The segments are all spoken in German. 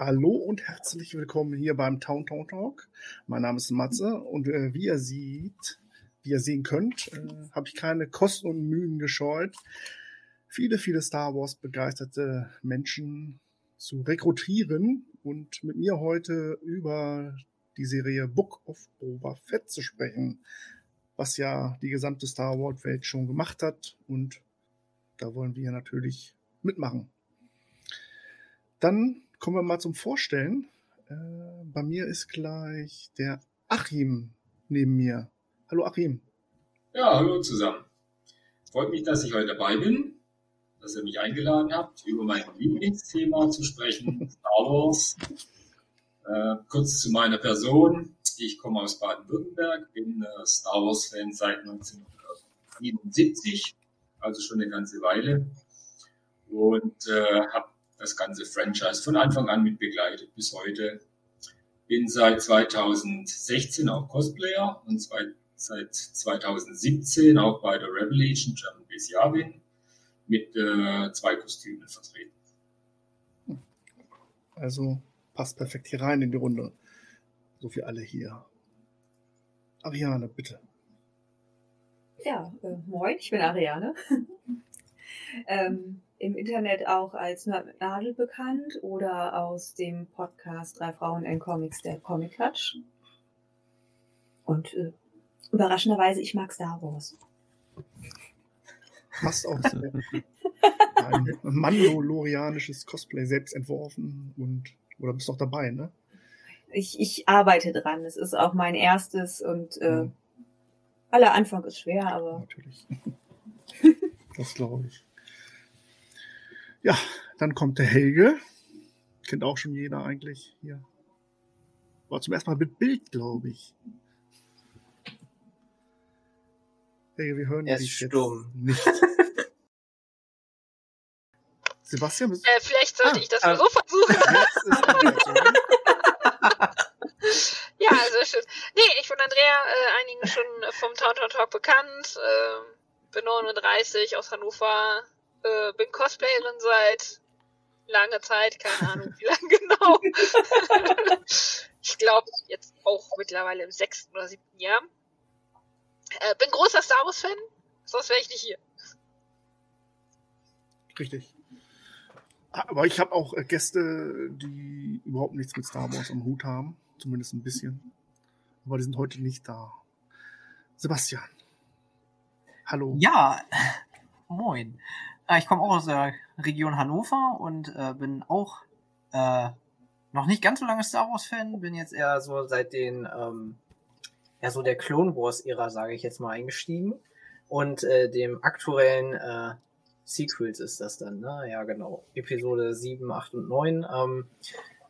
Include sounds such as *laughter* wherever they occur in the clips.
Hallo und herzlich willkommen hier beim Town Town Talk. Mein Name ist Matze und äh, wie ihr seht, wie ihr sehen könnt, äh, habe ich keine Kosten und Mühen gescheut, viele, viele Star Wars begeisterte Menschen zu rekrutieren und mit mir heute über die Serie Book of Boba Fett zu sprechen, was ja die gesamte Star Wars Welt schon gemacht hat und da wollen wir natürlich mitmachen. Dann kommen wir mal zum Vorstellen. Äh, bei mir ist gleich der Achim neben mir. Hallo Achim. Ja, hallo zusammen. Freut mich, dass ich heute dabei bin, dass ihr mich eingeladen habt, über mein Lieblingsthema zu sprechen, *laughs* Star Wars. Äh, kurz zu meiner Person. Ich komme aus Baden-Württemberg, bin äh, Star Wars-Fan seit 1977, also schon eine ganze Weile. Und äh, habe das ganze Franchise von Anfang an mit begleitet bis heute. Bin seit 2016 auch Cosplayer und seit 2017 auch bei der Rebel Legion German Base Yavin mit äh, zwei Kostümen vertreten. Also passt perfekt hier rein in die Runde. So für alle hier. Ariane, bitte. Ja, äh, moin, ich bin Ariane. *laughs* ähm, im Internet auch als Nadel bekannt oder aus dem Podcast Drei Frauen in Comics, der Comic Klatsch. Und äh, überraschenderweise, ich mag Star Wars. Hast auch so *laughs* ein mandalorianisches Cosplay selbst entworfen und oder bist doch dabei, ne? Ich, ich arbeite dran. Es ist auch mein erstes und äh, mhm. aller Anfang ist schwer, aber. Natürlich. *laughs* das glaube ich. Ja, dann kommt der Helge. Kennt auch schon jeder eigentlich hier. War zum ersten Mal mit Bild, glaube ich. Helge, wir hören er ist dich stumm. nicht. *laughs* Sebastian, bist äh, vielleicht sollte ah, ich das mal so versuchen. ja, also schön. Nee, ich bin Andrea, äh, einigen schon vom Town Town Talk bekannt. Äh, bin 39 aus Hannover, äh, bin Cosplayerin seit langer Zeit, keine Ahnung wie lange genau. *laughs* ich glaube jetzt auch mittlerweile im sechsten oder siebten Jahr. Äh, bin großer Star Wars Fan, sonst wäre ich nicht hier. Richtig. Aber ich habe auch äh, Gäste, die überhaupt nichts mit Star Wars am Hut haben, zumindest ein bisschen. Aber die sind heute nicht da. Sebastian. Hallo. Ja, *laughs* moin. Äh, ich komme auch aus der Region Hannover und äh, bin auch äh, noch nicht ganz so lange Star Wars-Fan, bin jetzt eher so seit den, ähm, ja, so der Clone Wars-Ära, sage ich jetzt mal, eingestiegen. Und äh, dem aktuellen äh, Sequels ist das dann, ne? Ja, genau. Episode 7, 8 und 9. Ähm,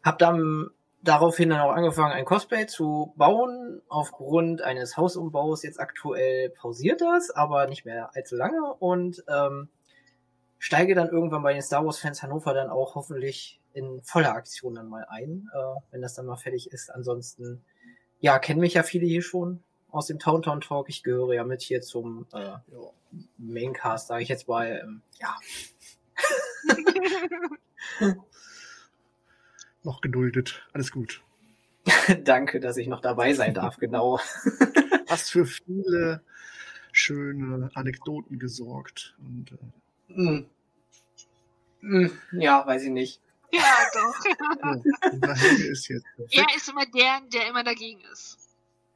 hab dann daraufhin dann auch angefangen, ein Cosplay zu bauen. Aufgrund eines Hausumbaus jetzt aktuell pausiert das, aber nicht mehr allzu lange. Und ähm, steige dann irgendwann bei den Star Wars Fans Hannover dann auch hoffentlich in voller Aktion dann mal ein, äh, wenn das dann mal fertig ist. Ansonsten, ja, kennen mich ja viele hier schon aus dem Town Town Talk. Ich gehöre ja mit hier zum äh, Maincast, sage ich jetzt mal. Ähm, ja. *laughs* noch geduldet. Alles gut. *laughs* Danke, dass ich noch dabei sein darf, genau. Hast für viele schöne Anekdoten gesorgt. Und, äh, hm. Hm, ja, weiß ich nicht. Ja, doch. Ja, ist jetzt er ist immer der, der immer dagegen ist.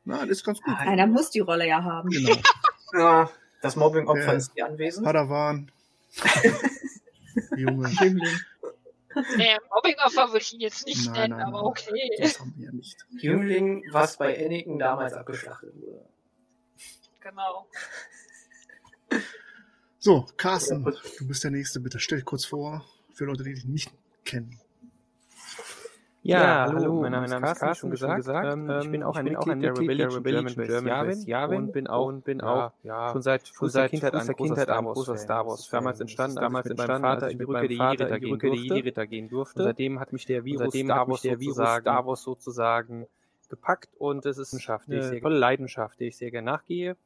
Na, das ist ganz gut. Einer muss die Rolle ja haben. Genau. *laughs* ja, das Mobbing-Opfer ist hier anwesend. Padawan. *laughs* Junge. Nee, Mobbing-Opfer würde ich ihn jetzt nicht nein, nennen, nein, aber okay. Das haben wir ja nicht. Jüngling, was bei Anakin damals abgeschlachtet wurde. Genau. So, Carsten, du bist der Nächste, bitte. Stell dich kurz vor, für Leute, die dich nicht kennen. Ja, ja hallo, hallo, mein Name, ist Carsten, schon gesagt. gesagt. Ähm, ich bin auch ein Mitglied, ein Mitglied der Rebellion German, German Yavin und bin auch, und bin auch ja, schon seit schon seit Kindheit an Kindheit an großer Star Wars. Damals entstanden, damals mit meinem Vater in die Rückkehr der Jedi-Ritter gehen durfte. Seitdem hat mich der Virus Star Wars der Virus Star Wars sozusagen gepackt und es ist eine tolle Leidenschaft, die ich sehr gerne nachgehe.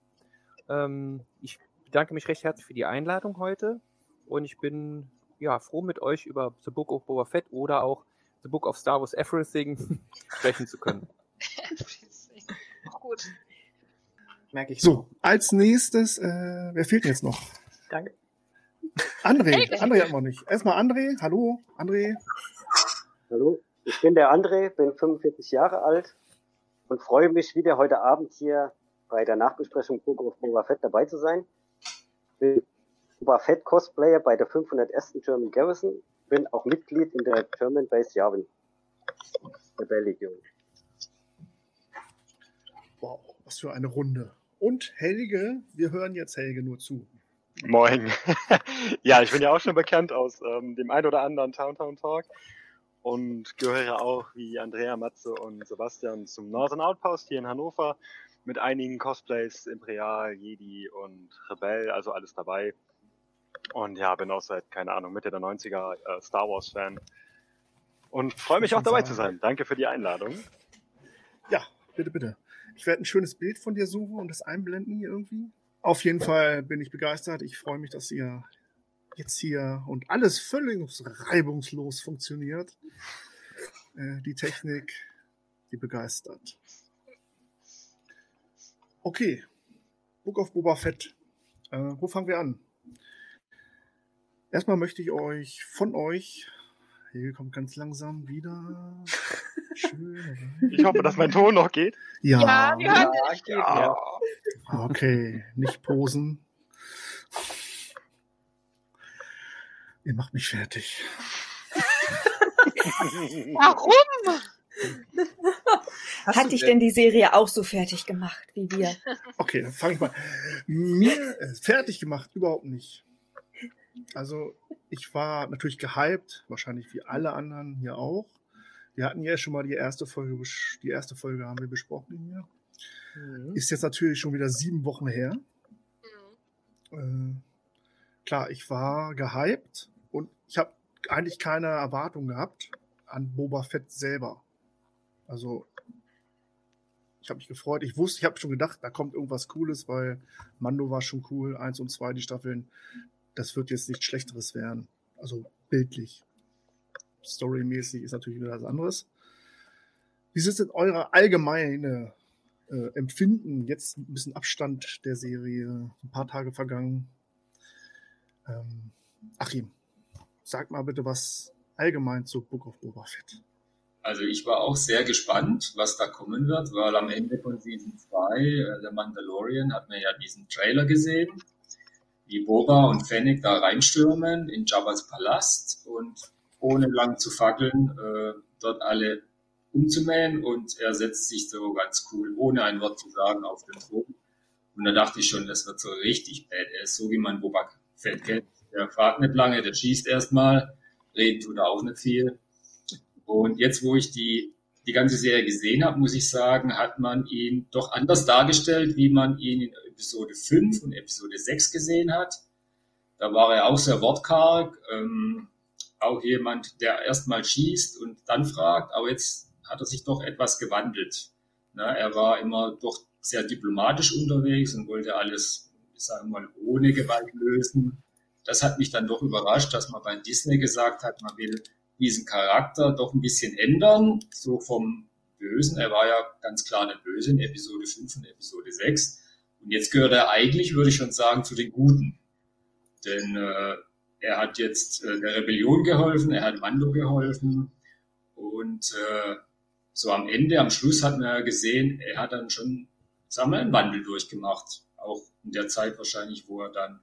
Ähm, ich bedanke mich recht herzlich für die Einladung heute und ich bin ja froh mit euch über The Book of Boba Fett oder auch The Book of Star Wars Everything *laughs* sprechen zu können. Gut. Merke ich so. Als nächstes, äh, wer fehlt jetzt noch? Danke. André. André hat noch nicht. Erstmal André. Hallo, André. Hallo, ich bin der André, bin 45 Jahre alt und freue mich wieder heute Abend hier bei der Nachbesprechung Book of Boba Fett dabei zu sein. Bin Boba Fett Cosplayer bei der 501. German Garrison, bin auch Mitglied in der German Base Yavin, Legion. Wow, was für eine Runde. Und Helge, wir hören jetzt Helge nur zu. Moin. *laughs* ja, ich bin ja auch schon bekannt aus ähm, dem ein oder anderen Towntown Talk und gehöre auch wie Andrea, Matze und Sebastian zum Northern Outpost hier in Hannover mit einigen Cosplays, Imperial, Jedi und Rebell, also alles dabei. Und ja, bin auch seit, keine Ahnung, Mitte der 90er äh, Star Wars Fan und freue mich auch dabei zu sein. Danke für die Einladung. Ja, bitte, bitte. Ich werde ein schönes Bild von dir suchen und das einblenden hier irgendwie. Auf jeden Fall bin ich begeistert. Ich freue mich, dass ihr jetzt hier und alles völlig reibungslos funktioniert. Äh, die Technik, die begeistert. Okay, Book of Boba Fett. Äh, wo fangen wir an? Erstmal möchte ich euch von euch, hier kommt ganz langsam wieder. *laughs* Schön. Ich hoffe, dass mein Ton noch geht. Ja, Ja, wir hören Ja, geht, ja. Okay, nicht posen. Ihr macht mich fertig. Warum? *laughs* Hast Hat dich denn- denn die Serie auch so fertig gemacht wie wir? *laughs* Okay, dann fange ich mal. Mir äh, fertig gemacht, überhaupt nicht. Also, ich war natürlich gehypt, wahrscheinlich wie alle anderen hier auch. Wir hatten ja schon mal die erste Folge, die erste Folge haben wir besprochen hier. Ist jetzt natürlich schon wieder sieben Wochen her. Mhm. Äh, klar, ich war gehypt und ich habe eigentlich keine Erwartung gehabt an Boba Fett selber. Also, ich habe mich gefreut. Ich wusste, ich habe schon gedacht, da kommt irgendwas Cooles, weil Mando war schon cool, eins und zwei, die Staffeln. Das wird jetzt nichts Schlechteres werden. Also bildlich. Storymäßig ist natürlich wieder was anderes. Wie ist denn eure allgemeine äh, Empfinden? Jetzt ein bisschen Abstand der Serie, ein paar Tage vergangen. Ähm, Achim, sag mal bitte was allgemein zu Book of Boba Fett. Also ich war auch sehr gespannt, was da kommen wird, weil am Ende von Season 2, äh, der Mandalorian, hat man ja diesen Trailer gesehen, wie Boba und Fennec da reinstürmen in Jabba's Palast und ohne lang zu fackeln, äh, dort alle umzumähen und er setzt sich so ganz cool, ohne ein Wort zu sagen, auf den Thron. Und da dachte ich schon, das wird so richtig badass, so wie man Boba Fett kennt. Der fragt nicht lange, der schießt erstmal, reden tut er auch nicht viel. Und jetzt, wo ich die, die ganze Serie gesehen habe, muss ich sagen, hat man ihn doch anders dargestellt, wie man ihn in Episode 5 und Episode 6 gesehen hat. Da war er auch sehr wortkarg, ähm, auch jemand, der erstmal schießt und dann fragt, aber jetzt hat er sich doch etwas gewandelt. Na, er war immer doch sehr diplomatisch unterwegs und wollte alles, ich sage mal, ohne Gewalt lösen. Das hat mich dann doch überrascht, dass man bei Disney gesagt hat, man will diesen Charakter doch ein bisschen ändern, so vom Bösen. Er war ja ganz klar der Böse in Episode 5 und Episode 6. Und jetzt gehört er eigentlich, würde ich schon sagen, zu den Guten. Denn äh, er hat jetzt äh, der Rebellion geholfen, er hat Mando geholfen. Und äh, so am Ende, am Schluss hat man ja gesehen, er hat dann schon, sagen wir, einen Wandel durchgemacht. Auch in der Zeit wahrscheinlich, wo er dann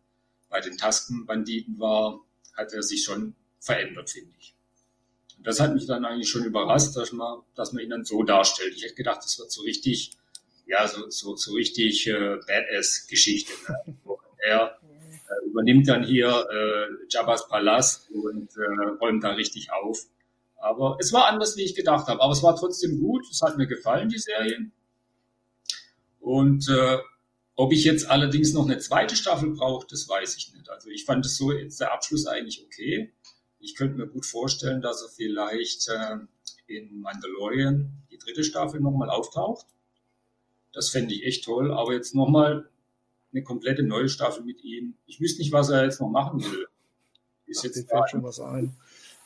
bei den Taskenbanditen war, hat er sich schon verändert, finde ich. Das hat mich dann eigentlich schon überrascht, dass man, dass man ihn dann so darstellt. Ich hätte gedacht, das wird so richtig, ja, so, so, so richtig äh, Badass-Geschichte. Ne? *laughs* Er äh, übernimmt dann hier äh, Jabba's Palast und äh, räumt da richtig auf. Aber es war anders, wie ich gedacht habe. Aber es war trotzdem gut. Es hat mir gefallen, die Serie. Und äh, ob ich jetzt allerdings noch eine zweite Staffel brauche, das weiß ich nicht. Also ich fand es so jetzt der Abschluss eigentlich okay. Ich könnte mir gut vorstellen, dass er vielleicht äh, in Mandalorian die dritte Staffel nochmal auftaucht. Das fände ich echt toll. Aber jetzt nochmal eine komplette neue Staffel mit ihm. Ich wüsste nicht, was er jetzt noch machen will. Ist Ach, jetzt fällt schon was ein.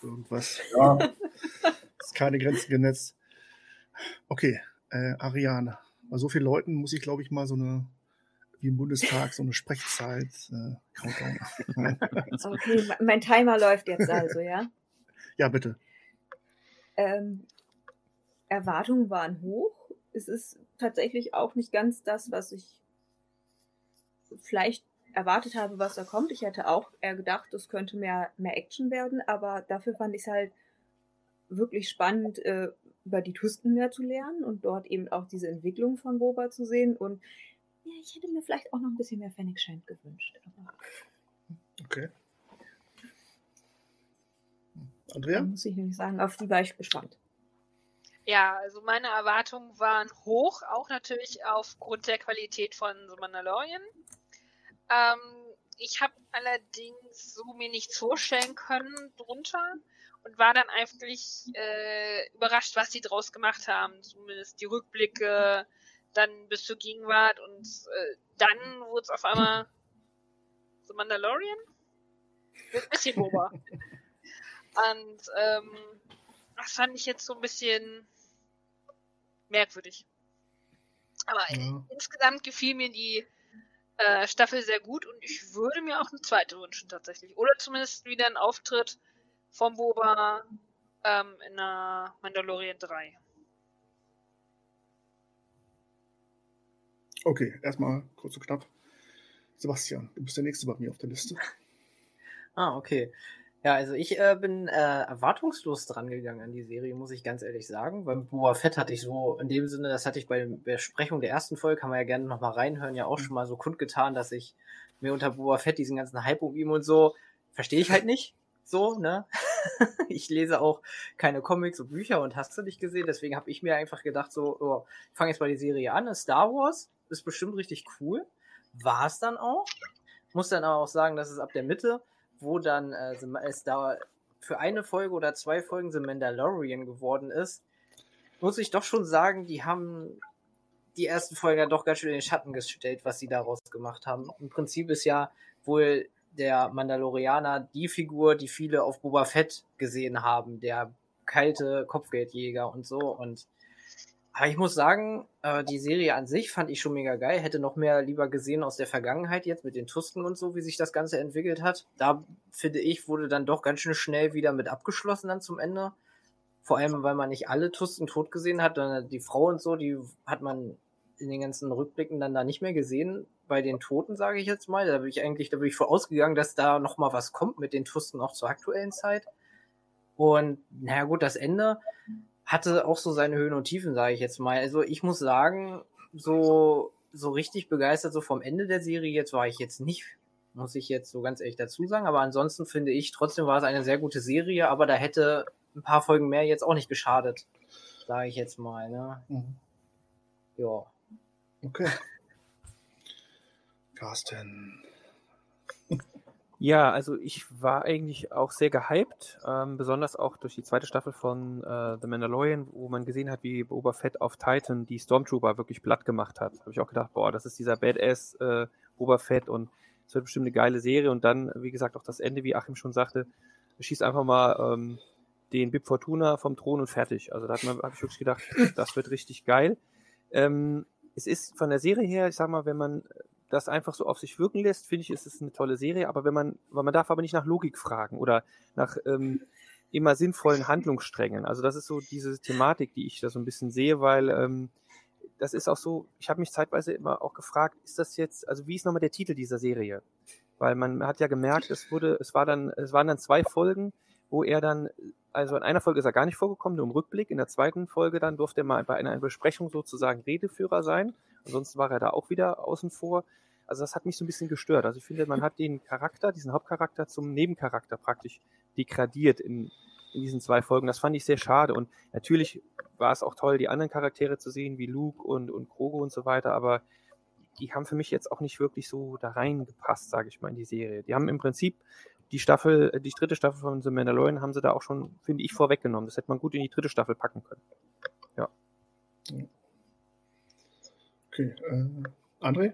Irgendwas. ja, *laughs* Keine Grenzen genetzt. Okay, äh, Ariane. Bei so vielen Leuten muss ich, glaube ich, mal so eine, wie im Bundestag, so eine Sprechzeit äh, *laughs* okay, mein Timer läuft jetzt also, ja? Ja, bitte. Ähm, Erwartungen waren hoch. Es ist tatsächlich auch nicht ganz das, was ich vielleicht erwartet habe, was da kommt. Ich hätte auch eher gedacht, es könnte mehr, mehr Action werden, aber dafür fand ich es halt wirklich spannend, äh, über die Tusken mehr zu lernen und dort eben auch diese Entwicklung von Boba zu sehen. Und ja, ich hätte mir vielleicht auch noch ein bisschen mehr Fennec Shand gewünscht. Okay. Andrea? Muss ich nämlich sagen, auf die war ich gespannt. Ja, also meine Erwartungen waren hoch, auch natürlich aufgrund der Qualität von The Mandalorian. Ähm, ich habe allerdings so mir nichts vorstellen können drunter und war dann eigentlich äh, überrascht, was sie draus gemacht haben. Zumindest die Rückblicke, dann bis zur Gegenwart und äh, dann wurde es auf einmal The Mandalorian. Ein bisschen Boba. *laughs* und ähm, das fand ich jetzt so ein bisschen merkwürdig. Aber ja. insgesamt gefiel mir die äh, Staffel sehr gut und ich würde mir auch eine zweite wünschen tatsächlich. Oder zumindest wieder ein Auftritt vom Boba ähm, in der Mandalorian 3. Okay, erstmal kurz und knapp. Sebastian, du bist der Nächste bei mir auf der Liste. *laughs* ah, okay. Ja, also ich äh, bin äh, erwartungslos dran gegangen an die Serie, muss ich ganz ehrlich sagen. Beim Boba Fett hatte ich so, in dem Sinne, das hatte ich bei der Besprechung der ersten Folge, kann man ja gerne nochmal reinhören, ja auch mhm. schon mal so kundgetan, dass ich mir unter Boba Fett diesen ganzen Hype um ihm und so, verstehe ich halt *laughs* nicht. So, ne? *laughs* ich lese auch keine Comics und Bücher und hast du nicht gesehen, deswegen habe ich mir einfach gedacht, so, oh, ich fange jetzt mal die Serie an. Star Wars ist bestimmt richtig cool. War es dann auch. Muss dann aber auch sagen, dass es ab der Mitte wo dann äh, es da für eine Folge oder zwei Folgen The Mandalorian geworden ist, muss ich doch schon sagen, die haben die ersten Folgen ja doch ganz schön in den Schatten gestellt, was sie daraus gemacht haben. Im Prinzip ist ja wohl der Mandalorianer die Figur, die viele auf Boba Fett gesehen haben, der kalte Kopfgeldjäger und so. Und aber ich muss sagen, äh, die Serie an sich fand ich schon mega geil. Hätte noch mehr lieber gesehen aus der Vergangenheit jetzt mit den Tusken und so, wie sich das Ganze entwickelt hat. Da finde ich, wurde dann doch ganz schön schnell wieder mit abgeschlossen dann zum Ende. Vor allem, weil man nicht alle Tusken tot gesehen hat, sondern die Frau und so, die hat man in den ganzen Rückblicken dann da nicht mehr gesehen. Bei den Toten, sage ich jetzt mal. Da bin ich eigentlich, da bin ich vorausgegangen, dass da noch mal was kommt mit den Tusken auch zur aktuellen Zeit. Und naja gut, das Ende hatte auch so seine Höhen und Tiefen, sage ich jetzt mal. Also ich muss sagen, so, so richtig begeistert so vom Ende der Serie jetzt war ich jetzt nicht, muss ich jetzt so ganz ehrlich dazu sagen. Aber ansonsten finde ich, trotzdem war es eine sehr gute Serie, aber da hätte ein paar Folgen mehr jetzt auch nicht geschadet, sage ich jetzt mal. Ne? Mhm. Ja. Okay. Carsten. Ja, also ich war eigentlich auch sehr gehypt, ähm, besonders auch durch die zweite Staffel von äh, The Mandalorian, wo man gesehen hat, wie Boba Fett auf Titan die Stormtrooper wirklich platt gemacht hat. Habe ich auch gedacht, boah, das ist dieser Badass äh, Boba Fett und es wird bestimmt eine geile Serie. Und dann, wie gesagt, auch das Ende, wie Achim schon sagte, schießt einfach mal ähm, den Bib Fortuna vom Thron und fertig. Also da habe ich wirklich gedacht, das wird richtig geil. Ähm, es ist von der Serie her, ich sag mal, wenn man das einfach so auf sich wirken lässt, finde ich, ist es eine tolle Serie. Aber wenn man, weil man darf aber nicht nach Logik fragen oder nach ähm, immer sinnvollen Handlungssträngen. Also das ist so diese Thematik, die ich da so ein bisschen sehe, weil ähm, das ist auch so, ich habe mich zeitweise immer auch gefragt, ist das jetzt, also wie ist nochmal der Titel dieser Serie? Weil man hat ja gemerkt, es wurde, es war dann, es waren dann zwei Folgen, wo er dann, also in einer Folge ist er gar nicht vorgekommen, nur im Rückblick. In der zweiten Folge dann durfte er mal bei einer Besprechung sozusagen Redeführer sein. Ansonsten war er da auch wieder außen vor. Also das hat mich so ein bisschen gestört. Also ich finde, man hat den Charakter, diesen Hauptcharakter zum Nebencharakter praktisch degradiert in, in diesen zwei Folgen. Das fand ich sehr schade. Und natürlich war es auch toll, die anderen Charaktere zu sehen, wie Luke und, und Krogo und so weiter, aber die haben für mich jetzt auch nicht wirklich so da reingepasst, sage ich mal, in die Serie. Die haben im Prinzip die Staffel, die dritte Staffel von The Mandalorian haben sie da auch schon, finde ich, vorweggenommen. Das hätte man gut in die dritte Staffel packen können. Ja. Okay, äh, André?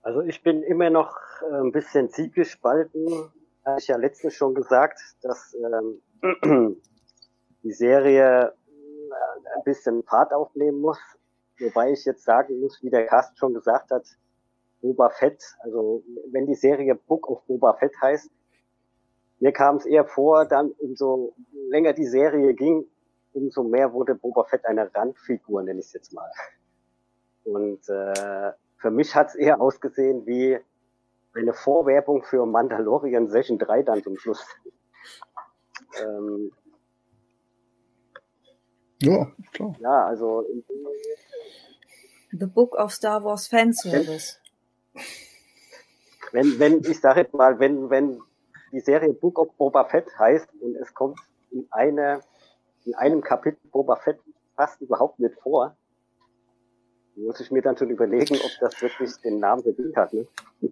Also ich bin immer noch äh, ein bisschen zielgespalten habe ich ja letztens schon gesagt, dass ähm, *clears throat* die Serie äh, ein bisschen Fahrt aufnehmen muss. Wobei ich jetzt sagen muss, wie der Cast schon gesagt hat, Boba Fett, also wenn die Serie Book of Boba Fett heißt, mir kam es eher vor, dann umso länger die Serie ging, umso mehr wurde Boba Fett eine Randfigur, nenne ich es jetzt mal. Und äh, für mich hat es eher ausgesehen wie eine Vorwerbung für Mandalorian Session 3 dann zum Schluss. ähm, ja, klar. Ja, also. The Book of Star Wars Fanservice. Wenn, wenn, ich sage jetzt mal, wenn, wenn die Serie Book of Boba Fett heißt und es kommt in eine, in einem Kapitel Boba Fett fast überhaupt nicht vor, muss ich mir dann schon überlegen, ob das wirklich den Namen verdient hat. Ne? *laughs*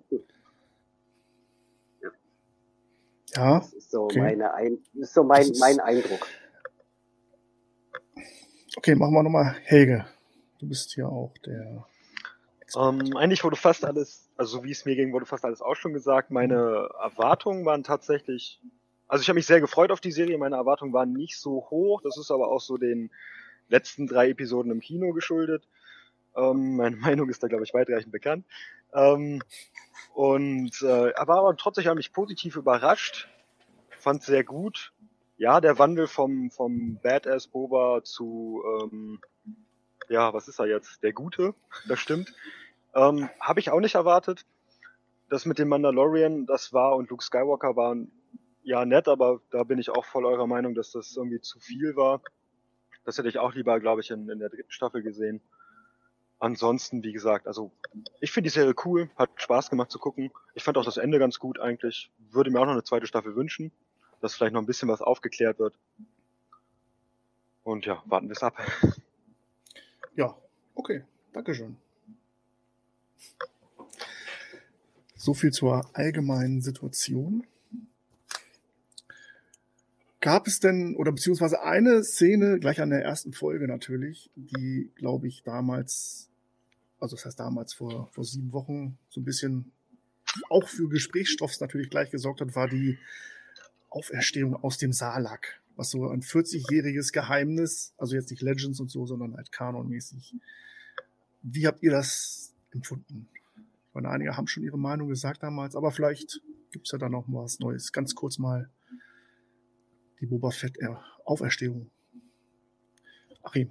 ja. Das ist so, okay. meine Ein ist so mein, ist mein Eindruck. Okay, machen wir nochmal Helge. Du bist ja auch der. Ähm, eigentlich wurde fast alles, also so wie es mir ging, wurde fast alles auch schon gesagt. Meine Erwartungen waren tatsächlich, also ich habe mich sehr gefreut auf die Serie. Meine Erwartungen waren nicht so hoch. Das ist aber auch so den letzten drei Episoden im Kino geschuldet. Ähm, meine *laughs* Meinung ist da, glaube ich, weitreichend bekannt. Ähm, und äh, aber, aber trotzdem habe ich positiv überrascht. Fand sehr gut. Ja, der Wandel vom, vom Badass Boba zu, ähm, ja, was ist er jetzt? Der Gute, das stimmt. Ähm, habe ich auch nicht erwartet. Das mit dem Mandalorian, das war und Luke Skywalker waren ja nett, aber da bin ich auch voll eurer Meinung, dass das irgendwie zu viel war. Das hätte ich auch lieber, glaube ich, in, in der dritten Staffel gesehen ansonsten, wie gesagt, also ich finde die Serie cool, hat Spaß gemacht zu gucken. Ich fand auch das Ende ganz gut eigentlich. Würde mir auch noch eine zweite Staffel wünschen, dass vielleicht noch ein bisschen was aufgeklärt wird. Und ja, warten wir es ab. Ja, okay. Dankeschön. So viel zur allgemeinen Situation. Gab es denn, oder beziehungsweise eine Szene, gleich an der ersten Folge natürlich, die, glaube ich, damals also das heißt damals vor, vor sieben Wochen, so ein bisschen auch für Gesprächsstoffs natürlich gleich gesorgt hat, war die Auferstehung aus dem Salak, was so ein 40-jähriges Geheimnis, also jetzt nicht Legends und so, sondern halt kanonmäßig. Wie habt ihr das empfunden? Ich meine, einige haben schon ihre Meinung gesagt damals, aber vielleicht gibt es ja dann noch was Neues. Ganz kurz mal die Boba Fett Auferstehung. Achim.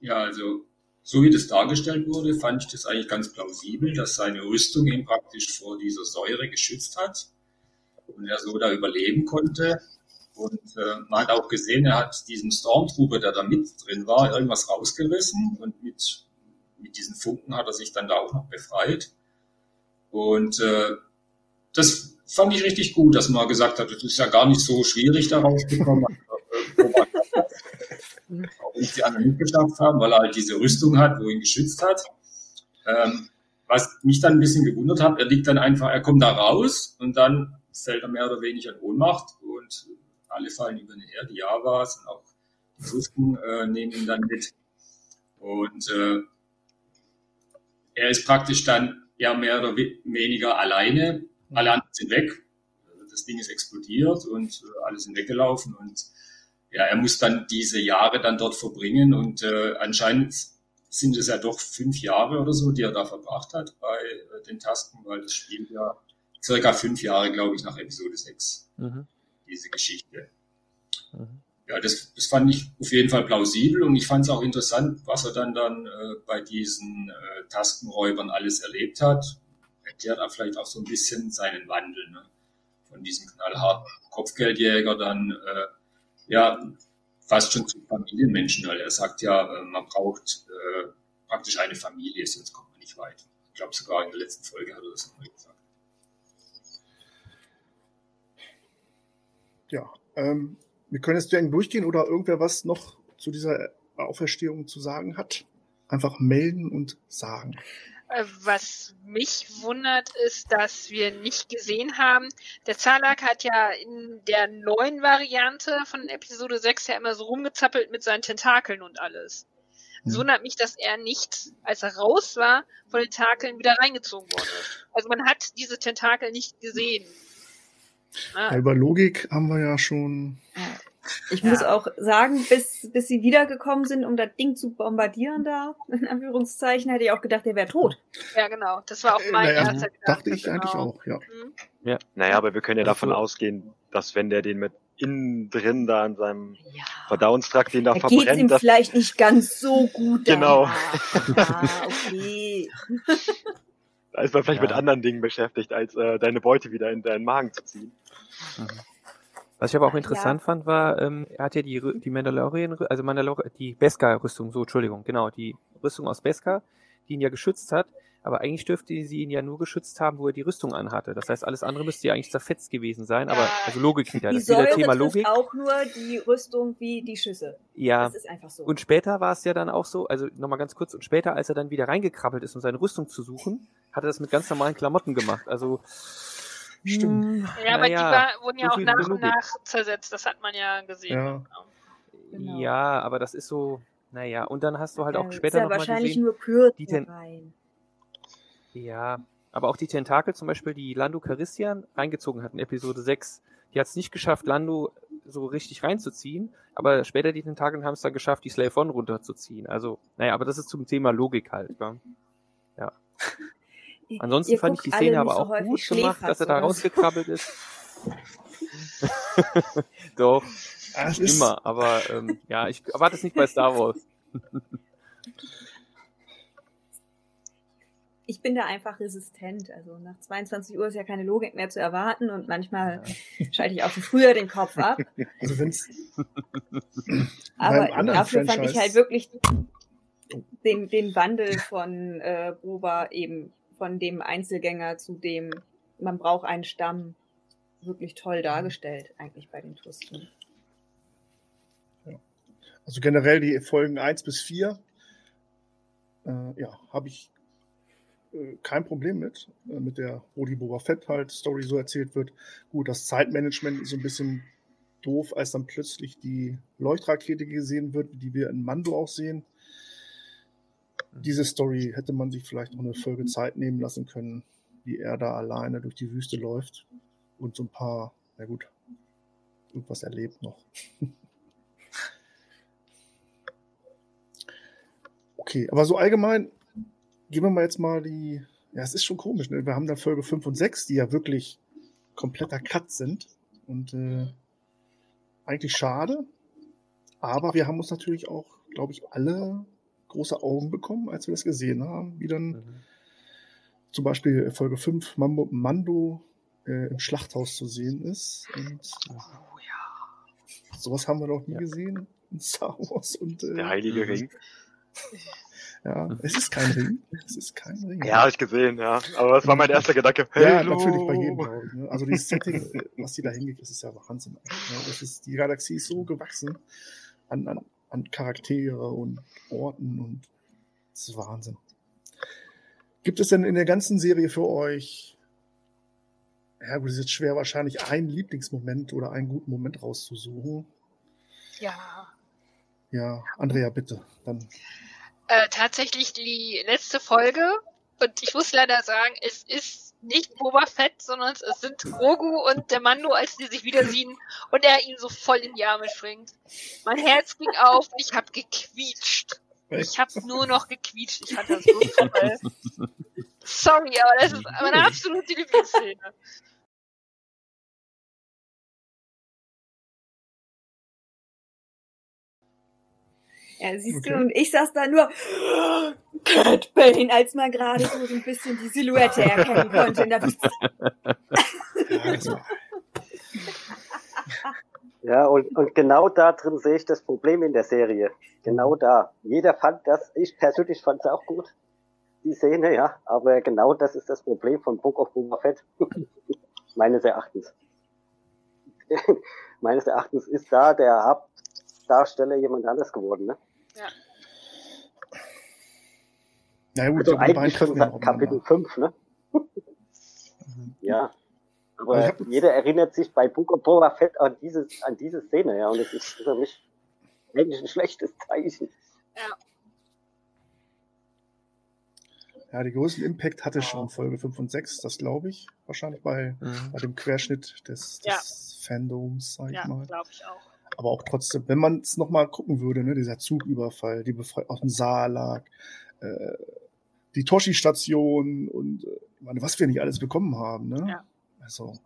Ja, also so wie das dargestellt wurde, fand ich das eigentlich ganz plausibel, dass seine Rüstung ihn praktisch vor dieser Säure geschützt hat und er so da überleben konnte. Und äh, man hat auch gesehen, er hat diesen Stormtrooper, der da mit drin war, irgendwas rausgerissen und mit, mit diesen Funken hat er sich dann da auch noch befreit. Und äh, das fand ich richtig gut, dass man gesagt hat, das ist ja gar nicht so schwierig, da rauszukommen. *laughs* auch nicht die anderen nicht geschafft haben, weil er halt diese Rüstung hat, wo ihn geschützt hat. Ähm, was mich dann ein bisschen gewundert hat, er liegt dann einfach, er kommt da raus und dann fällt er mehr oder weniger in Ohnmacht und alle fallen über ihn her, die Javas und auch die Fusken äh, nehmen ihn dann mit. Und äh, er ist praktisch dann ja mehr oder weniger alleine. Alle anderen sind weg. Das Ding ist explodiert und äh, alle sind weggelaufen und ja, er muss dann diese Jahre dann dort verbringen und äh, anscheinend sind es ja doch fünf Jahre oder so, die er da verbracht hat bei äh, den Tasten, weil das spielt ja circa fünf Jahre, glaube ich, nach Episode 6, mhm. diese Geschichte. Mhm. Ja, das, das fand ich auf jeden Fall plausibel und ich fand es auch interessant, was er dann dann äh, bei diesen äh, Tastenräubern alles erlebt hat. Erklärt er vielleicht auch so ein bisschen seinen Wandel, ne? Von diesem knallharten Kopfgeldjäger dann äh, ja fast schon zu Familienmenschen, weil er sagt ja, äh, man braucht äh, praktisch eine Familie, sonst kommt man nicht weit. Ich glaube sogar in der letzten Folge hat er das nochmal gesagt. Ja, ähm, wir können jetzt gerne durchgehen oder irgendwer was noch zu dieser Auferstehung zu sagen hat. Einfach melden und sagen. Äh, was mich wundert, ist, dass wir nicht gesehen haben. Der Zalak hat ja in der neuen Variante von Episode 6 ja immer so rumgezappelt mit seinen Tentakeln und alles. Es hm. wundert mich, dass er nicht, als er raus war, von den Tentakeln wieder reingezogen wurde. Also man hat diese Tentakel nicht gesehen. Ah. Über Logik haben wir ja schon. Ich muss auch sagen, bis, bis sie wiedergekommen sind, um das Ding zu bombardieren da, in Anführungszeichen, hätte ich auch gedacht, der wäre tot. Ja, genau. Das war auch mein naja, erster Gedanke. Dachte ich genau. eigentlich auch, ja. Mhm. Ja, naja, aber wir können ja davon also, ausgehen, dass wenn der den mit innen drin da in seinem ja. Verdauungstrakt den da, da verbrennt. Geht's ihm das vielleicht nicht ganz so gut. Genau. ah, okay. *laughs* da ist man vielleicht ja. mit anderen Dingen beschäftigt, als äh, deine Beute wieder in deinen Magen zu ziehen. Mhm. Was ich aber auch interessant ja. fand, war, ähm, er hat ja die, die Mandalorian, also Mandalorian, die Beskar-Rüstung, so, Entschuldigung, genau, die Rüstung aus Beskar, die ihn ja geschützt hat. Aber eigentlich dürfte sie ihn ja nur geschützt haben, wo er die Rüstung anhatte. Das heißt, alles andere müsste ja eigentlich zerfetzt gewesen sein. Aber also Logik wieder. Das ist wieder Thema Logik. auch nur die Rüstung wie die Schüsse. Ja. Das ist einfach so. Und später war es ja dann auch so, also nochmal ganz kurz, und später, als er dann wieder reingekrabbelt ist, um seine Rüstung zu suchen, hat er das mit ganz normalen Klamotten gemacht. Also Stimmt. Hm, ja, aber ja, die war, wurden ja auch nach und nach zersetzt, das hat man ja gesehen. Ja, genau. ja aber das ist so, naja, und dann hast du halt auch später ja noch mal gesehen, nur Kürze die Ten rein. Ja, aber auch die Tentakel zum Beispiel, die Lando Carissian reingezogen hat in Episode 6, die hat es nicht geschafft, Lando so richtig reinzuziehen, aber später die Tentakel haben es dann geschafft, die Slave One runterzuziehen. Also, naja, aber das ist zum Thema Logik halt. Ja. ja. Ansonsten Ihr fand ich die Szene aber auch so gut gemacht, dass er da rausgekrabbelt ist. *laughs* Doch, das immer, aber ähm, ja, ich erwarte es nicht bei Star Wars. *laughs* ich bin da einfach resistent. Also nach 22 Uhr ist ja keine Logik mehr zu erwarten und manchmal ja. schalte ich auch schon früher den Kopf ab. Also wenn's *laughs* Aber dafür Franchise. fand ich halt wirklich den, den Wandel von äh, Boba eben von dem Einzelgänger zu dem, man braucht einen Stamm, wirklich toll dargestellt, eigentlich bei den Tusten. Ja. Also generell die Folgen 1 bis 4, äh, ja, habe ich äh, kein Problem mit, äh, mit der Rodi Boba Fett halt Story so erzählt wird. Gut, das Zeitmanagement ist so ein bisschen doof, als dann plötzlich die Leuchtrakete gesehen wird, die wir in Mando auch sehen. Diese Story hätte man sich vielleicht noch eine Folge Zeit nehmen lassen können, wie er da alleine durch die Wüste läuft und so ein paar, na gut, irgendwas erlebt noch. *laughs* okay, aber so allgemein, gehen wir mal jetzt mal die, ja, es ist schon komisch, ne? wir haben da Folge 5 und 6, die ja wirklich kompletter Cut sind und äh, eigentlich schade, aber wir haben uns natürlich auch, glaube ich, alle große Augen bekommen, als wir das gesehen haben, wie dann mhm. zum Beispiel Folge 5 Mambo, Mando äh, im Schlachthaus zu sehen ist. Und oh, ja. sowas haben wir noch nie ja. gesehen in Star Wars. Und, äh, Der heilige mhm. Ring. Ja, es ist kein Ring. Es ist kein Ring. Ja, habe ich gesehen, ja. Aber das war mein erster Gedanke. Hello. Ja, natürlich bei jedem. Ne? Also dieses Setting, was die da hingeht, das ist ja Wahnsinn. Ne? Das ist, die Galaxie ist so gewachsen an, an an Charaktere und Orten und das ist Wahnsinn. Gibt es denn in der ganzen Serie für euch, ja, es ist jetzt schwer wahrscheinlich einen Lieblingsmoment oder einen guten Moment rauszusuchen? Ja. Ja, Andrea, bitte. Dann. Äh, tatsächlich die letzte Folge. Und ich muss leider sagen, es ist nicht Boba Fett, sondern es sind Grogu und der Mando, als die sich wiedersehen und er ihn so voll in die Arme springt. Mein Herz ging auf und ich habe gequietscht. Ich habe nur noch gequietscht. Ich fand das so *laughs* toll. Sorry, aber das ist meine absolute Lieblingsszene. Ja, siehst okay. du, und ich saß da nur, Cat Bane, als man gerade so ein bisschen die Silhouette erkennen konnte. In der ja, und, und genau da drin sehe ich das Problem in der Serie. Genau da. Jeder fand das, ich persönlich fand es auch gut, die Szene, ja, aber genau das ist das Problem von Book of Boba Fett. *laughs* Meines Erachtens. *laughs* Meines Erachtens ist da der Hauptdarsteller jemand anders geworden, ne? Ja. Gut, also eigentlich schon seit Kapitel 5, ne? Mhm. ja. Aber jeder erinnert sich bei Book of Boba Fett an diese, an diese Szene, ja, und es ist für mich eigentlich ein schlechtes Zeichen. Ja. Ja, die größten Impact hatte schon Folge 5 und 6, das glaube ich. Wahrscheinlich bei, mhm. bei dem Querschnitt des, des ja. Fandoms, sag ich ja, mal. glaube ich auch. Aber auch trotzdem, wenn man es nochmal gucken würde, ne, dieser Zugüberfall, die Befreiung aus dem Saarlag, äh, die Toshi-Station und äh, meine, was wir nicht alles bekommen haben, ne? Ja. Also.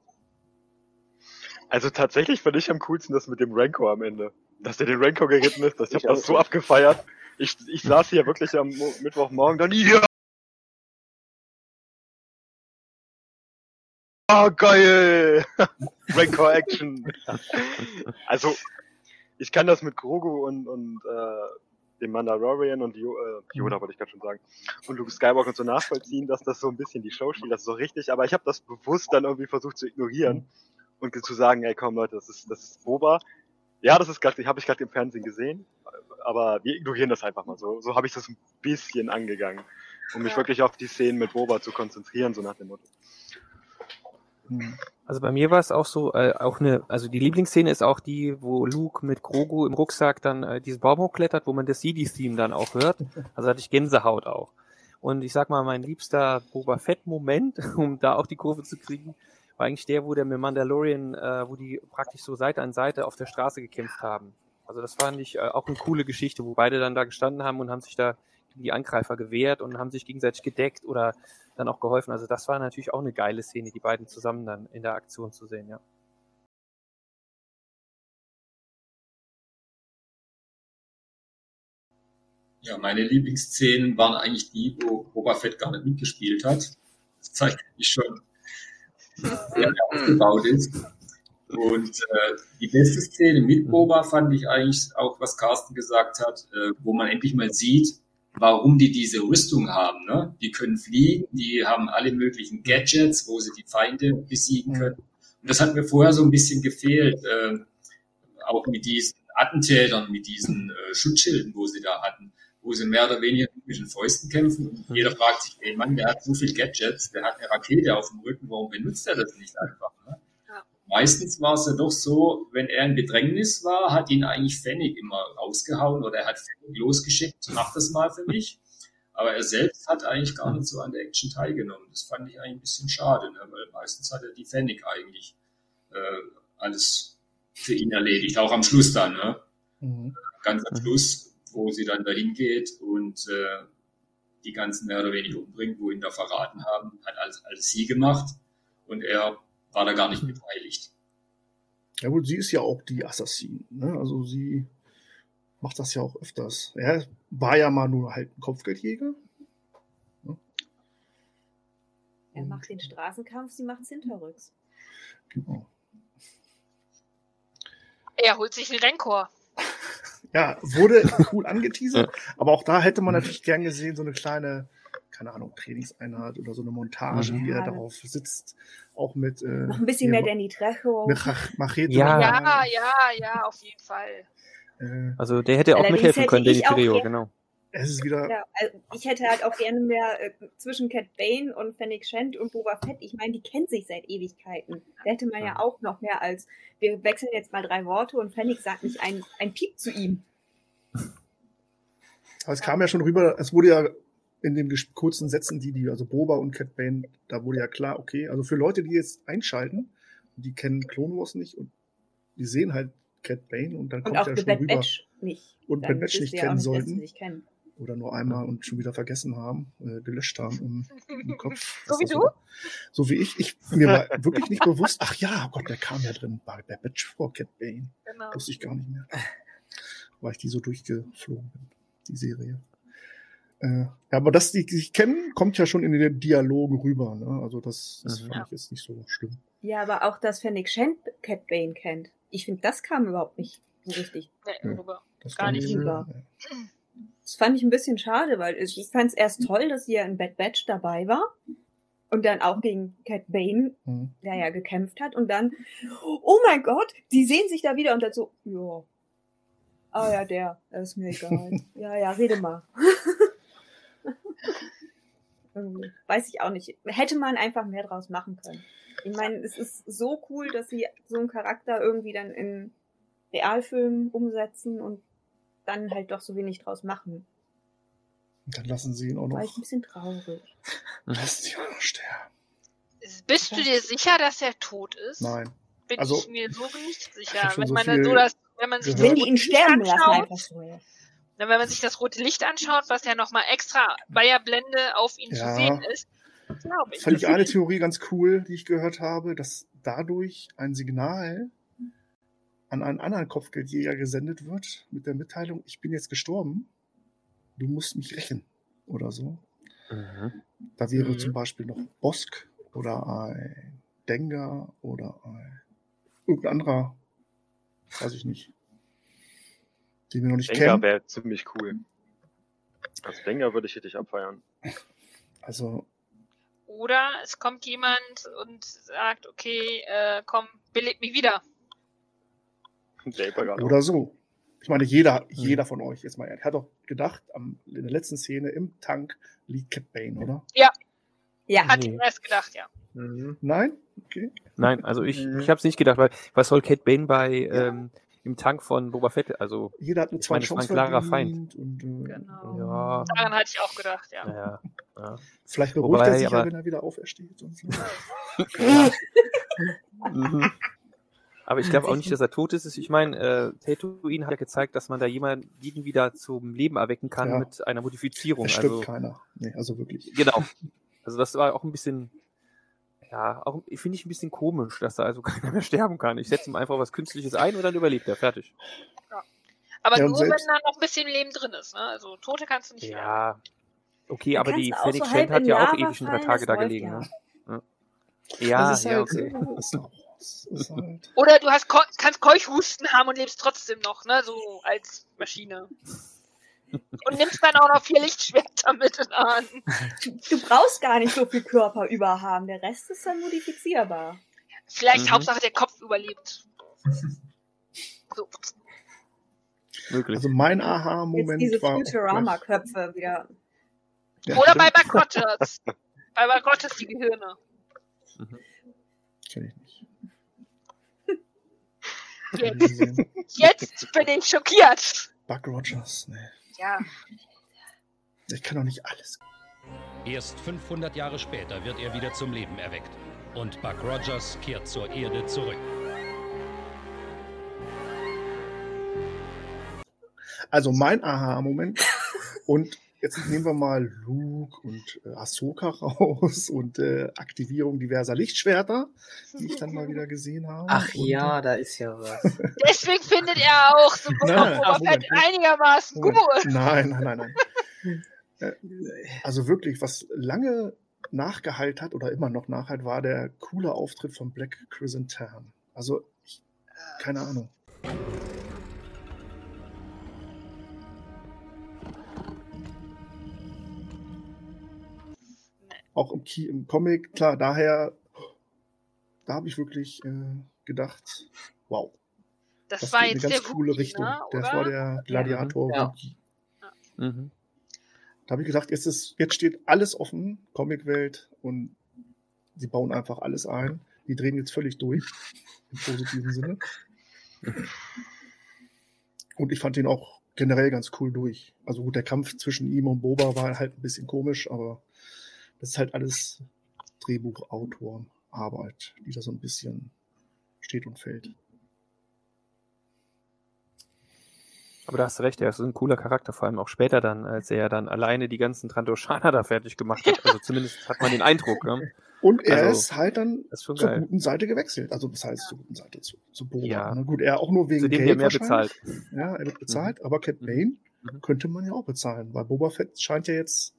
Also tatsächlich fand ich am coolsten das mit dem Rancor am Ende. Dass der den Rancor geritten ist, dass ich, ich hab das so abgefeiert. Ich, ich saß hier wirklich am Mittwochmorgen dann, ja, Oh, geil! *laughs* Rancor Action. also, ich kann das mit Grogu und, und äh, dem Mandalorian und jo äh, Yoda, wollte ich gerade schon sagen, und Luke Skywalker und so nachvollziehen, dass das so ein bisschen die Show spielt, das ist so richtig, aber ich habe das bewusst dann irgendwie versucht zu ignorieren und zu sagen, ey komm Leute, das ist, das ist Boba. Ja, das ist gerade, habe ich gerade im Fernsehen gesehen, aber wir ignorieren das einfach mal so. So habe ich das ein bisschen angegangen, um mich wirklich auf die Szenen mit Boba zu konzentrieren, so nach dem Motto. Hm. Also bei mir war es auch so, äh, auch eine, also die Lieblingsszene ist auch die, wo Luke mit Grogu im Rucksack dann äh, diesen Baum hochklettert, wo man das CD-Theme dann auch hört. *laughs* Also hatte ich Gänsehaut auch. Und ich sag mal, mein liebster Boba Fett-Moment, *laughs* um da auch die Kurve zu kriegen, war eigentlich der, wo der mit Mandalorian, äh, wo die praktisch so Seite an Seite auf der Straße gekämpft haben. Also das fand ich äh, auch eine coole Geschichte, wo beide dann da gestanden haben und haben sich da die Angreifer gewehrt und haben sich gegenseitig gedeckt oder dann auch geholfen. Also das war natürlich auch eine geile Szene, die beiden zusammen dann in der Aktion zu sehen, ja. Ja, meine Lieblingsszenen waren eigentlich die, wo Boba Fett gar nicht mitgespielt hat. Das zeigt eigentlich schon, wie er aufgebaut ist. Und äh, die beste Szene mit Boba fand ich eigentlich auch, was Carsten gesagt hat, äh, wo man endlich mal sieht, warum die diese Rüstung haben. Ne? Die können fliegen, die haben alle möglichen Gadgets, wo sie die Feinde besiegen können. Und das hat mir vorher so ein bisschen gefehlt, äh, auch mit diesen Attentätern, mit diesen äh, Schutzschilden, wo sie da hatten, wo sie mehr oder weniger mit den Fäusten kämpfen. Und jeder fragt sich, ey Mann, der hat so viel Gadgets, der hat eine Rakete auf dem Rücken, warum benutzt er das nicht einfach? Ne? Meistens war es ja doch so, wenn er in Bedrängnis war, hat ihn eigentlich Pfennig immer rausgehauen oder er hat Pfennig losgeschickt, mach das mal für mich. Aber er selbst hat eigentlich gar nicht so an der Action teilgenommen. Das fand ich eigentlich ein bisschen schade, ne? weil meistens hat er die Pfennig eigentlich äh, alles für ihn erledigt, auch am Schluss dann. Ne? Mhm. Ganz am Schluss, wo sie dann dahin geht und äh, die ganzen mehr oder weniger umbringt, wo ihn da verraten haben, hat alles, alles sie gemacht und er war da gar nicht hm. beteiligt. Ja gut, sie ist ja auch die Assassin. Ne? Also sie macht das ja auch öfters. Er war ja mal nur halt ein Kopfgeldjäger. Ne? Er macht den Straßenkampf, sie macht es hinterrücks. Genau. Er holt sich den Renkor. ja, wurde *laughs* cool angeteasert, aber auch da hätte man natürlich gern gesehen, so eine kleine keine Ahnung, Trainingseinheit oder so eine Montage, mhm. wie er darauf sitzt, auch mit. Äh, Noch ein bisschen mehr Danny Trejo. Mit Machete. Ja. ja, ja, ja, auf jeden Fall. Äh, also der hätte auch mithelfen können, Danny Trejo, genau. Es ist wieder. Ja, also ich hätte halt auch gerne mehr äh, zwischen Cat Bane und Fennec Shand und Boba Fett. Ich meine, die kennt sich seit Ewigkeiten. Da hätte man ja. ja auch noch mehr als, wir wechseln jetzt mal drei Worte und Fennec sagt nicht ein, ein Piep zu ihm. Aber es kam ja schon rüber, es wurde ja in den kurzen Sätzen, die die, also Boba und Cat Bane, da wurde ja klar, okay, also für Leute, die jetzt einschalten, die kennen Clone Wars nicht und die sehen halt Cat Bane und dann und kommt ja schon Bad rüber Batch nicht. und Bad Batch nicht kennen nicht, sollten. Nicht oder nur einmal und schon wieder vergessen haben, äh, gelöscht haben im, im Kopf. so wie du? So, so, wie ich. ich. Mir war wirklich nicht bewusst, ach ja, oh Gott, der kam ja drin bei Bad Batch vor Cat Bane. Genau. Wusste ich gar nicht mehr. Weil ich die so durchgeflogen bin, die Serie. Äh, ja, aber dass die sich kennen, kommt ja schon in den Dialogen rüber. Ne? Also das, das mhm. fand ich jetzt nicht so schlimm. Ja, aber auch, dass Fennec Shand Cat Bane kennt. Ich finde, das kam überhaupt nicht so richtig nee, rüber. Das Gar nicht rüber. Das fand ich ein bisschen schade, weil ich fand es erst toll, dass sie ja in Bad Batch dabei war und dann auch gegen Cat Bane, mhm. der ja gekämpft hat und dann, oh mein Gott, die sehen sich da wieder und dann so, ja, ah ja, der, das ist mir egal. *laughs* ja, ja, rede mal. Irgendwie. Weiß ich auch nicht. Hätte man einfach mehr draus machen können. Ich meine, es ist so cool, dass sie so einen Charakter irgendwie dann in Realfilmen umsetzen und dann halt doch so wenig draus machen. Und dann lassen sie ihn auch noch. War ich ein bisschen traurig. Lassen sie ihn auch noch sterben. Bist du dir sicher, dass er tot ist? Nein. Bin Also, ich mir so nicht ich sicher. Wenn so man, so das, wenn man sich. Wenn die ihn sterben lassen, einfach so. Wenn man sich das rote Licht anschaut, was ja nochmal extra bei der Blende auf ihn Ja. zu sehen ist, glaube ich. Fand ich eine *laughs* Theorie ganz cool, die ich gehört habe, dass dadurch ein Signal an einen anderen Kopfgeldjäger gesendet wird mit der Mitteilung, ich bin jetzt gestorben, du musst mich rächen oder so. Mhm. Da wäre Mhm. zum Beispiel noch Bosk oder ein Dengar oder ein irgendein anderer, weiß ich nicht, den wir noch nicht Denker kennen. wäre ziemlich cool. Als Denker würde ich richtig abfeiern. Also Oder es kommt jemand und sagt, okay, äh, komm, belebt mich wieder. *laughs* Oder so. Ich meine, jeder, jeder von euch, jetzt mal ehrlich, hat doch gedacht, am, in der letzten Szene im Tank liegt Cat Bane, oder? ja. Hat Nee. ich erst gedacht, ja. Mhm. Nein? Okay. Nein, also ich, Mhm. ich habe es nicht gedacht, weil was soll Cat Bane bei ähm, im Tank von Boba Fett? Also Jeder hat eine zweite war ein Chance klarer verdient und äh, Genau. ja, Daran hatte ich auch gedacht, ja. naja. Ja. vielleicht beruhigt Wobei, er sich ja, wenn er wieder aufersteht. Und so. *laughs* Mhm. Aber ich glaube auch nicht, dass er tot ist. Ich meine, äh, Tatooine hat ja gezeigt, dass man da jemanden wieder zum Leben erwecken kann Ja. mit einer Modifizierung. Es stimmt Also keiner. Nee, also wirklich. genau. Also das war auch ein bisschen, ja, auch finde ich ein bisschen komisch, dass da also *laughs* keiner mehr sterben kann. Ich setze ihm einfach was Künstliches ein und dann überlebt er. Fertig. Aber Ja, nur, selbst- wenn da noch ein bisschen Leben drin ist. Ne? Also Tote kannst du nicht werden. Ja. Okay, Dann aber die Fennec so Shand hat ja auch ewig ein paar Tage da gelegen. ja. Ne? Ja, ja, ja, halt, okay. Ist *laughs* halt, Oder du hast kannst Keuchhusten haben und lebst trotzdem noch, ne? So als Maschine. Und nimmst dann auch noch vier Lichtschwerter mit in Hand. Du brauchst gar nicht so viel Körper überhaben. Der Rest ist dann modifizierbar. Vielleicht Mhm. Hauptsache der Kopf überlebt. *laughs* So. Möglich. also mein Aha-Moment diese war. auch Futurama-Köpfe wieder. Ja, Oder bei stimmt. Backrotters. *laughs* bei Backrotters die Gehirne. Kenn ich nicht. Jetzt, jetzt bin ich schockiert. Buck Rogers, nee. Ja. Ich kann doch nicht alles. Erst 500 Jahre später wird er wieder zum Leben erweckt. Und Buck Rogers kehrt zur Erde zurück. Also mein Aha-Moment. *laughs* Und jetzt nehmen wir mal Luke und äh, Ahsoka raus und äh, Aktivierung diverser Lichtschwerter, die ich dann mal wieder gesehen habe. Ach und, ja, da ist ja was. *laughs* Deswegen findet er auch so Nein, Boba Fett einigermaßen Moment. gut. Nein, nein, nein, nein. *laughs* Äh, Also wirklich, was lange nachgeheilt hat oder immer noch nachhalt, war der coole Auftritt von Black Chrysanthemum. Also, ich, keine Ahnung. Auch im, Ki im Comic, klar, daher, da habe ich wirklich äh, gedacht, wow, Das, das war geht eine jetzt ganz der coole Wookie, Richtung. Ne, das war der Gladiator Ja. Wookie. Mhm. Da habe ich gedacht, jetzt, ist, jetzt steht alles offen, Comicwelt, und sie bauen einfach alles ein. Die drehen jetzt völlig durch, im positiven Sinne. Und ich fand den auch generell ganz cool durch. Also gut, der Kampf zwischen ihm und Boba war halt ein bisschen komisch, aber das ist halt alles Drehbuchautorenarbeit, die da so ein bisschen steht und fällt. Aber da hast du recht, er ist ein cooler Charakter, vor allem auch später dann, als er dann alleine die ganzen Trandoshaner *laughs* da fertig gemacht hat. Also zumindest hat man den Eindruck. Ne? Und er Also, ist halt dann ist zur geil. guten Seite gewechselt. Also das heißt zur guten Seite, zu, zu Boba. Ja. Gut, er auch nur wegen Zu dem Geld wir mehr bezahlt. Ja, er wird bezahlt, aber Cat Bane Mhm. Könnte man ja auch bezahlen, weil Boba Fett scheint ja jetzt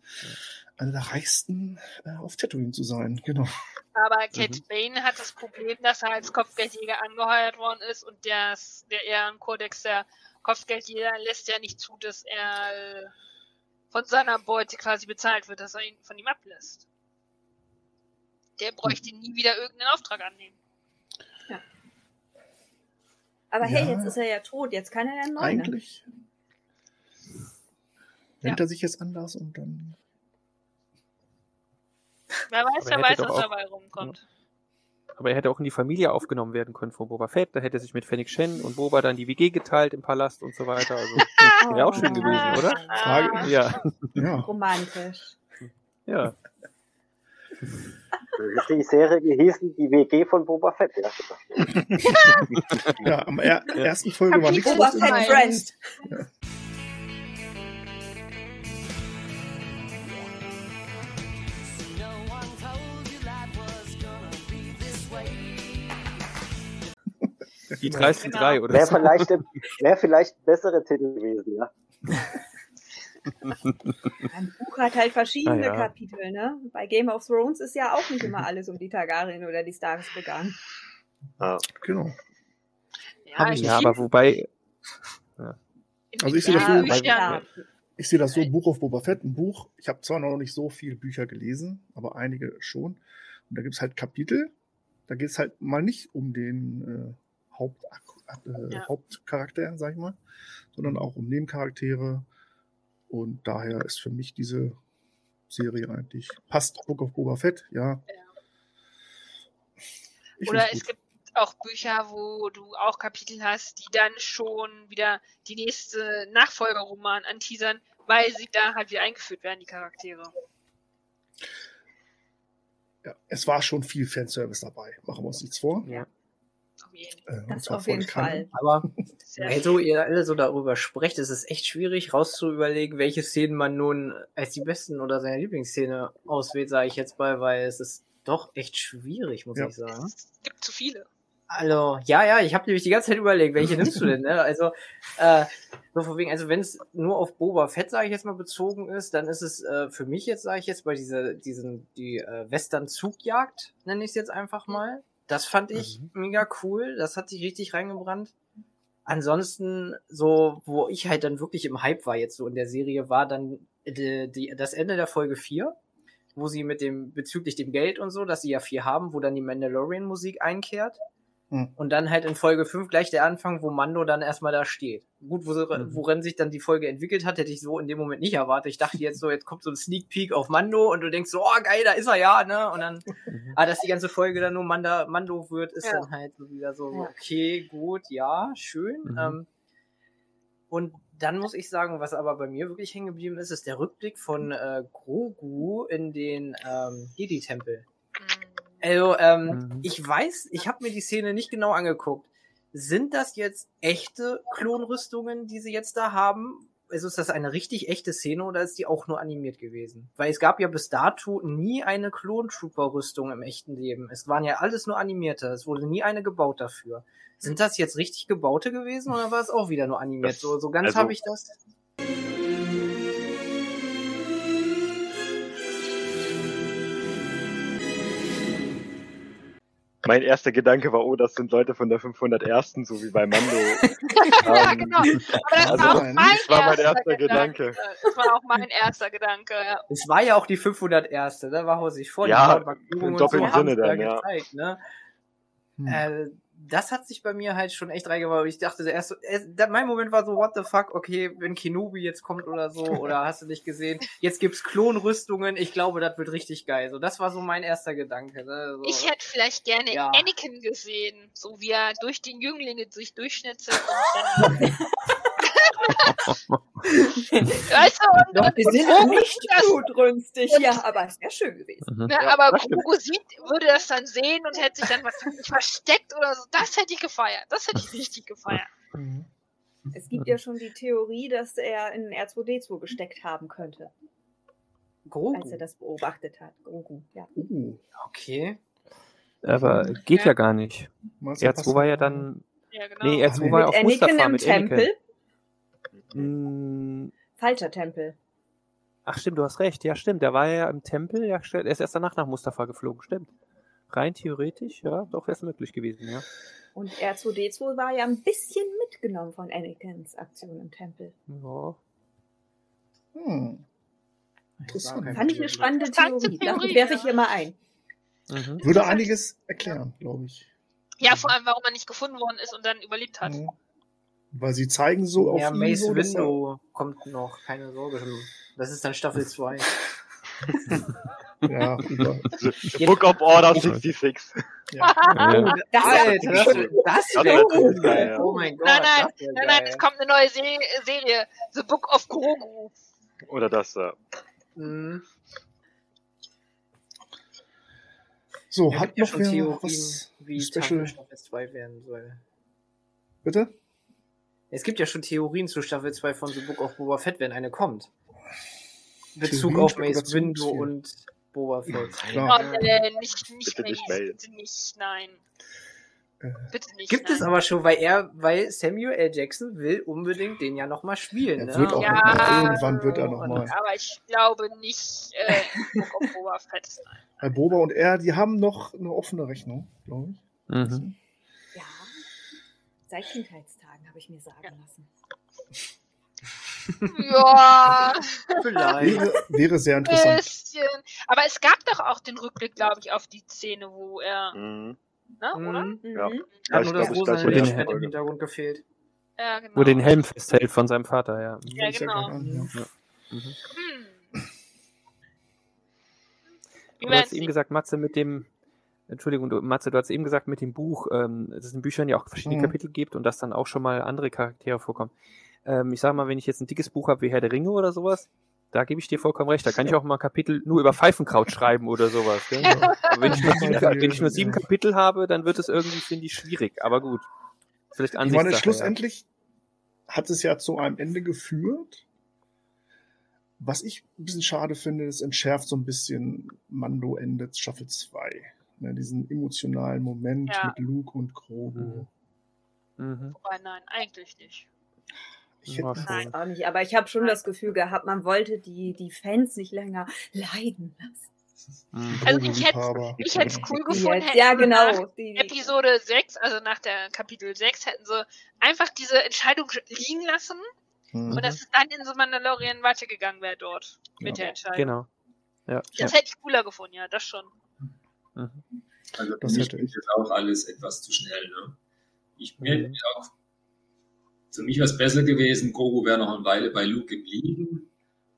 einer der reichsten äh, auf Tatooine zu sein. Genau. Aber Cat Mhm. Bane hat das Problem, dass er als Kopfgeldjäger angeheuert worden ist und das, der Ehrenkodex der Kopfgeldjäger lässt ja nicht zu, dass er äh, von seiner Beute quasi bezahlt wird, dass er ihn von ihm ablässt. Der bräuchte nie wieder irgendeinen Auftrag annehmen. Aber hey, Ja. jetzt ist er ja tot. Jetzt kann er ja einen neuen. ne? Nennt er sich jetzt anders und dann. Wer weiß, wer er weiß, was auch- dabei rumkommt. Aber er hätte auch in die Familie aufgenommen werden können von Boba Fett. Da hätte er sich mit Fennec Shen und Boba dann die WG geteilt im Palast und so weiter. Also *laughs* wäre auch schön gewesen, oder? Frage, Ja. ja. Romantisch. Ja. Die Serie gehießen, die WG von Boba Fett. Ja. *laughs* ja, am er ersten Folge war nichts Boba. Fett Friend. Die 3 3 oder Wäre so. vielleicht, wär vielleicht ein besserer Titel gewesen, ja. *laughs* Ein Buch hat halt verschiedene Ah, ja. Kapitel, ne? Bei Game of Thrones ist ja auch nicht immer *laughs* alles um die Targaryen oder die Starks begangen. Genau. Ja, ich Ja, aber wobei, Also ich sehe das Ja, so, ja. ich sehe das so, Buch of Boba Fett, ein Buch. Ich habe zwar noch nicht so viele Bücher gelesen, aber einige schon. Und da gibt es halt Kapitel. Da geht es halt mal nicht um den äh, Haupt, äh, Ja. Hauptcharakter, sag ich mal, sondern auch um Nebencharaktere. Und daher ist für mich diese Serie eigentlich passt. Book of Boba Fett, ja. Ich Oder es gut. gibt auch Bücher, wo du auch Kapitel hast, die dann schon wieder die nächste Nachfolgerroman anteasern, weil sie da halt wieder eingeführt werden, die Charaktere. ja, es war schon viel Fanservice dabei. Machen wir uns nichts vor. ja. Auf jeden Äh, Das auf jeden volle Kanne. Fall. Aber Sehr weil so ihr alle so darüber sprecht, ist es echt schwierig rauszuüberlegen, welche Szenen man nun als die besten oder seine Lieblingsszene auswählt, sage ich jetzt mal, weil es ist doch echt schwierig, muss Ja. ich sagen. Es gibt zu viele. Also, ja, ja, ich habe nämlich die ganze Zeit überlegt, welche nimmst du denn, ne? Also, äh, so von wegen, also wenn es nur auf Boba Fett, sage ich jetzt mal, bezogen ist, dann ist es äh, für mich jetzt, sage ich jetzt, bei dieser, diesen, die äh, Western-Zugjagd, nenne ich es jetzt einfach mal. Das fand ich mega cool, das hat sich richtig reingebrannt. Ansonsten, so, wo ich halt dann wirklich im Hype war jetzt so in der Serie, war dann die, die, das Ende der Folge 4, wo sie mit dem, bezüglich dem Geld und so, dass sie ja viel haben, wo dann die Mandalorian-Musik einkehrt. Hm. Und dann halt in Folge 5 gleich der Anfang, wo Mando dann erstmal da steht. Gut, wo, Mhm. worin sich dann die Folge entwickelt hat, hätte ich so in dem Moment nicht erwartet. Ich dachte jetzt so, jetzt kommt so ein Sneak Peek auf Mando und du denkst so, oh geil, da ist er ja, ne? Und dann, *laughs* Mhm. ah, dass die ganze Folge dann nur Manda, Mando wird, ist Ja. dann halt so wieder so, Ja. okay, gut, ja, schön. Mhm. Ähm, und dann muss ich sagen, was aber bei mir wirklich hängen geblieben ist, ist der Rückblick von äh, Grogu in den ähm, Jedi-Tempel. Also, ähm, Mhm. ich weiß, ich habe mir die Szene nicht genau angeguckt. Sind das jetzt echte Klonrüstungen, die sie jetzt da haben? Also ist das eine richtig echte Szene oder ist die auch nur animiert gewesen? Weil es gab ja bis dato nie eine Klontrooper-Rüstung im echten Leben. Es waren ja alles nur animierte. Es wurde nie eine gebaut dafür. Sind das jetzt richtig gebaute gewesen oder war es auch wieder nur animiert? Das- So, so ganz also- habe ich das. Mein erster Gedanke war, oh, das sind Leute von der 501. so wie bei Mando. *laughs* Ja, Ähm, genau. Aber das also, war auch mein, das war mein erster erster Gedanke. Das war auch mein erster Gedanke, ja. Es war ja auch die 501. Da war sich vor Ja, im und doppelten so haben Sinne dann, ja. gezeigt, ne? Hm. Äh, das hat sich bei mir halt schon echt reingebracht. Ich dachte erst, so, erst da- mein Moment war so, what the fuck, okay, wenn Kenobi jetzt kommt oder so, *laughs* oder hast du nicht gesehen, jetzt gibt's Klonrüstungen, ich glaube, das wird richtig geil. So, das war so mein erster Gedanke. Ne? So, Ich hätte vielleicht gerne Ja. Anakin gesehen, so wie er durch die Jünglinge sich durchschnitzelt und *laughs* dann. Weißt du, und, und, und sind Grogu nicht das, blutrünstig. Ja, aber es wäre schön gewesen. Mhm. Ja, aber. Grogu sieht, würde das dann sehen und hätte sich dann wahrscheinlich versteckt oder so. Das hätte ich gefeiert. Das hätte ich richtig gefeiert. Mhm. Es gibt ja schon die Theorie, dass er in R2D2 gesteckt haben könnte, als Grogu. er das beobachtet hat. Grogu, ja. Uh, Okay. Aber geht ja gar nicht. meinst du, R2 passt war ja dann. Ja, genau. Nee, R2 nee. war ja Mit auf Anakin Mustafa im mit Tempel. Anakin. Mm, Falscher Tempel. Ach stimmt, du hast recht. Ja, stimmt. Der war ja im Tempel. Ja, stimmt. er ist erst danach nach Mustafa geflogen. Stimmt. Rein theoretisch, ja, doch wäre es möglich gewesen, ja. Und R2D2 war ja ein bisschen mitgenommen von Anakins Aktion im Tempel. ja. Hm. Das kein Fand ich eine spannende Theorie. Theorie, werfe ich hier mal ein. Mhm. Würde einiges erklären, glaube ich. Ja, vor allem, warum er nicht gefunden worden ist und dann überlebt hat. Mhm. Weil sie zeigen so auf Ja, Mace so, er- Window kommt noch, keine Sorge. Das ist dann Staffel *laughs* 2. Ja, über. The Book of Order 66. Ja. Oh, das, Alter, das, das Das wäre wär cool. geil, ja. Oh mein Gott. Nein, nein, nein, nein, es kommt eine neue Se Serie. The Book of Grogu. Oder das, äh, Mhm. So, Es hat ja noch schon wer Theorien, was wie Special? Staffel Staffel 2 werden soll. Bitte? Es gibt ja schon Theorien zu Staffel 2 von The Book of Boba Fett, wenn eine kommt. Bezug auf Mace Windu und Boba Fett. Klar. Oh, äh, nicht, nicht, Bitte nicht Mace, bitte nicht, nein. Äh, Bitte nicht. Gibt nein. es aber schon, weil er, weil Samuel L. Jackson will unbedingt den ja nochmal spielen. Er Ne? wird auch Ja. noch mal, irgendwann wird er noch mal. Aber ich glaube nicht äh, Book of Boba Fett. Weil Boba und er, die haben noch eine offene Rechnung, glaube ich. Mhm. Ja. Seit Kindheitstagen habe ich mir sagen lassen. Ja, *laughs* Vielleicht. Wäre, wäre sehr interessant. bisschen. Aber es gab doch auch den Rückblick, glaube ich, auf die Szene, wo er, mhm. ne, oder? Mhm. Ja. Mhm. Ich nur das rosa im. Hintergrund gefehlt. Ja, genau. Wo den Helm festhält von seinem Vater, ja. Ja, ja genau. Ahnung, ja. Mhm. Hm. Wie Du hast eben gesagt, Matze, mit dem, Entschuldigung, du, Matze, du hast eben gesagt, mit dem Buch, ähm, dass es in Büchern ja auch verschiedene Mhm. Kapitel gibt und dass dann auch schon mal andere Charaktere vorkommen. Ähm, ich sag mal, wenn ich jetzt ein dickes Buch habe wie Herr der Ringe oder sowas, da gebe ich dir vollkommen recht. Da kann ich auch mal Kapitel nur über Pfeifenkraut schreiben oder sowas. Wenn ich, nur sieben, wenn ich nur sieben Kapitel habe, dann wird es irgendwie, finde ich, schwierig. Aber gut. Vielleicht Ich meine, ja. schlussendlich hat es ja zu einem Ende geführt. Was ich ein bisschen schade finde, es entschärft so ein bisschen Mando endet Staffel 2. Ne, diesen emotionalen Moment Ja. mit Luke und Grogu. Mhm. Mhm. Wobei, nein, eigentlich nicht. Ich hätte, Ja, schon. Nein, auch nicht. Aber ich habe schon das Gefühl gehabt, man wollte die, die Fans nicht länger leiden lassen. Mhm. Also ich hätte ich hätte es cool gefunden, hätten ja, sie genau. nach Die, Episode 6, also nach der Kapitel 6, hätten sie einfach diese Entscheidung liegen lassen Mhm. und dass es dann in so Mandalorian weitergegangen wäre dort mit Ja. der Entscheidung. Genau. Ja. Das hätte ich cooler gefunden, ja, das schon. Mhm. Also Das mich hätte geht das auch alles etwas zu schnell. Ne? Ich mir Mhm. auch für mich wäre es besser gewesen, Grogu wäre noch eine Weile bei Luke geblieben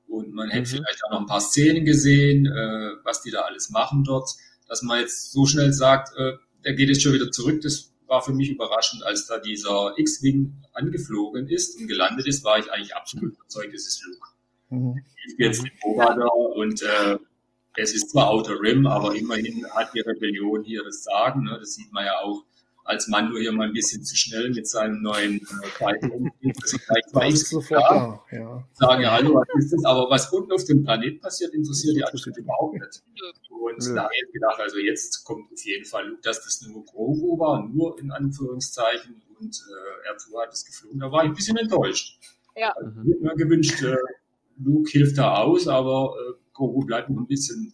und man hätte Mhm. vielleicht auch noch ein paar Szenen gesehen, äh, was die da alles machen dort, dass man jetzt so schnell sagt, äh, der geht jetzt schon wieder zurück. Das war für mich überraschend, als da dieser X-Wing angeflogen ist und gelandet ist, war ich eigentlich absolut überzeugt, es ist Luke. Mhm. Jetzt mit Boba da und äh, es ist zwar Outer Rim, aber immerhin hat die Rebellion hier das Sagen. Ne? Das sieht man ja auch, als Mando hier mal ein bisschen zu schnell mit seinem neuen äh, dass sie gleich sofort da, ja. sagen, ja, hallo, was ist das? Aber was unten auf dem Planet passiert, interessiert die anscheinend überhaupt nicht. Und Nö. da habe ich jetzt gedacht, also jetzt kommt auf jeden Fall Luke, dass das nur Grogu war, nur in Anführungszeichen. Und äh, R2 hat es geflogen. Da war ich ein bisschen enttäuscht. Ja. Also, ich hätte mir gewünscht, äh, Luke hilft da aus, aber äh, Grogu bleibt noch ein bisschen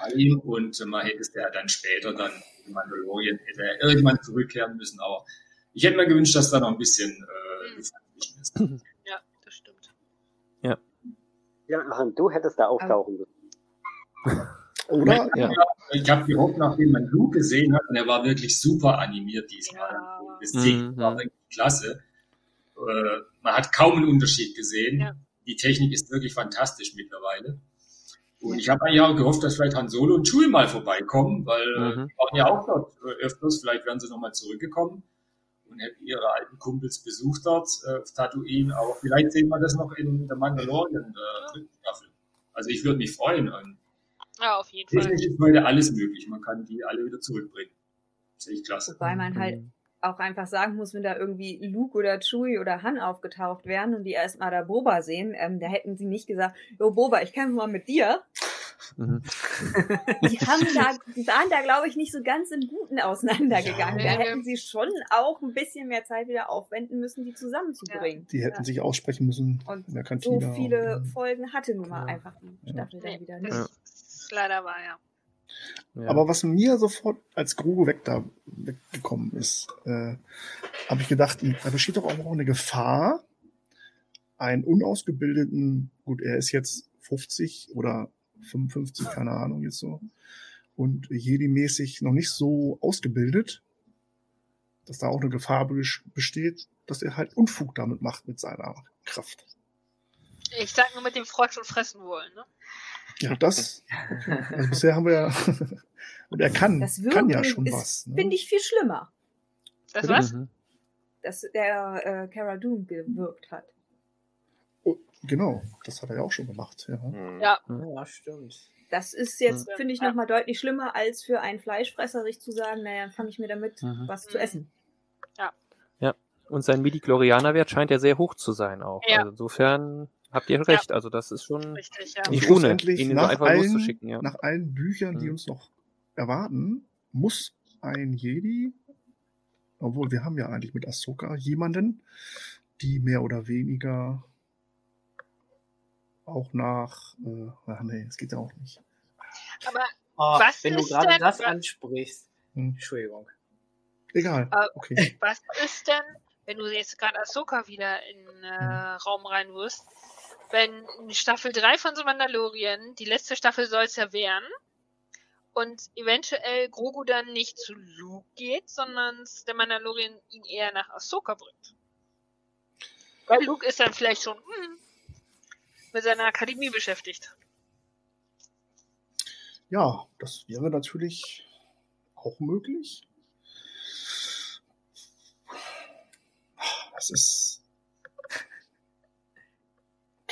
bei ihm und äh, man hätte es ja dann später dann in Mandalorian hätte er irgendwann zurückkehren müssen. Aber ich hätte mir gewünscht, dass da noch ein bisschen äh, dazwischen ist. *laughs* Ja, das stimmt. Ja, Han, du hättest da auftauchen müssen. Oder? Ja. Ich habe gehofft, nachdem man Luke gesehen hat, und er war wirklich super animiert diesmal. Ja. Das Ding Mhm. war wirklich klasse. Äh, man hat kaum einen Unterschied gesehen. Ja. Die Technik ist wirklich fantastisch mittlerweile. Und ich habe eigentlich auch gehofft, dass vielleicht Han Solo und Chewie mal vorbeikommen, weil äh, Mhm. die waren ja auch dort äh, öfters. Vielleicht wären sie nochmal zurückgekommen und hätten ihre alten Kumpels besucht dort äh, auf Tatooine. Aber vielleicht sehen wir das noch in der Mandalorian äh, dritten Staffel. Also ich würde mich freuen. Und Ja, auf jeden Fall. technisch ist heute alles möglich. Man kann die alle wieder zurückbringen. Sehe ich klasse. Wobei man halt Mhm. Auch einfach sagen muss, wenn da irgendwie Luke oder Chewie oder Han aufgetaucht wären und die erstmal da Boba sehen, ähm, da hätten sie nicht gesagt, jo Boba, ich kämpfe mal mit dir. Mhm. Die haben da, die waren da, glaube ich, nicht so ganz im Guten auseinandergegangen. Ja. Da hätten sie schon auch ein bisschen mehr Zeit wieder aufwenden müssen, die zusammenzubringen. Die hätten Ja. sich aussprechen müssen Und in der so Kantine. viele Und- Folgen hatte nun mal Ja. einfach die Staffel dann wieder das nicht. leider wahr, ja. Ja. Aber was mir sofort als Grogu weg da weggekommen ist, äh, habe ich gedacht, da besteht doch auch noch eine Gefahr, einen unausgebildeten, gut, er ist jetzt 50 oder 55, keine Ahnung jetzt so, und Jedi-mäßig noch nicht so ausgebildet, dass da auch eine Gefahr bes- besteht, dass er halt Unfug damit macht mit seiner Kraft. Ich sag nur mit dem Frosch und fressen wollen, ne? Ja, das. Also bisher haben wir ja. *laughs* Und er kann, Das kann ja schon ist, was. Ne? finde ich, viel schlimmer, Das was? Mhm. dass der äh, Cara Dune gewirkt hat. Oh, genau, das hat er ja auch schon gemacht. Ja. Hm. Ja. Ja, stimmt. Das ist jetzt, Ja. finde ich, Ja. nochmal deutlich schlimmer, als für einen Fleischfresser sich zu sagen, naja, dann fange ich mir damit Mhm. was zu Mhm. essen. Und sein Midi-Chlorianer-Wert scheint ja sehr hoch zu sein auch. Ja. Also insofern habt ihr recht. Also das ist schon Richtig, ja. Nicht ohne, ihn nach einfach allen- loszuschicken. Ja. Nach allen Büchern, die Mhm. uns noch erwarten, muss ein Jedi, obwohl wir haben ja eigentlich mit Ahsoka jemanden, die mehr oder weniger auch nach, äh, ach nee, es geht ja auch nicht. Aber Oh, Was wenn du gerade denn- das ansprichst. Hm. Entschuldigung. Egal, Äh, okay. was ist denn, wenn du jetzt gerade Ahsoka wieder in Mhm. äh, Raum rein wirst, wenn Staffel 3 von The Mandalorian, die letzte Staffel soll es ja werden, und eventuell Grogu dann nicht zu Luke geht, sondern der Mandalorian ihn eher nach Ahsoka bringt. Weil Luke ist dann vielleicht schon hm, mit seiner Akademie beschäftigt. Ja, das wäre natürlich auch möglich. Das ist.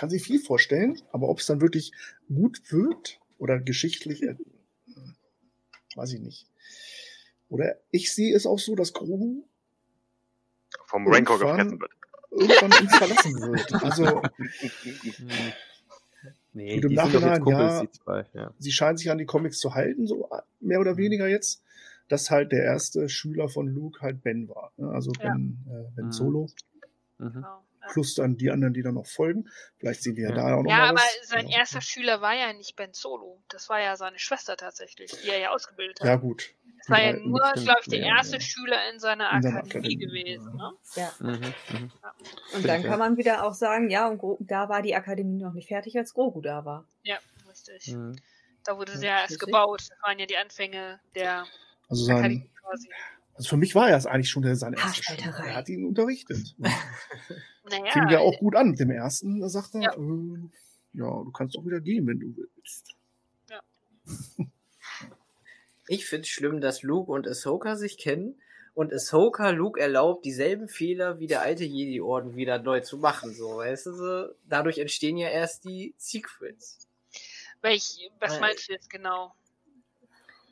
Kann sich viel vorstellen, aber ob es dann wirklich gut wird oder geschichtlich, äh, weiß ich nicht. Oder ich sehe es auch so, dass Grogu Vom Rancor gefressen wird. irgendwann uns verlassen wird. Also. *laughs* Nee, Gut, im Nachhinein, Kumpels, ja. Ja. sie scheinen sich an die Comics zu halten, so mehr oder weniger jetzt, dass halt der erste Schüler von Luke halt Ben war. Ne? Also Ja. Ben, äh, ben Mhm. Solo. Mhm. Genau. Plus dann die anderen, die dann noch folgen. Vielleicht sehen wir ja, da auch noch Ja, mal aber was. sein ja. erster Schüler war ja nicht Ben Solo. Das war ja seine Schwester tatsächlich, die er ja ausgebildet hat. Ja, gut. das war ja nur, glaube ich, der erste ja. Schüler in seiner In seiner Akademie, Akademie, gewesen. ja. Ne? Ja. Mhm. Mhm. Und dann kann man wieder auch sagen, ja, und da war die Akademie noch nicht fertig, als Grogu da war. Ja, richtig. Mhm. Da wurde sie Ja, erst gebaut. Das waren ja die Anfänge der Also, sein, Akademie quasi. Also für mich war er es eigentlich schon der, sein erster Schüler. Haarspalterei. Er hat ihn unterrichtet. *laughs* Naja, Fing ja auch gut an mit dem ersten. Da sagt er, Ja. äh, ja, du kannst auch wieder gehen, wenn du willst. *laughs* Ich finde es schlimm, dass Luke und Ahsoka sich kennen und Ahsoka Luke erlaubt, dieselben Fehler wie der alte Jedi-Orden wieder neu zu machen. So, weißt du, so, dadurch entstehen ja erst die Secrets. welch, was Äh, meinst du jetzt genau?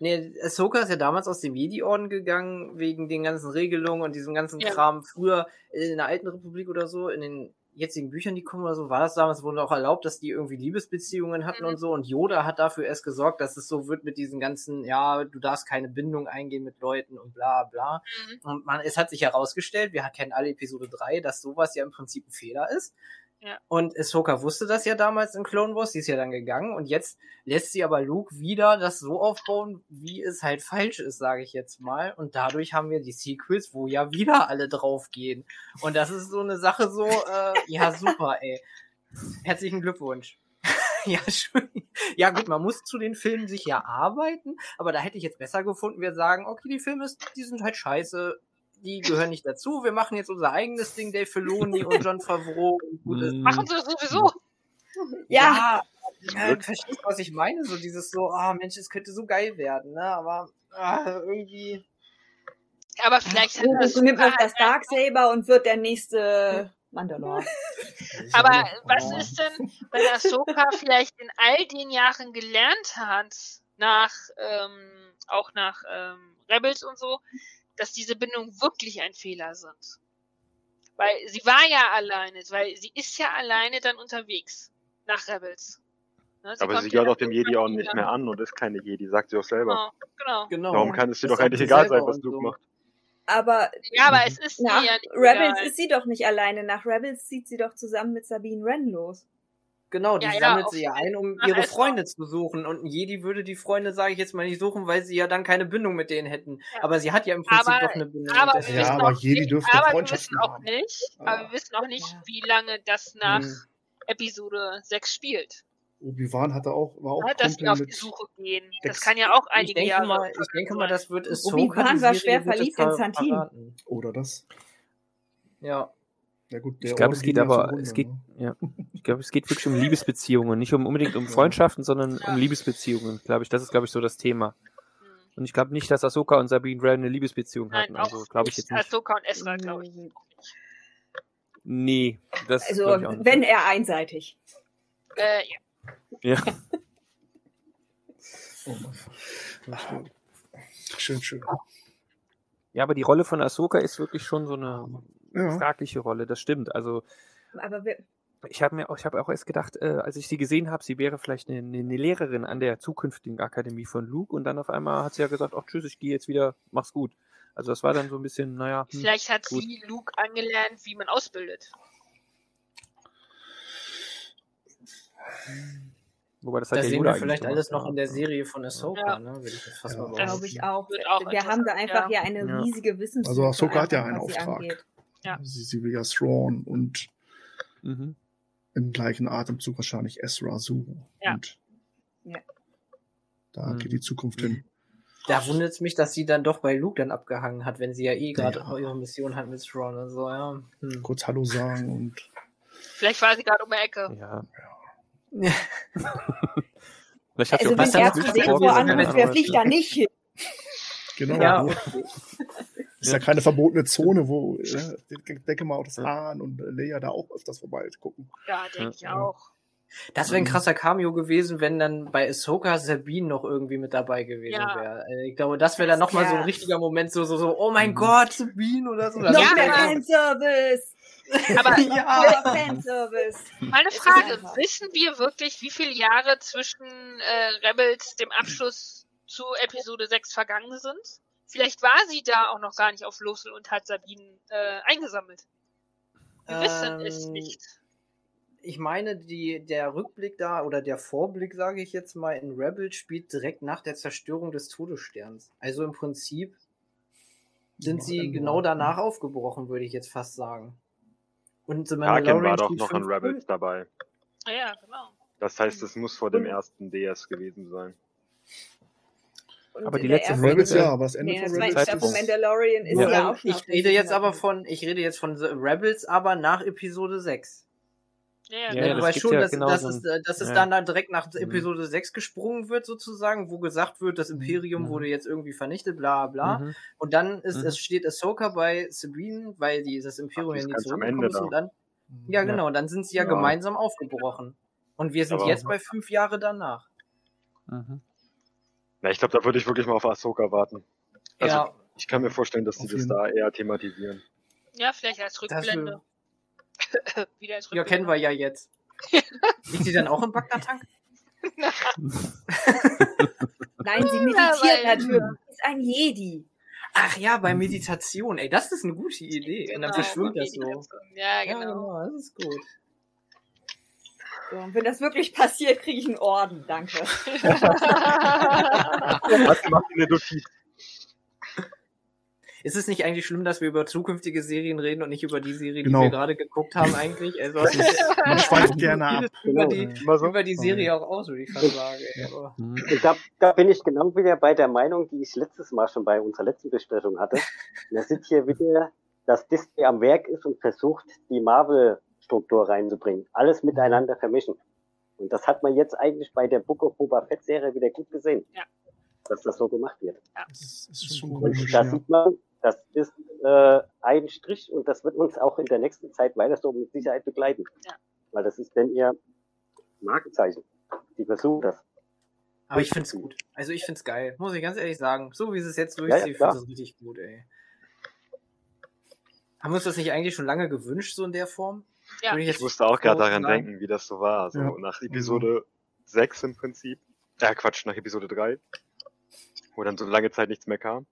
Nee, Ahsoka ist ja damals aus dem Jedi-Orden gegangen, wegen den ganzen Regelungen und diesem ganzen Ja. Kram. Früher in der alten Republik oder so, in den jetzigen Büchern, die kommen oder so, war das damals, wurde auch erlaubt, dass die irgendwie Liebesbeziehungen hatten Mhm. und so. Und Yoda hat dafür erst gesorgt, dass es so wird mit diesen ganzen, ja, du darfst keine Bindung eingehen mit Leuten und bla bla. Mhm. Und man, es hat sich herausgestellt, wir kennen alle Episode 3, dass sowas ja im Prinzip ein Fehler ist. Und Ahsoka wusste das ja damals in Clone Wars, die ist ja dann gegangen und jetzt lässt sie aber Luke wieder das so aufbauen, wie es halt falsch ist, sage ich jetzt mal. Und dadurch haben wir die Sequels, wo ja wieder alle draufgehen. Und das ist so eine Sache so, äh, ja super, ey. Herzlichen Glückwunsch. *laughs* ja, schön. ja gut, man muss zu den Filmen sich ja arbeiten, aber da hätte ich jetzt besser gefunden, wir sagen, okay, die Filme, die sind halt scheiße, die gehören nicht dazu, wir machen jetzt unser eigenes Ding, Dave Filoni *laughs* und John Favreau und. Mhm. Machen sie sowieso. Ja, ja, ja verstehst du, was ich meine? So dieses so, ah Mensch, es könnte so geil werden, ne? Aber ah, irgendwie. Aber vielleicht hat Grogu das nimmt halt das Darksaber und wird der nächste Mandalore. *laughs* Aber was Oh. ist denn, wenn Ahsoka *laughs* vielleicht in all den Jahren gelernt hat, nach, ähm, auch nach ähm, Rebels und so, dass diese Bindungen wirklich ein Fehler sind? Weil sie war ja alleine, weil sie ist ja alleine dann unterwegs nach Rebels. Ne, Aber kommt sie gehört auch dem Jedi-Orden wieder. nicht mehr an und ist keine Jedi, sagt sie auch selber. Genau, genau. Genau. Darum kann es dir doch eigentlich sie egal sein, was Luke so. macht. Aber Ja, aber es ist nach ja nicht Rebels egal. ist sie doch nicht alleine. Nach Rebels zieht sie doch zusammen mit Sabine Wren los. Genau, die Ja, ja, sammelt sie ja ein, um Ach, ihre also. Freunde zu suchen. Und ein Jedi würde die Freunde, sage ich jetzt mal, nicht suchen, weil sie ja dann keine Bindung mit denen hätten. Ja. Aber sie hat ja im Prinzip Aber- doch eine Bindung. Aber mit wir Ja, wissen aber auch Jedi nicht, dürfte aber wir Freundschaften wissen auch haben. nicht, aber wir wissen auch nicht, wie lange das nach Hm. Episode 6 spielt. Obi-Wan hatte auch, war auch Ja, dass sie Kumpel auf die mit. Suche gehen. Das kann ja auch ich einige denke Jahre mal, ich denke mal, das wird es so. Obi-Wan war schwer verliebt in. Santin. Oder das. Ja. Ja gut, ich glaube, es geht aber, es geht, ja, ich glaube, es geht wirklich um Liebesbeziehungen, nicht um, unbedingt um Freundschaften, sondern um Liebesbeziehungen, glaube ich. Das ist, glaube ich, so das Thema. Und ich glaube nicht, dass Ahsoka und Sabine Wren eine Liebesbeziehung Nein, hatten. Also glaube ich jetzt nicht. Ahsoka und Ezra, glaube ich. Nee, das Also, glaub ich auch nicht. wenn er einseitig. Äh, ja. Ja. Schön, schön. ja, aber die Rolle von Ahsoka ist wirklich schon so eine Ja. fragliche Rolle, das stimmt. Also Aber wir, ich habe mir auch, ich habe auch erst gedacht, äh, als ich sie gesehen habe, sie wäre vielleicht eine, eine, Lehrerin an der zukünftigen Akademie von Luke und dann auf einmal hat sie ja gesagt, ach tschüss, ich gehe jetzt wieder, mach's gut. Also das war dann so ein bisschen, naja. Hm, Vielleicht hat gut. sie Luke angelernt, wie man ausbildet. Wobei das hat Das ja sehen wir vielleicht gemacht, alles noch ja. in der Serie von Ahsoka, Ja. ne? Würde ich jetzt fast Ja. mal Das glaube ich auch. auch wir haben da einfach interessant, ja eine Ja. riesige Wissenslücke. Also Ahsoka hat ja einen Auftrag. Ja. Sie, sie will ja Thrawn und Mhm. im gleichen Atemzug wahrscheinlich Ezra suchen. Ja. Und Ja. da Mhm. geht die Zukunft hin. Da wundert es mich, dass sie dann doch bei Luke dann abgehangen hat, wenn sie ja eh gerade Ja. ihre Mission hat mit Thrawn und so, ja. Hm. Kurz Hallo sagen und Vielleicht war sie gerade um die Ecke. Ja. Ja. *laughs* Vielleicht hat sie Also auch was er hat zu das sehen gesprochen? woanders Ahnung. fliegt da *laughs* nicht hin. genau. Ja, *laughs* Ist ja keine verbotene Zone, wo, äh, ich denke mal auch das Hahn und Leia da auch öfters vorbei gucken. Ja, denke ich auch. Das wäre ein krasser Cameo gewesen, wenn dann bei Ahsoka Sabine noch irgendwie mit dabei gewesen Ja. wäre. Also Ich glaube, das wäre dann nochmal so ein richtiger Moment, so, so, so, oh mein Mhm. Gott, Sabine oder so. Das Noch Ja, mehr Fanservice! Aber *laughs* ja. Fanservice! Meine Frage, wissen wir wirklich, wie viele Jahre zwischen äh, Rebels, dem Abschluss zu Episode 6 vergangen sind? Vielleicht war sie da auch noch gar nicht auf Losel und hat Sabine äh, eingesammelt. Wir wissen es Ähm, nicht. Ich meine, die, der Rückblick da oder der Vorblick, sage ich jetzt mal, in Rebel spielt direkt nach der Zerstörung des Todessterns. Also im Prinzip sind sie genau danach aufgebrochen, würde ich jetzt fast sagen. Und The Tarkin war Mandalorian doch noch in Rebels dabei. Ah Ja, genau. Das heißt, es muss vor dem ersten DS gewesen sein. Und Aber die letzte Folge Rebels ja, aber das Ende Nee, von Rebels ich glaube, ist- Mandalorian ist ja ähm, auch ich rede jetzt aber von, ich rede jetzt von The Rebels, aber nach Episode 6. Ja, Ja, genau. Ja, ja, du das weißt schon, ja dass, genau dass, so es, ein- dass es ja. dann da direkt nach Mhm. Episode 6 gesprungen wird, sozusagen, wo gesagt wird, das Imperium Mhm. wurde jetzt irgendwie vernichtet, bla bla. Mhm. Und dann ist, Mhm. es steht Ahsoka bei Sabine, weil die, das Imperium Ach, ja ist nie zurückgekommen ist. Und da. dann, ja, genau, und dann sind sie ja, Ja. gemeinsam aufgebrochen. Und wir sind Aber- jetzt bei fünf Jahre danach. Mhm. Na, ich glaube, da würde ich wirklich mal auf Ahsoka warten. Also, ja, ich kann mir vorstellen, dass Auf die das da eher thematisieren. ja, vielleicht als Rückblende. wir, *laughs* Wieder als ja, Rückblende. kennen wir ja jetzt. *laughs* Liegt sie dann auch im Bagdad-Tank? *laughs* Nein, sie Ja, meditiert natürlich. Sie ist ein Jedi. Ach ja, bei Meditation. Ey, das ist eine gute Idee. Und dann Genau, verschwimmt das so. Ja, Ja, genau. genau, das ist gut. So, und wenn das wirklich *laughs* passiert, kriege ich einen Orden. Danke. *laughs* Was macht eine Notiz? Ist es nicht eigentlich schlimm, dass wir über zukünftige Serien reden und nicht über die Serie, Genau. die wir gerade geguckt haben eigentlich? Also, Man *laughs* schweift gerne ab. über, Genau. die, Immer so? über die Serie auch aus, würde ich fast sagen. ey. Mhm. Und da, bin ich genau wieder bei der Meinung, die ich letztes Mal schon bei unserer letzten Besprechung hatte. Da sieht hier wieder, dass Disney am Werk ist und versucht, die Marvel-Struktur reinzubringen. Alles miteinander vermischen. Und das hat man jetzt eigentlich bei der Book of Boba Fett Serie wieder gut gesehen. Ja. Dass das so gemacht wird. Das ist, schon Und komisch. da Ja. sieht man, das ist äh, ein Strich und das wird uns auch in der nächsten Zeit weiter so mit Sicherheit begleiten. Ja. Weil das ist denn ihr Markenzeichen. Die versuchen das. aber ich find's gut. Also ich find's geil, muss ich ganz ehrlich sagen. So wie es jetzt ja, durchzieht, klar. finde ich es richtig gut, ey. Haben wir uns das nicht eigentlich schon lange gewünscht, so in der Form? Ja. Ich musste auch gerade daran denken, wie das so war. So Ja. nach Episode 6 im Prinzip. Ja, Quatsch, nach Episode 3. Wo dann so lange Zeit nichts mehr kam.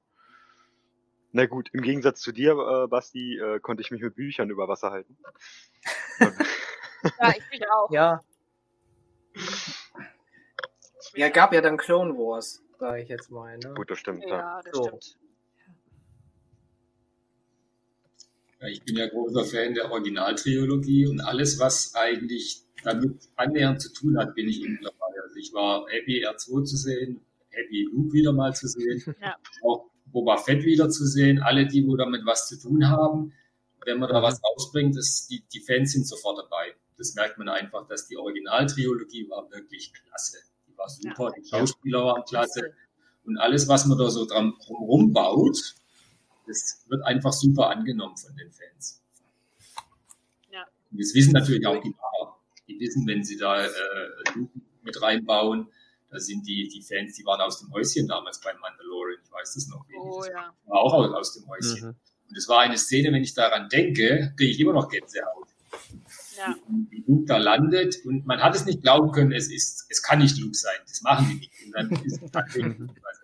Na gut, im Gegensatz zu dir, äh, Basti, äh, konnte ich mich mit Büchern über Wasser halten. Ja, ich mich auch. Ja, ja, gab ja dann Clone Wars, sage ich jetzt mal. Ne? gut, das stimmt. Ja. Ja, das So. stimmt. Ich bin ja großer Fan der Originaltrilogie und alles, was eigentlich damit annähernd zu tun hat, bin ich eben dabei. Also ich war happy, R2 zu sehen, happy, Luke wieder mal zu sehen, *laughs* Ja. auch Boba Fett wieder zu sehen, alle die, wo damit was zu tun haben. wenn man da was rausbringt, ist, die, die Fans sind sofort dabei. Das merkt man einfach, dass die Originaltriologie war wirklich klasse. Die war super, die Schauspieler waren klasse. Und alles, was man da so dran rumbaut, das wird einfach super angenommen von den Fans. Ja. Und das wissen natürlich auch die Macher. Die wissen, wenn sie da äh, Luke mit reinbauen, da sind die, die Fans, die waren aus dem Häuschen damals beim Mandalorian. Ich weiß das noch. Oh, ja. War auch aus, aus dem Häuschen. Mhm. Und es war eine Szene, wenn ich daran denke, kriege ich immer noch Gänsehaut. Ja. Wie Luke da landet und man hat es nicht glauben können, es ist, es kann nicht Luke sein, das machen die nicht. Und dann ist es *laughs*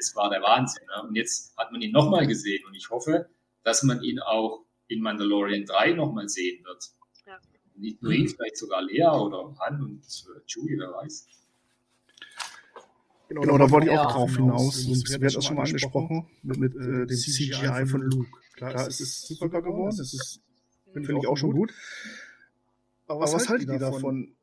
das war der Wahnsinn. Ne? Und jetzt hat man ihn nochmal gesehen und ich hoffe, dass man ihn auch in Mandalorian 3 nochmal sehen wird. Ja. Nicht nur ihn, vielleicht sogar Lea oder Han und äh, Chewie, wer weiß. Genau, genau da wollte ich auch drauf hinaus. Wir hatten das schon mal angesprochen mit, mit äh, dem CGI von Luke. Klar, es ist super geworden, es ist, finde ich auch schon gut. Aber was, haltet ihr davon?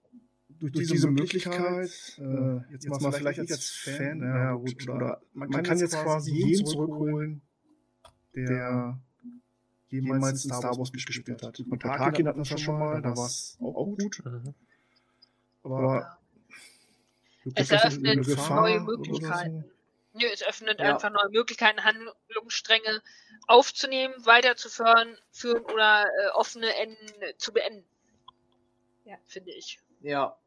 Durch, diese Möglichkeit, äh, jetzt, mal vielleicht nicht als Fan, ja, gut, oder man, kann jetzt quasi jeden zurückholen, der jemals in Star Wars mitgespielt hat. Bei Tarkin hatten wir das schon mal, da war es auch gut. Mhm. Aber Es eröffnet neue Möglichkeiten. Nö, es öffnet Ja. einfach neue Möglichkeiten, Handlungsstränge aufzunehmen, weiterzuführen führen oder äh, offene Enden zu beenden. Ja. Finde ich. Ja,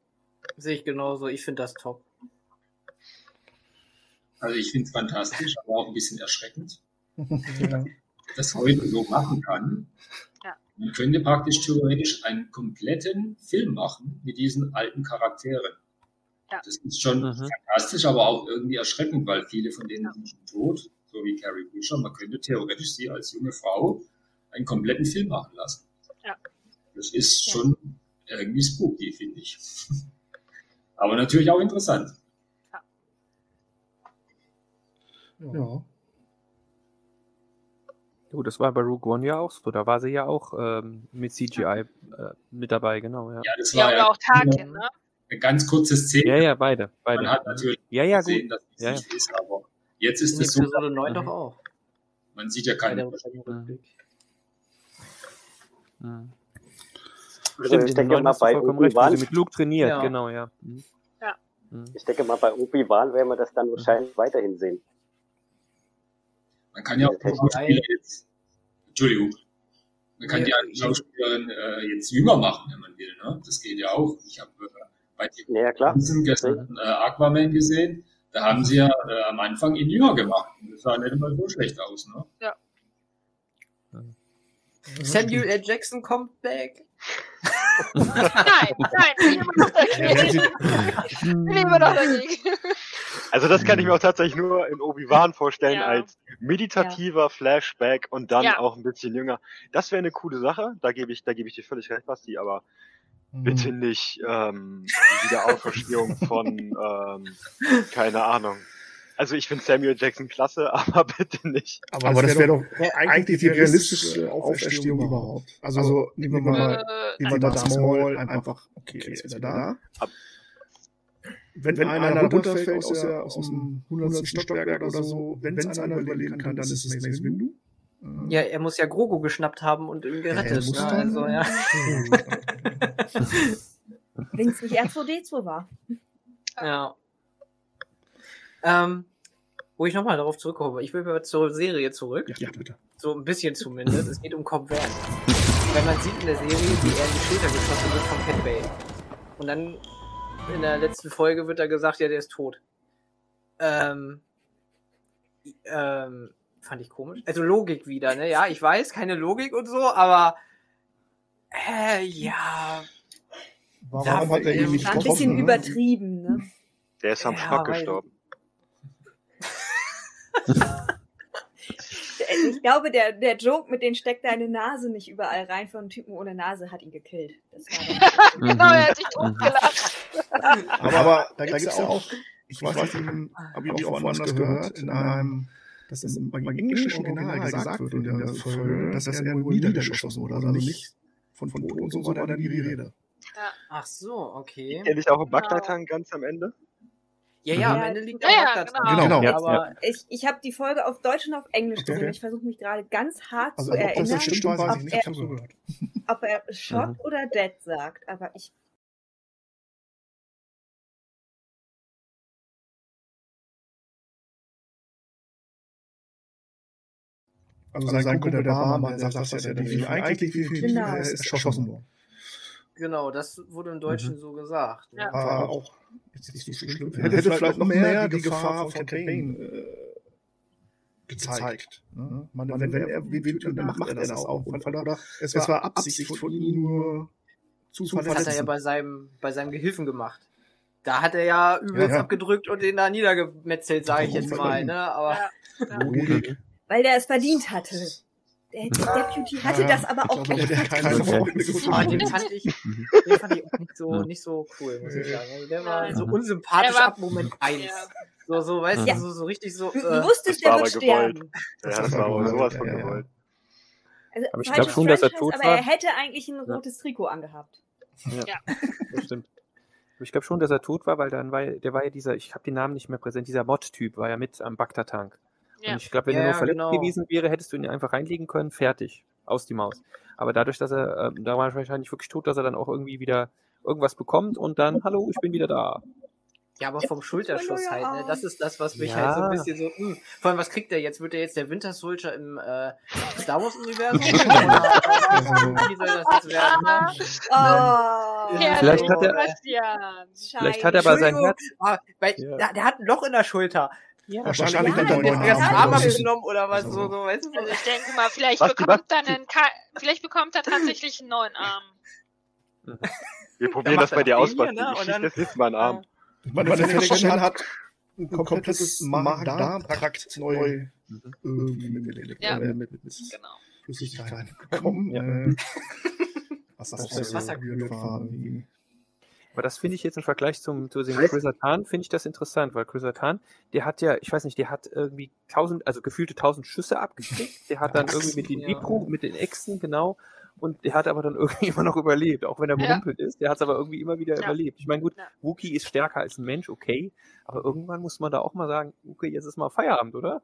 sehe ich genauso. Ich finde das top. Also ich finde es fantastisch, aber auch ein bisschen erschreckend. ja. das heute so machen kann. Ja. Man könnte praktisch theoretisch einen kompletten Film machen mit diesen alten Charakteren. Ja. Das ist schon Mhm. fantastisch, aber auch irgendwie erschreckend, weil viele von denen sind schon tot, so wie Carrie Fisher. Man könnte theoretisch sie als junge Frau einen kompletten Film machen lassen. Ja. Das ist schon irgendwie spooky, finde ich. *laughs* Aber natürlich auch interessant. ja. Gut, das war bei Rogue One ja auch so. Da war sie ja auch ähm, mit CGI äh, mit dabei, genau. Ja, Ja, das Ja, war oder ja auch Tarkin, ne? eine ganz kurze Szene. ja, ja beide. beide. Man hat natürlich ja, ja, gesehen, gut. dass es Ja, nicht ist, aber jetzt ist es so, Episode 9 doch Mhm. auch. man sieht ja Bei keine der Unterschiede. Rückblick. Mhm. Stimmt, ich in denke mal bei Obi-Wan, sie mit Luke trainiert, Ja. genau, ja. Mhm. Ja. Mhm. ich denke mal bei Obi-Wan werden wir das dann wahrscheinlich weiterhin sehen. Man kann ja auch Ja, die Schauspieler jetzt, Entschuldigung, man kann Ja, die Schauspielerin äh, jetzt jünger machen, wenn man will. Ne? Das geht ja auch. Ich habe äh, bei den Ja, klar. Ganzen gestern äh, Aquaman gesehen. Da haben sie ja äh, am Anfang ihn jünger gemacht. Das sah nicht immer so schlecht aus. Ne? Samuel L. Jackson kommt back. Nein, nein, bin immer noch dagegen. Bin immer noch dagegen. Also das kann ich mir auch tatsächlich nur in Obi-Wan vorstellen Ja. als meditativer Flashback und dann Ja. auch ein bisschen jünger. Das wäre eine coole Sache. Da gebe ich, da gebe ich dir völlig recht, Basti, aber Mhm. bitte nicht ähm, die Wiederauferstehung von *laughs* ähm, keine Ahnung. Also ich finde Samuel Jackson klasse, *laughs* aber bitte nicht. Aber, das wäre doch eigentlich die realistische Auferstehung überhaupt. Also, also nehmen wir mal, Äh, nehmen wir mal Darth Maul einfach, okay, er ist wieder da. Wenn, wenn einer runterfällt aus, der, aus dem 100. Stockwerk oder so, wenn es einer überleben kann, dann ist es Mace Windu. Ja, er muss ja Grogu geschnappt haben und ihn er gerettet. muss ne? dann- Also, ja. Wenn es nicht R2D2 war. ja. Ähm, wo ich nochmal darauf zurückkomme, ich will mal zur Serie zurück. Ja, ja, bitte. So ein bisschen zumindest. es geht um Cobb Van. Weil man sieht in der Serie, wie er in die Schulter geschossen wird von Cat Bane. Und dann in der letzten Folge wird da gesagt, ja, der ist tot. Ähm, ähm, fand ich komisch. Also Logik wieder, ne? Ja, ich weiß, keine Logik und so, aber äh, ja. Warum Da- hat er ihn nicht War ein bisschen ne? übertrieben, ne? Der ist am Ja, Schmack gestorben. *laughs* Ich glaube, der, der Joke mit den steckt deine Nase nicht überall rein für einen Typen ohne Nase hat ihn gekillt. Das war *laughs* Mhm. genau, er hat sich totgelacht. *laughs* Aber, aber da gibt es ja auch, ich weiß nicht, habe ich auch woanders gehört, in einem, dass das im, im englischen Original gesagt wird in der Folge, dass das irgendwo niedergeschossen wurde, also nicht von, von Boden und so nie die Rede. Ach so, okay. Kenn ich auch im Genau. Bagdad ganz am Ende? Ja, ja, am Mhm. Ende liegt Ja, der ja, Bagdad genau. dran. Genau. Ja, Aber Ich, ich habe die Folge auf Deutsch und auf Englisch Okay, gesehen. okay. Ich versuche mich gerade ganz hart Also, zu ob das erinnern, jetzt stimmt, weiß ob, ich nicht. Ich er, habe so gehört. *laughs* ob er Shot Mhm. oder Dead sagt. Aber ich Also sein, sein Kumpel, der Barmann, der sagt, dass er die eigentlich wie viel Genau. er ist erschossen worden. Genau, das wurde im Deutschen so gesagt. ne? Ja. War auch jetzt nicht so schlimm. Hätte vielleicht noch mehr die Gefahr von Kane äh, gezeigt. Ne? Man, wenn, wenn er wie will, dann macht er das auch. Und von daher, es war Absicht von ihm nur zu Das hat er ja verletzen. bei seinem, bei seinem Gehilfen gemacht. Da hat er ja übelst Ja, ja. abgedrückt und den da niedergemetzelt, sage ich jetzt mal. Ne? Aber Ja. Logik. weil der es verdient hatte. Der, der Deputy hatte Ja, das aber ich auch glaube, echt der hat keine *laughs* Ah, den fand ich, den fand ich auch nicht so, nicht so cool, muss ich sagen. Der war so unsympathisch Der war- ab Moment 1. Ja. So, so, weißt Ja. du, so, so richtig so. Du Äh, wusstest, der wird aber gewollt. sterben. Ja, das war aber sowas von Ja, ja, ja. gewollt. Also, Aber ich falsches glaub schon, dass er tot aber war. er hätte eigentlich ein rotes Trikot angehabt. *laughs* Das stimmt. Aber Ich glaube schon, dass er tot war, weil dann war der war ja dieser, ich habe den Namen nicht mehr präsent, dieser Mod-Typ war ja mit am Bagdad-Tank. Ja. Und ich glaube, wenn Ja, er nur verletzt genau. gewesen wäre, hättest du ihn einfach reinlegen können, fertig, aus die Maus. Aber dadurch, dass er, ähm, da war er wahrscheinlich wirklich tot, dass er dann auch irgendwie wieder irgendwas bekommt und dann, hallo, ich bin wieder da. ja, aber vom Schulterschuss halt, ne? Das ist das, was mich Ja. halt so ein bisschen so, mh. Vor allem, was kriegt er jetzt? Wird er jetzt der Winter Soldier im äh, Star Wars-Universum? *laughs* Wie soll das jetzt werden? Ne? *laughs* Oh, Ja, Vielleicht hat er- Sebastian. Vielleicht hat er aber sein Herz. ah, weil, Ja. der, der hat ein Loch in der Schulter. Ja, Wahrscheinlich Ja, hat er der einen Den neuen ersten Ja, Arm Arm. abgenommen oder was, Also- so, so, weißt du? Also ich denke mal, vielleicht Was, bekommt er einen Ka vielleicht bekommt er tatsächlich einen neuen Arm. Wir probieren das bei dir aus, Basti. ne? Und dann- das Mal einen Arm. Man, man, der Shannon hat ein komplettes Magen-Darm-Trakt neu irgendwie mit, mit, Ja. äh, mit, mit Genau. Flüssigkeiten bekommen. Ja. Äh, *laughs* was das Das ist Wasser weird war. irgendwie. Aber das finde ich jetzt im Vergleich zum, zu dem Chrysantan, finde ich das interessant, weil Chrysantan, der hat ja, ich weiß nicht, der hat irgendwie tausend, also gefühlte tausend Schüsse abgekriegt, der hat dann irgendwie mit den Ja. Vipro, mit den Echsen, genau, und der hat aber dann *laughs* irgendwie immer noch überlebt, auch wenn er Ja. berumpelt ist, der hat es aber irgendwie immer wieder Ja. überlebt. Ich meine, gut, Ja. Wookie ist stärker als ein Mensch, okay, aber irgendwann muss man da auch mal sagen, okay, jetzt ist mal Feierabend, oder?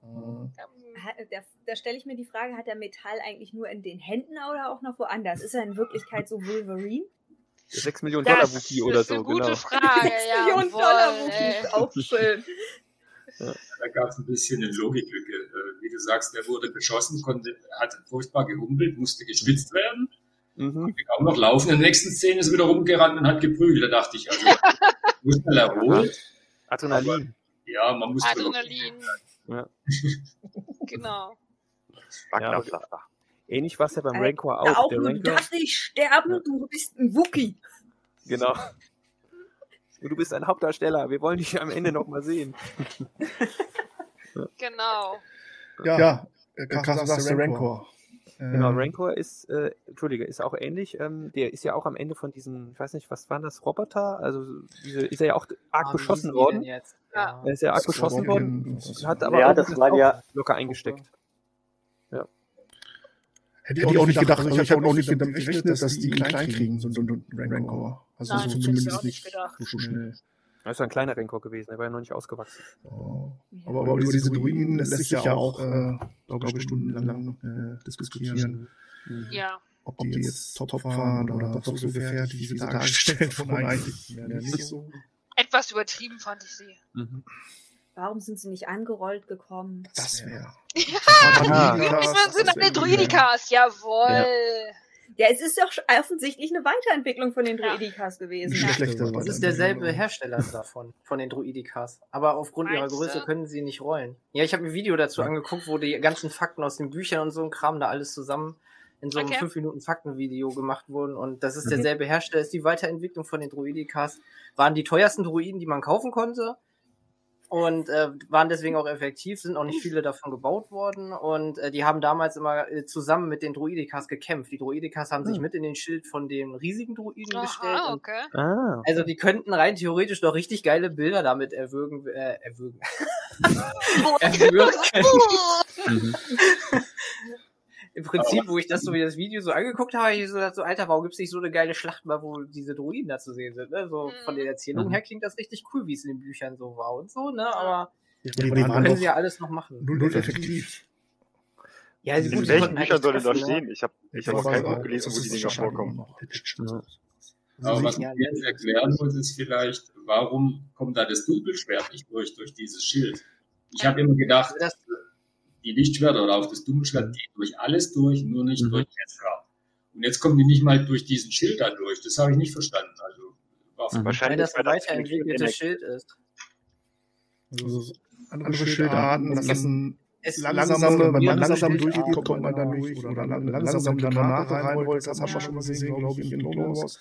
Ha- Da, da stelle ich mir die Frage, hat er Metall eigentlich nur in den Händen oder auch noch woanders? Ist er in Wirklichkeit so Wolverine? Der 6 Millionen Dollar Das Wookie ist oder eine so, gute genau. Frage, ja. Millionen voll, Dollar. Wookie, ist auch *laughs* schön. Da gab es ein bisschen eine Logiklücke. Äh, Wie du sagst, der wurde beschossen, konnte, hat furchtbar gehumpelt, musste geschwitzt werden. Mhm. Auch noch laufen. In der nächsten Szene ist er wieder rumgerannt und hat geprügelt. Da dachte ich, also, *laughs* muss man erholt. Adrenalin. Ja, man muss Adrenalin. Ja. Genau. Ja, aber ähnlich war es ja beim Äh, Rancor auch. auch Der nur, du Rancor, darfst nicht sterben, du bist ein Wookie. genau. Und du bist ein Hauptdarsteller, wir wollen dich am Ende noch mal sehen. *laughs* Genau. Ja, ja äh, Carsten sagst der Rancor. Genau, Ähm, Rancor ist, äh, Entschuldige, ist auch ähnlich. Ähm, der ist ja auch am Ende von diesen, ich weiß nicht, was waren das, Roboter? Also diese, ist er ja auch arg Ah, beschossen worden. Jetzt? Ja. Er ist ja arg war beschossen worden. Hat aber Ja, das auch ja- locker eingesteckt. Hätte ich auch nicht gedacht. Also ich habe auch nicht damit gerechnet, dass die ihn klein kriegen, so ein Rancor. Also Nein, so hätte zumindest auch nicht gedacht. so schnell. Das ist ein kleiner Rancor gewesen, er war ja noch nicht ausgewachsen. Oh. Aber, aber über diese Druiden lässt sich ja auch, äh, glaube ich, stundenlang äh, diskutieren, Ja. ob die jetzt top waren oder ob so ungefähr die diese dargestellt wurden *laughs* eigentlich ja, nicht so. Etwas übertrieben fand ich sie. Mhm. Warum sind sie nicht angerollt gekommen? Das wäre. Ja. Wir *laughs* sind eine Druidikas, jawohl. Ja, es ist doch offensichtlich eine Weiterentwicklung von den Ja. Druidikas gewesen. Das ist derselbe Hersteller davon, von den Druidikas. Aber aufgrund ihrer Meinst Größe du? können sie nicht rollen. Ja, ich habe mir ein Video dazu angeguckt, wo die ganzen Fakten aus den Büchern und so ein Kram da alles zusammen in so einem Okay. 5 Minuten Faktenvideo gemacht wurden. Und das ist Mhm. derselbe Hersteller, ist die Weiterentwicklung von den Druidikas. Waren die teuersten Druiden, die man kaufen konnte. Und äh, waren deswegen auch effektiv, sind auch nicht viele davon gebaut worden. Und äh, die haben damals immer äh, zusammen mit den Druidikas gekämpft. Die Druidikas haben sich Hm. mit in den Schild von den riesigen Druiden gestellt. Aha, Und okay. Ah. also die könnten rein theoretisch doch richtig geile Bilder damit erwürgen, äh, erwürgen. *laughs* erwürgen. *laughs* *laughs* Mhm. Im Prinzip, wo ich das so wie das Video so angeguckt habe, ich so gedacht, so, Alter, warum gibt's nicht so eine geile Schlacht mal, wo diese Droiden da zu sehen sind, ne? So von der Erzählung Mhm. her klingt das richtig cool, wie es in den Büchern so war und so, ne? Aber Ja, die können sie ja alles noch machen. null, null effektiv. Ja, sie In welchen halt Büchern soll denn da stehen? Ich habe ich hab noch kein Buch gelesen, wo die Dinger vorkommen. Aber was Ja, man jetzt erklären muss, ist vielleicht, warum kommt da das Dunkelschwert nicht durch, durch dieses Schild? Ich habe immer gedacht, Das- die Lichtschwerter oder auch das Dunkelschwert gehen durch alles durch, nur nicht Mhm. durch Ezra. Und jetzt kommen die nicht mal durch diesen Schild da durch. Das habe ich nicht verstanden. Also war Mhm. Weil Wahrscheinlich das ein weil das weiterentwickeltes Energie- Schild ist. Also andere Schildarten lassen Es langsam, wenn man langsam durchgeht, kommt man dann durch. Oder lang- langsam Granate reinrollt, das haben wir schon gesehen, glaube ich, in Clone Wars.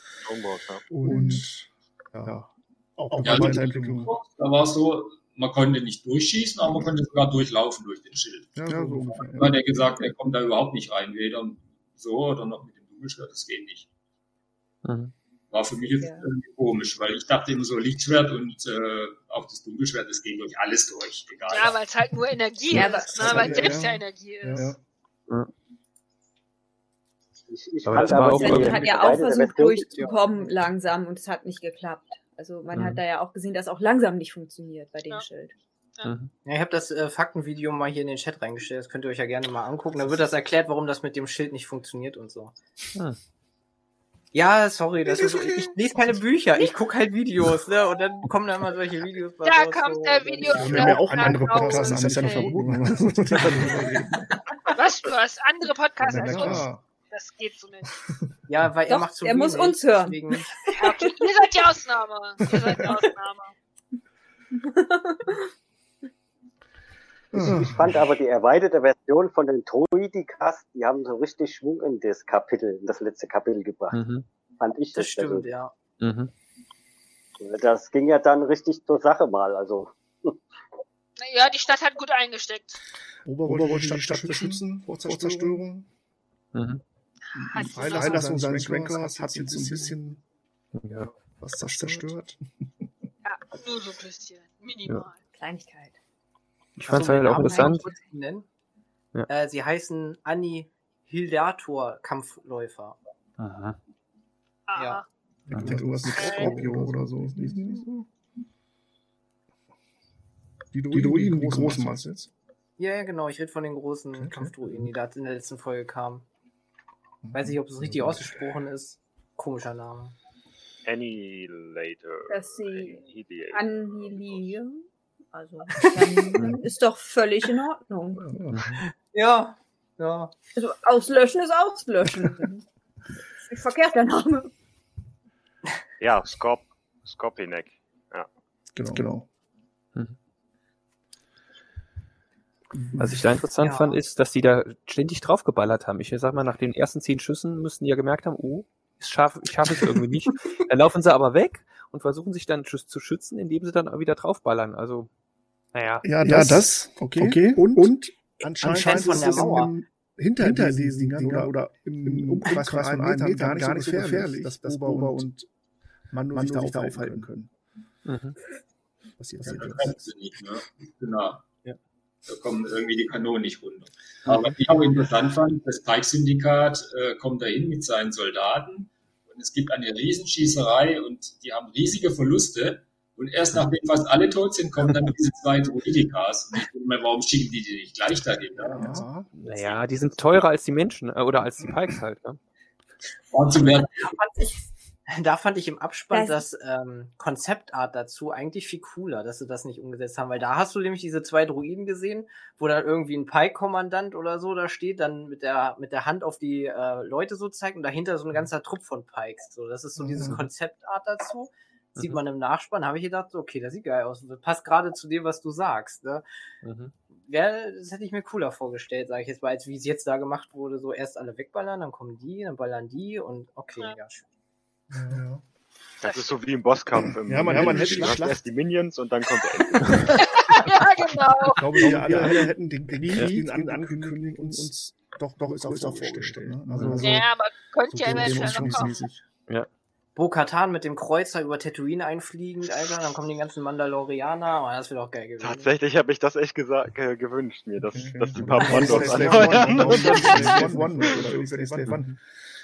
Und ja, auch Ja, Weiterentwicklung. Da war es so, man konnte nicht durchschießen, aber man konnte sogar durchlaufen durch den Schild. Ja, so ungefähr. Hat er gesagt, er kommt da überhaupt nicht rein, weder so oder noch mit dem Dunkelschwert, das geht nicht. Mhm. War für mich jetzt Ja. irgendwie komisch, weil ich dachte immer so Lichtschwert und äh, auch das Dunkelschwert, das geht durch alles durch. Egal. Ja, weil es halt nur Energie Ja, ist, aber- ne? weil ja, selbst ja, ja. Energie ist. Ja. Ich, ich Aber aber auch Also hat ja auch versucht durchzukommen langsam und es hat nicht geklappt. Also man Mhm. hat da ja auch gesehen, dass auch langsam nicht funktioniert bei dem Ja. Schild. Mhm. Ja, ich habe das äh, Faktenvideo mal hier in den Chat reingestellt. Das könnt ihr euch ja gerne mal angucken. Da wird das erklärt, warum das mit dem Schild nicht funktioniert und so. Hm. Ja, sorry, das ist, ich lese keine Bücher, ich gucke halt Videos, ne? Und dann kommen da immer solche Videos. bei Da raus, kommt so, der Video- Und wir haben ja auch Ja, andere genau. Podcasts, das ist ja nicht verboten. *laughs* Was? Du hast andere Podcasts Ja, als uns? Das geht so nicht. *laughs* Ja, weil er Doch, macht so er muss uns hören. Deswegen, Ja, okay. Ihr seid die Ausnahme. Ihr seid die Ausnahme. Ich, fand aber die erweiterte Version von den Droidikas, die haben so richtig Schwung in das Kapitel, in das letzte Kapitel gebracht. Mhm. Fand ich das stimmt, persönlich. ja. Mhm. Das ging ja dann richtig zur Sache mal. Also Ja, die Stadt hat gut eingesteckt. Ober wollte die Stadt beschützen vor Zerstörung. Mhm. Hat Die Freilassung seines Rankers hat jetzt ein bisschen Ja. was zerstört. Ja, nur so ein bisschen. Minimal. Kleinigkeit. Ich fand es halt auch interessant. ich. Ja. Äh, sie heißen Annihilator Kampfläufer. Aha. Aha. Ja. Da gibt ja irgendwas mit Scorpio oder so. Ist die nicht so? Die, Druiden, die großen meinst du jetzt? Ja, ja, genau. Ich rede von den großen Okay. Kampfdruiden, die da in der letzten Folge kamen. Weiß nicht, ob es richtig ausgesprochen ist. Komischer Name. Annihilator. Dass sie annihilieren. Also, *laughs* dann ist doch völlig in Ordnung. Ja, ja. Ja, ja. Also, auslöschen ist auslöschen. *laughs* ist nicht verkehrt, der Name. Ja, Scorp Scorpinek. Genau. genau. Was ich da interessant Ja. fand, ist, dass die da ständig draufgeballert haben. Ich sag mal, nach den ersten zehn Schüssen müssten die ja gemerkt haben, oh, ich schaffe ich schaff es irgendwie nicht. *laughs* Dann laufen sie aber weg und versuchen sich dann zu schützen, indem sie dann wieder draufballern. Also, naja. Ja, das, ja, das okay. okay. Und, und anscheinend, Anscheinend von ist der es in Mauer. hinter, hinter diesen Dingern oder, oder im, Umkreis von einem Meter gar, gar nicht so gefährlich, dass Boba und Mando sich da aufhalten können. Mhm. Was hier Ja, passiert da ist. kommen sie nicht, ne? Genau. Da kommen irgendwie die Kanonen nicht runter. Aber was ich auch interessant fand, das Pike-Syndikat äh, kommt dahin mit seinen Soldaten und es gibt eine Riesenschießerei und die haben riesige Verluste. Und erst nachdem fast alle tot sind, kommen dann diese zwei Druidikas. Und ich denke mal, warum schicken die die nicht gleich dahin? Ne? Ja. Naja, die sind teurer als die Menschen äh, oder als die Pikes halt. Ne? Und zum Wert Da fand ich im Abspann Das- das ähm, Konzeptart dazu eigentlich viel cooler, dass sie das nicht umgesetzt haben, weil da hast du nämlich diese zwei Druiden gesehen, wo dann irgendwie ein Pike-Kommandant oder so da steht, dann mit der mit der Hand auf die äh, Leute so zeigt und dahinter so ein ganzer Trupp von Pikes. So, das ist so dieses Mhm. Konzeptart dazu. Sieht Mhm. man im Nachspann, habe ich gedacht, okay, das sieht geil aus. Das passt gerade zu dem, was du sagst. Ne? Mhm. Ja, das hätte ich mir cooler vorgestellt, sage ich jetzt mal, als wie es jetzt da gemacht wurde, so erst alle wegballern, dann kommen die, dann ballern die und okay, Ja. ja, schön. Ja. Das ist so wie im Bosskampf. Im Ja, man- ja, man hätte die erst die Minions und dann kommt der *laughs* Ende. ja, genau. Ich glaube, wir alle, alle hätten den Krieg an angekündigt und uns doch, doch ist auch, ist auch vorgestellt. Ne? Also, Ja, aber könnt so ihr dem- eventuell noch kommen. demonstrationsmäßig. Bo-Katan mit dem Kreuzer über Tatooine einfliegen, Alter, dann kommen die ganzen Mandalorianer, oh, das wird auch geil gewesen. Tatsächlich habe ich das echt gesagt, äh, gewünscht mir, dass, dass die paar Ja, One, anheuern.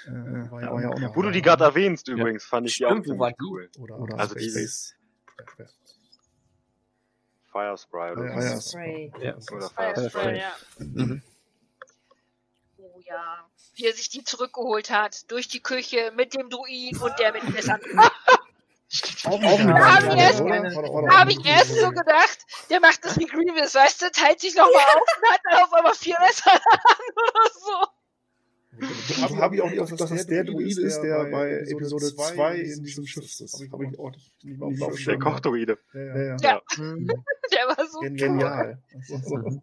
Äh, war ja, war ja auch noch Wo du die gerade erwähnst übrigens, fand ich die auch Stimmt, wo war cool. Oder, oder Also Space, dieses Craft. Fire Spray oder Ja, so. ja. Ja. Oder Fire Fire Spray, Spray. ja. Mhm. Oh ja. Wie er sich die zurückgeholt hat, durch die Küche, mit dem Druid und der mit Messern. *laughs* Auch Ja, eine hab geile ich erst- Da habe ich erst so gedacht, der macht das wie Grievous, weißt du, teilt sich nochmal auf und hat dann auf einmal vier Messer an oder so. Habe hab ich auch nicht auf, dass das der Druid ist, der bei Episode 2 in diesem Schiff ist. Habe ich auch nicht, nicht mal auf dem Der Schirm. Kochdruide. Ja, ja. Ja. ja. Mhm. *laughs* Der war so. Genial. Oder,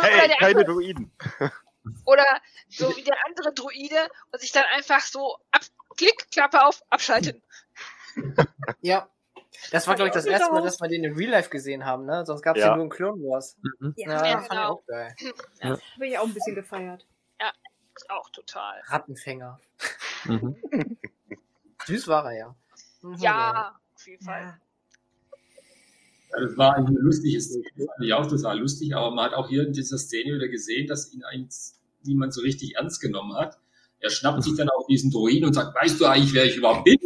Hey, keine andere, Druiden. *laughs* oder so wie der andere Druide und sich dann einfach so ab, Klick, Klappe auf, abschalten. *laughs* Ja. Das war, glaube ich, das erste Mal, dass wir den in Real Life gesehen haben, ne? Sonst gab es Ja. ja. nur in Clone Wars. Mhm. Ja, Ja, Ja, fand ich genau. auch geil. habe ich auch ein bisschen gefeiert. Ist auch total. Rattenfänger. Mhm. *laughs* Süß war er ja. Mhm, Ja, auf jeden Fall. Ja. Ja, das war eigentlich ein lustiges Szene. Das fand ich auch total lustig, aber man hat auch hier in dieser Szene wieder gesehen, dass ihn eigentlich niemand so richtig ernst genommen hat. Er schnappt sich dann auch diesen Druiden und sagt, weißt du eigentlich, wer ich überhaupt bin?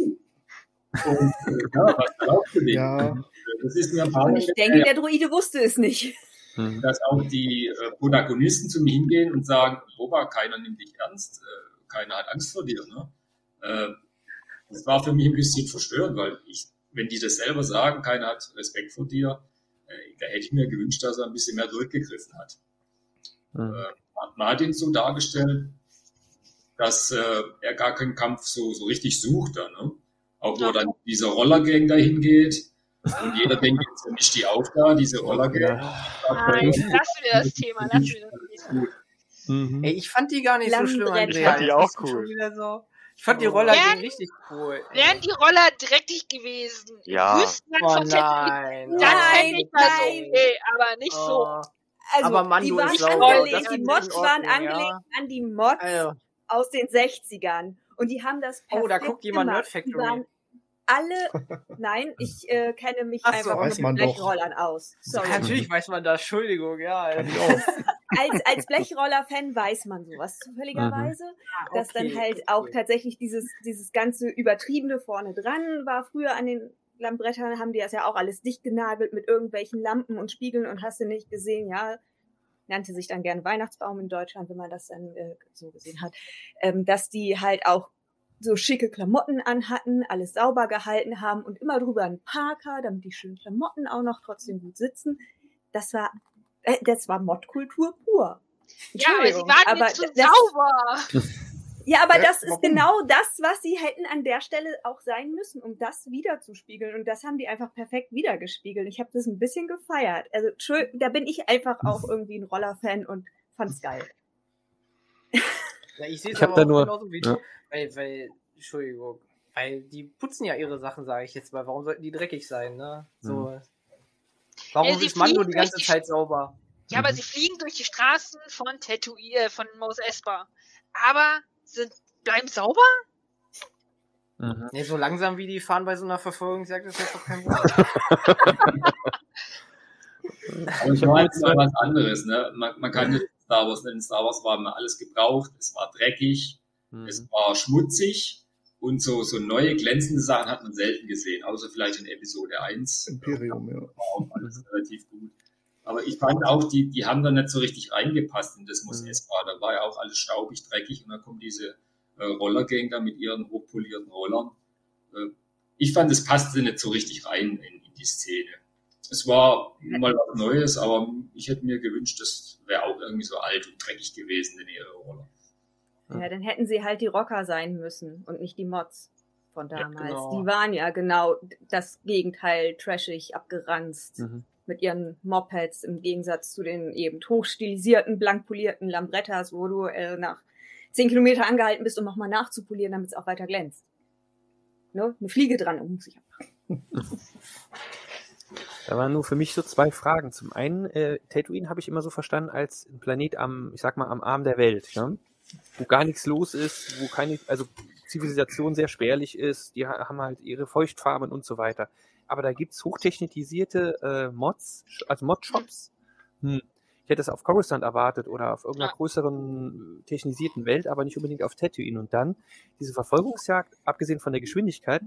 Und äh, ja, was glaubst du denn? Ja. Das ist mir ein paar Und ich denke, der Druide wusste es nicht. Mhm. dass auch die äh, Protagonisten zu mir hingehen und sagen, Boba, keiner nimmt dich ernst, äh, keiner hat Angst vor dir. Ne? Äh, das war für mich ein bisschen verstörend, weil ich, wenn die das selber sagen, keiner hat Respekt vor dir, äh, da hätte ich mir gewünscht, dass er ein bisschen mehr durchgegriffen hat. Mhm. Äh, man- hat ihn so dargestellt, dass äh, er gar keinen Kampf so, so richtig sucht. Ne? Auch wo Ja. dann dieser Rollergang dahin geht und jeder denkt, jetzt mischt die auf da, diese Rollergang. Nein, lassen wir das Thema, lassen wir das Thema. Mhm. Ey, ich fand die gar nicht so schlimm. Andrea. Ich fand die auch cool. So. Ich fand die Roller gegen richtig cool. Wären die Roller dreckig gewesen, Ja. Oh nein. dann Nein, ich nein. okay, aber nicht so. Oh. Also, Aber Mando die waren ist angelegt, die Mods in waren angelegt ja. an die Mods Also, aus den 60ern. Und die haben das Oh, da perfekt guckt jemand gemacht. Nerd Factory. Die waren alle, *laughs* nein, ich äh, kenne mich Ach so, einfach weiß mit man doch. Blechrollern aus. Sorry. natürlich weiß man das. Entschuldigung, ja. Auch. *laughs* als, als Blechroller-Fan weiß man sowas zufälligerweise, dass okay, dann halt okay. auch tatsächlich dieses, dieses ganze Übertriebene vorne dran war. Früher an den Lammbrettern haben die das ja auch alles dicht genagelt mit irgendwelchen Lampen und Spiegeln und hast du nicht gesehen, ja, nannte sich dann gern Weihnachtsbaum in Deutschland, wenn man das dann äh, so gesehen hat, ähm, dass die halt auch so schicke Klamotten anhatten, alles sauber gehalten haben und immer drüber ein Parker, damit die schönen Klamotten auch noch trotzdem gut sitzen. Das war, äh, das war Modkultur pur. Ja, aber sie waren aber nicht zu das- sauber. *laughs* Ja, aber Äh, das ist warum? genau das, was sie hätten an der Stelle auch sein müssen, um das wiederzuspiegeln. Und das haben die einfach perfekt wiedergespiegelt. Ich habe das ein bisschen gefeiert. Also da bin ich einfach auch irgendwie ein Roller-Fan und fand's geil. Ja, ich sehe es aber da auch nur- genauso wie ja. du. Weil, weil, Entschuldigung, weil die putzen ja ihre Sachen, sage ich jetzt mal. Warum sollten die dreckig sein, ne? So. Warum Ja, sie ist Mando fliegen die ganze die Zeit sauber? Ja, aber sie fliegen durch die Straßen von Tatooine, äh, von Mos Espa. Aber sind, bleiben sauber? Mhm. Nee, so langsam wie die fahren bei so einer Verfolgungsjagd ist das doch kein. Aber *laughs* ich meine jetzt mal was anderes. Ne? Man, man kann nicht Star Wars nennen. Star Wars war immer alles gebraucht, es war dreckig, Mhm. es war schmutzig und so, so neue glänzende Sachen hat man selten gesehen, außer vielleicht in Episode 1. Imperium, ja. war auch alles relativ gut. Aber ich fand auch, die, die haben da nicht so richtig reingepasst in das Mos Mhm. Espa. Da war ja auch alles staubig, dreckig und dann kommen diese äh, Rollergang da mit ihren hochpolierten Rollern. Äh, ich fand, es passte nicht so richtig rein in, in die Szene. Es war mal was Neues, aber ich hätte mir gewünscht, das wäre auch irgendwie so alt und dreckig gewesen in ihre Roller. Ja. Ja, dann hätten sie halt die Rocker sein müssen und nicht die Mods von Ja, damals. genau. Die waren ja genau das Gegenteil, trashig, abgeranzt. Mhm. mit ihren Mopeds im Gegensatz zu den eben hochstilisierten, blank polierten Lambrettas, wo du äh, nach zehn Kilometer angehalten bist, um nochmal nachzupolieren, damit es auch weiter glänzt. Ne? Eine Fliege dran, um sich *laughs* Da waren nur für mich so zwei Fragen. Zum einen, äh, Tatooine habe ich immer so verstanden als ein Planet am, ich sag mal, am Arm der Welt, ne? wo gar nichts los ist, wo keine, also Zivilisation sehr spärlich ist, die haben halt ihre Feuchtfarben und so weiter. Aber da gibt's hochtechnisierte äh, Mods, also Mod-Shops. Hm. Ich hätte es auf Coruscant erwartet oder auf irgendeiner größeren technisierten Welt, aber nicht unbedingt auf Tatooine. Und dann diese Verfolgungsjagd, abgesehen von der Geschwindigkeit,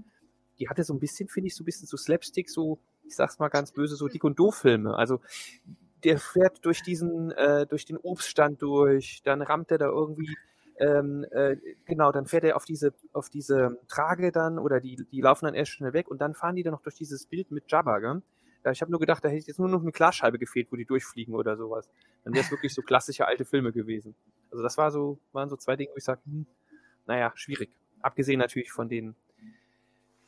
die hatte so ein bisschen, finde ich, so ein bisschen so Slapstick, so, ich sag's mal ganz böse, so Dick und Doof-Filme. Also der fährt durch diesen, äh, durch den Obststand durch, dann rammt er da irgendwie, ähm, äh, genau, dann fährt er auf diese, auf diese Trage dann oder die, die laufen dann erst schnell weg und dann fahren die dann noch durch dieses Bild mit Jabba, gell? Ja, ich habe nur gedacht, da hätte jetzt nur noch eine Glasscheibe gefehlt, wo die durchfliegen oder sowas. Dann wäre es wirklich so klassische alte Filme gewesen. Also das war so, waren so zwei Dinge, wo ich sage, hm, naja, schwierig. Abgesehen natürlich von den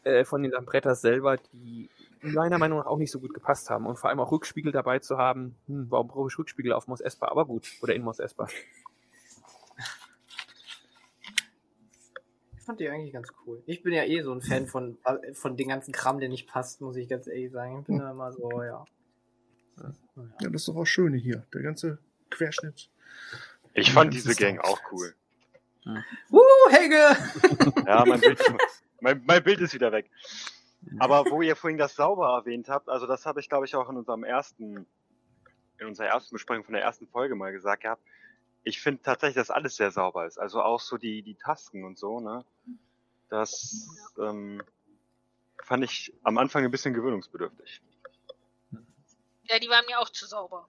äh, von den Lambrettas selber, die meiner Meinung nach auch nicht so gut gepasst haben. Und vor allem auch Rückspiegel dabei zu haben, hm, warum brauche ich Rückspiegel auf Mos Espa? Aber gut, oder in Mos Espa. Ich fand die eigentlich ganz cool. Ich bin ja eh so ein Fan von, von den ganzen Kram, der nicht passt, muss ich ganz ehrlich sagen. Ich bin da immer so, ja. Ja, das ist doch auch schöne hier. Der ganze Querschnitt. Ich fand diese Gang auch cool. Uh, Helge! Ja, mein Bild, mein, mein Bild ist wieder weg. Aber *laughs* wo ihr vorhin das sauber erwähnt habt, also das habe ich glaube ich auch in unserem ersten, in unserer ersten Besprechung von der ersten Folge mal gesagt gehabt. Ich finde tatsächlich, dass alles sehr sauber ist. Also auch so die, die Tasten und so, ne? Das ähm, fand ich am Anfang ein bisschen gewöhnungsbedürftig. Ja, die waren mir auch zu sauber.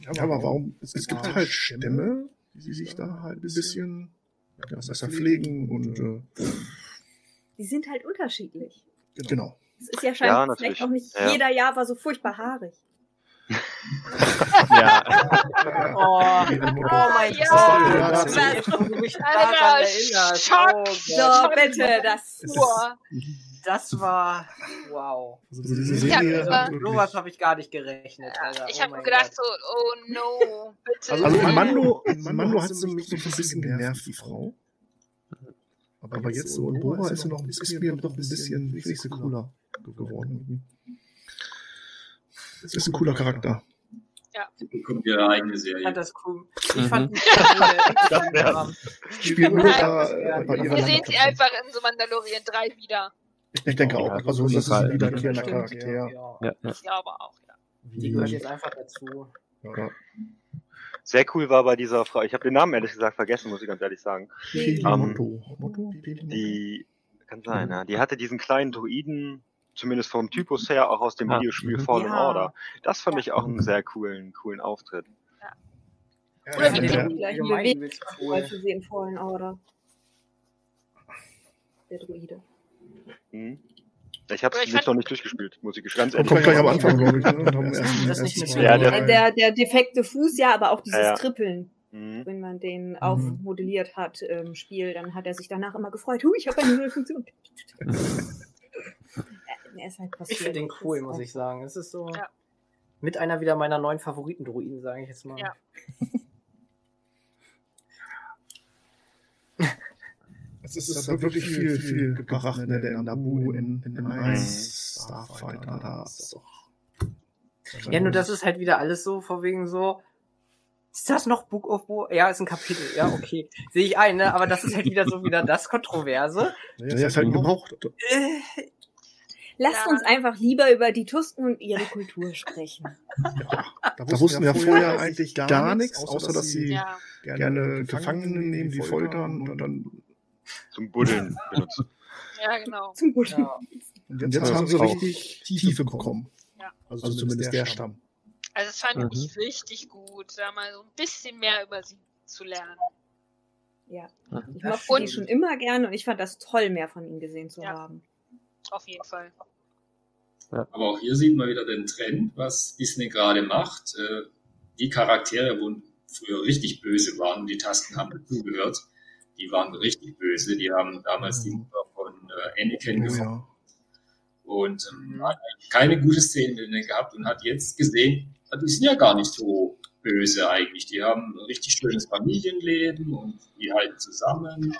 Ja, aber warum? Es, es gibt halt Stämme, die sich da halt ein bisschen ja, besser pflegen und äh, Die sind halt unterschiedlich. genau. Es ist ja Ja, scheinbar natürlich. vielleicht auch nicht Ja. jeder Jahr war so furchtbar haarig. Ja. *laughs* Oh, oh mein Ja, Gott. das- du mich- Alter, daran erinnerst. Schock. Oh So, bitte, das. Uhr. Das war, wow. Also diese Ich hab Serie über- hat So wirklich- was habe ich gar nicht gerechnet, Alter. Ich oh habe nur gedacht Gott. so, oh no, bitte. Also nein. Mando, Mando hat sie mich so ein bisschen genervt, die Frau. Aber jetzt so in Bora ist sie noch ein bisschen, mir doch ein bisschen, sie cooler geworden. Es ist ein cooler Charakter. Bekommt ihre eigene Ich Serie. fand das cool. Ich Mhm. fand, *laughs* *laughs* nur da, äh, Wir sehen sie einfach in so Mandalorian 3 wieder. Ich denke auch. Ja, Also das ist Fall. ein wiederkehrender Charakter. ja. Ja, ja. Ich glaube auch, ja. Die gehört jetzt einfach dazu. Ja. Sehr cool war bei dieser Frau, ich habe den Namen ehrlich gesagt vergessen, muss ich ganz ehrlich sagen. Peli Ähm? Die, kann sein, ja. Die hatte diesen kleinen Druiden, zumindest vom Typus her, auch aus dem Ah, Videospiel mhm. Fallen Ja. Order. Das fand ich auch einen sehr coolen, coolen Auftritt. Ja, Oder ja, die gleichen Allgemein Bewegungen, als sie in Fallen Order. Der Druide. Mhm. Ich habe es jetzt noch nicht durchgespielt, muss ich ganz ehrlich kommt gleich am sagen. Anfang, glaube ich. Ne? *laughs* Ja, der- Der, der defekte Fuß, ja, aber auch dieses Ja, ja. Trippeln, Mhm. wenn man den aufmodelliert hat im Spiel, dann hat er sich danach immer gefreut. Hu, ich habe eine neue Funktion. *laughs* Ist halt passiert. Ich finde den cool, muss auch- ich sagen. Es ist so Ja. mit einer wieder meiner neuen Favoriten-Druiden, sage ich jetzt mal. Ja. *laughs* Es ist, es hat wirklich viel, viel gebracht, ne? Der Nabu in, in M1, Starfighter, da ist doch. Ja, nur das ist halt wieder alles so, vor wegen so. Ist das noch Book of Bo? Ja, ist ein Kapitel. Ja, okay. Sehe ich ein, ne? Aber das ist halt wieder so wieder das Kontroverse. Ja, ist halt gebraucht. Äh, Lasst Ja. uns einfach lieber über die Tusken und ihre Kultur sprechen. *laughs* Da wussten wir vorher eigentlich gar nichts, außer dass sie Ja. gerne Gefangene nehmen, die foltern und dann. Zum Buddeln benutzen. *laughs* ja, genau. Zum Guten. ja. Und jetzt haben sie richtig Tiefe bekommen. Ja. Also zumindest der Stamm. Also es fand Mhm. ich richtig gut, da mal so ein bisschen mehr über sie zu lernen. Ja. Mhm. Ich mochte die stimmt. schon immer gerne und ich fand das toll, mehr von ihnen gesehen zu Ja. haben. Auf jeden Fall. Aber auch hier sieht man wieder den Trend, was Disney gerade macht. Äh, Die Charaktere, wo früher richtig böse waren und die Tasten haben dazugehört, die waren richtig böse. Die haben damals die Mutter von äh, Anakin Oh, gefunden ja. und ähm, hat keine gute Szene gehabt und hat jetzt gesehen, ah, die sind ja gar nicht so böse eigentlich. Die haben ein richtig schönes Familienleben und die halten zusammen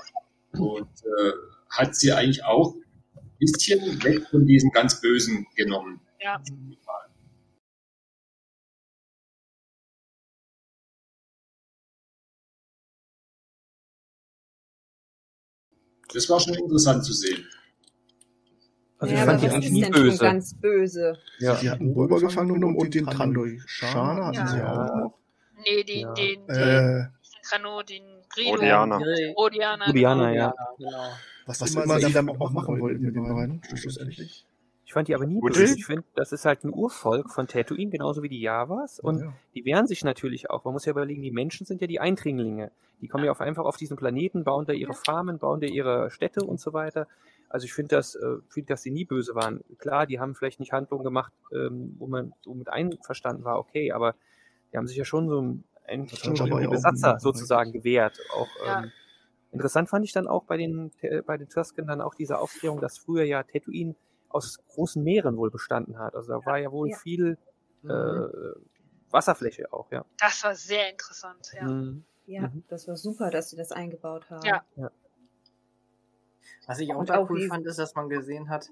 und äh, hat sie eigentlich auch ein bisschen weg von diesen ganz Bösen genommen. Ja. Das war schon interessant zu sehen. Also ja, ich fand die eigentlich nie böse. ganz böse. Ja, die hatten Boba gefangen genommen und den Trandoi Shana hatten ja. sie auch noch. Nee, den, ja. den, den, Äh, Trano, den Grido. Odiana. Odiana. Odiana, ja. Genau. was, was immer sie damit auch machen wollten mit den beiden, schlussendlich. Ich fand die aber nie böse. Ich finde, das ist halt ein Urvolk von Tatooine, genauso wie die Javas. Und Ja. die wehren sich natürlich auch. Man muss ja überlegen, die Menschen sind ja die Eindringlinge. Die kommen ja auf einfach auf diesen Planeten, bauen da ihre Farmen, bauen da ihre Städte und so weiter. Also ich finde, dass, äh, find, dass die nie böse waren. Klar, die haben vielleicht nicht Handlungen gemacht, ähm, wo man so mit einverstanden war, okay, aber die haben sich ja schon so ein, Das ja auch Besatzer sozusagen gewährt. Auch, Ja. ähm, interessant fand ich dann auch bei den, äh, bei den Tusken dann auch diese Aufklärung, dass früher ja Tatooine aus großen Meeren wohl bestanden hat. Also da war ja wohl Ja. viel Mhm. äh, Wasserfläche auch, ja. Das war sehr interessant, ja. Mhm. Ja, Mhm. das war super, dass sie das eingebaut haben. Ja. Was ich auch Und auch cool fand, ist, dass man gesehen hat,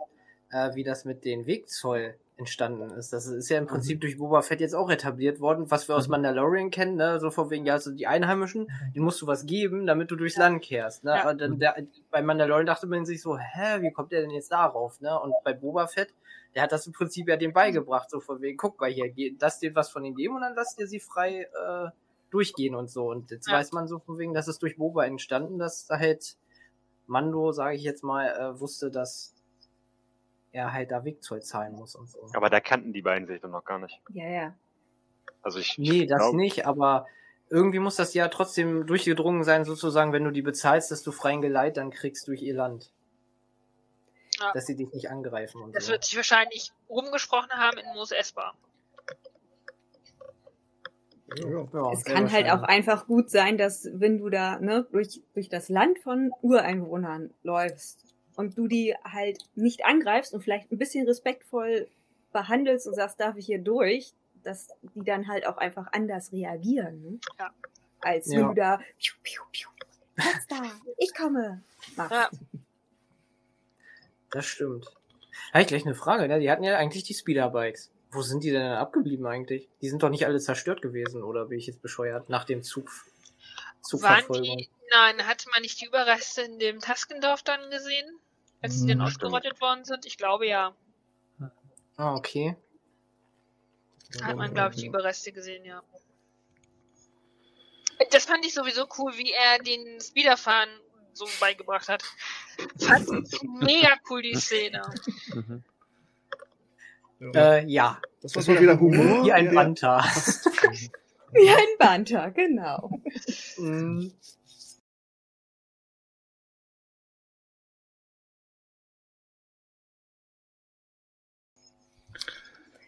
äh, wie das mit den Wegzoll entstanden ist. Das ist ja im Prinzip durch Boba Fett jetzt auch etabliert worden, was wir aus Mandalorian kennen, ne? so von wegen, ja, also die Einheimischen, denen musst du was geben, damit du durchs Land kehrst. Ne? Ja. Und dann, der, bei Mandalorian dachte man sich so, hä, wie kommt der denn jetzt darauf? Ne? Und bei Boba Fett, der hat das im Prinzip ja dem beigebracht, so von wegen, guck mal hier, lass dir was von denen geben und dann lass dir sie frei äh, durchgehen und so. Und jetzt Ja. weiß man so von wegen, das ist durch Boba entstanden, dass da halt Mando, sage ich jetzt mal, äh, wusste, dass er halt da Wegzoll zahlen muss und so. Aber da kannten die beiden sich doch noch gar nicht. Ja, ja. Also ich, Nee, das glaub, nicht, aber irgendwie muss das ja trotzdem durchgedrungen sein, sozusagen, wenn du die bezahlst, dass du freien Geleit dann kriegst durch ihr Land. Ja. Dass sie dich nicht angreifen und Das so. wird sich wahrscheinlich rumgesprochen haben in Mos Espa. Ja. Ja, es kann halt auch einfach gut sein, dass wenn du da ne, durch, durch das Land von Ureinwohnern läufst und du die halt nicht angreifst und vielleicht ein bisschen respektvoll behandelst und sagst, darf ich hier durch, dass die dann halt auch einfach anders reagieren. Ne? Ja. Als Ja. wenn du da, piu, piu, piu, da, ich komme, machst. Ja. Das stimmt. Habe ich gleich eine Frage, ne? Die hatten ja eigentlich die Speederbikes. Wo sind die denn abgeblieben eigentlich? Die sind doch nicht alle zerstört gewesen, oder bin ich jetzt bescheuert? Nach dem Zug. Waren Zugverfolgung. die, nein, hatte man nicht die Überreste in dem Taskendorf dann gesehen? Als sie Hm, dann stimmt. ausgerottet worden sind? Ich glaube ja. Ah, okay. Hat man, glaube ich, die Überreste gesehen, ja. Das fand ich sowieso cool, wie er den Speederfahren so beigebracht hat. Fand ich mega cool, die Szene. Mhm. Äh, ja. Das war so wieder Humor. Wie ein Banta. *laughs* *laughs* Wie ein Banter, genau. Mm.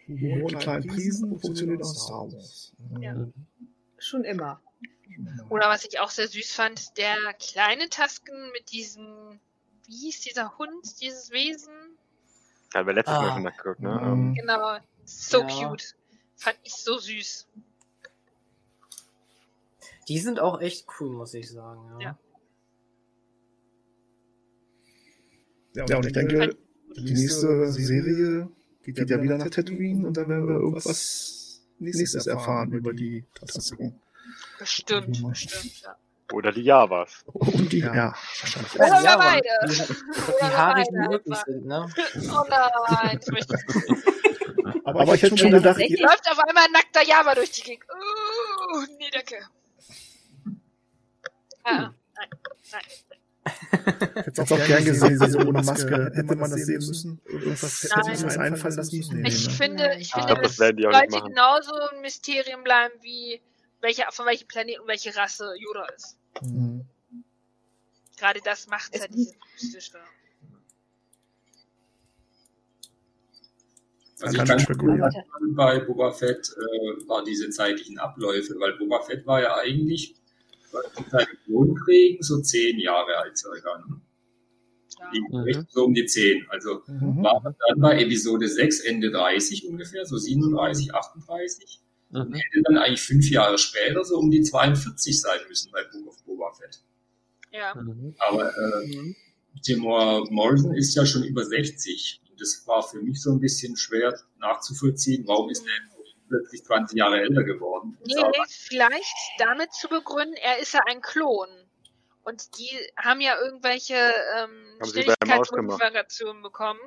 Humor in kleinen Prisen funktioniert auch Star Wars. Ja. Schon immer. Oder was ich auch sehr süß fand, der kleine Tasken mit diesem, wie hieß dieser Hund, dieses Wesen? da haben wir letztes Mal Ah. schon nachgeguckt, ne? Mhm. Ähm, Genau, so Ja. cute. Fand ich so süß. Die sind auch echt cool, muss ich sagen. Ja. Ja. Ja, und ich denke, die nächste Serie geht ja wieder nach Tatooine und dann werden wir irgendwas nächstes erfahren über die Tasken. Bestimmt, bestimmt, ja. oder die Javas. Und die, ja, wahrscheinlich. Oder wir Ja, beide. Die, die haarig möglich sind, ne? Oh nein, ich möchte *laughs* Aber, ich hätte schon Ja, gedacht, tatsächlich. Läuft auf einmal ein nackter Java durch die Gegend. Uh, nee, danke. Ah, nein, nein. Hätte auch gern gesehen, so ohne Maske. Hätte man das sehen müssen? Irgendwas hätte Nein. uns das einfallen lassen müssen. Nee, Ich ne? finde, ich finde, das das werden die auch nicht sollte machen. genauso ein Mysterium bleiben, wie welche, von welchem Planeten und welche Rasse Yoda ist. Mhm. Gerade das macht Es- ja dieses Mystische. Was Man ich kann ganz spekulieren. bei Boba Fett äh, war diese zeitlichen Abläufe, weil Boba Fett war ja eigentlich Klonkriegen so zehn Jahre alt circa. Ne? Ja. So um die zehn. Also Mhm. war man dann bei Episode 6 Ende 30 ungefähr, so 37, 38. Und Mhm. hätte dann eigentlich fünf Jahre später so um die 42 sein müssen bei Book of Boba Fett. Ja. Mhm. Aber äh, Timor Morrison ist ja schon über 60. Und das war für mich so ein bisschen schwer nachzuvollziehen. Warum ist er plötzlich 20 Jahre älter geworden? Nee, nee, vielleicht damit zu begründen, er ist ja ein Klon. Und die haben ja irgendwelche ähm. Schnelligkeitsmodifikationen bekommen.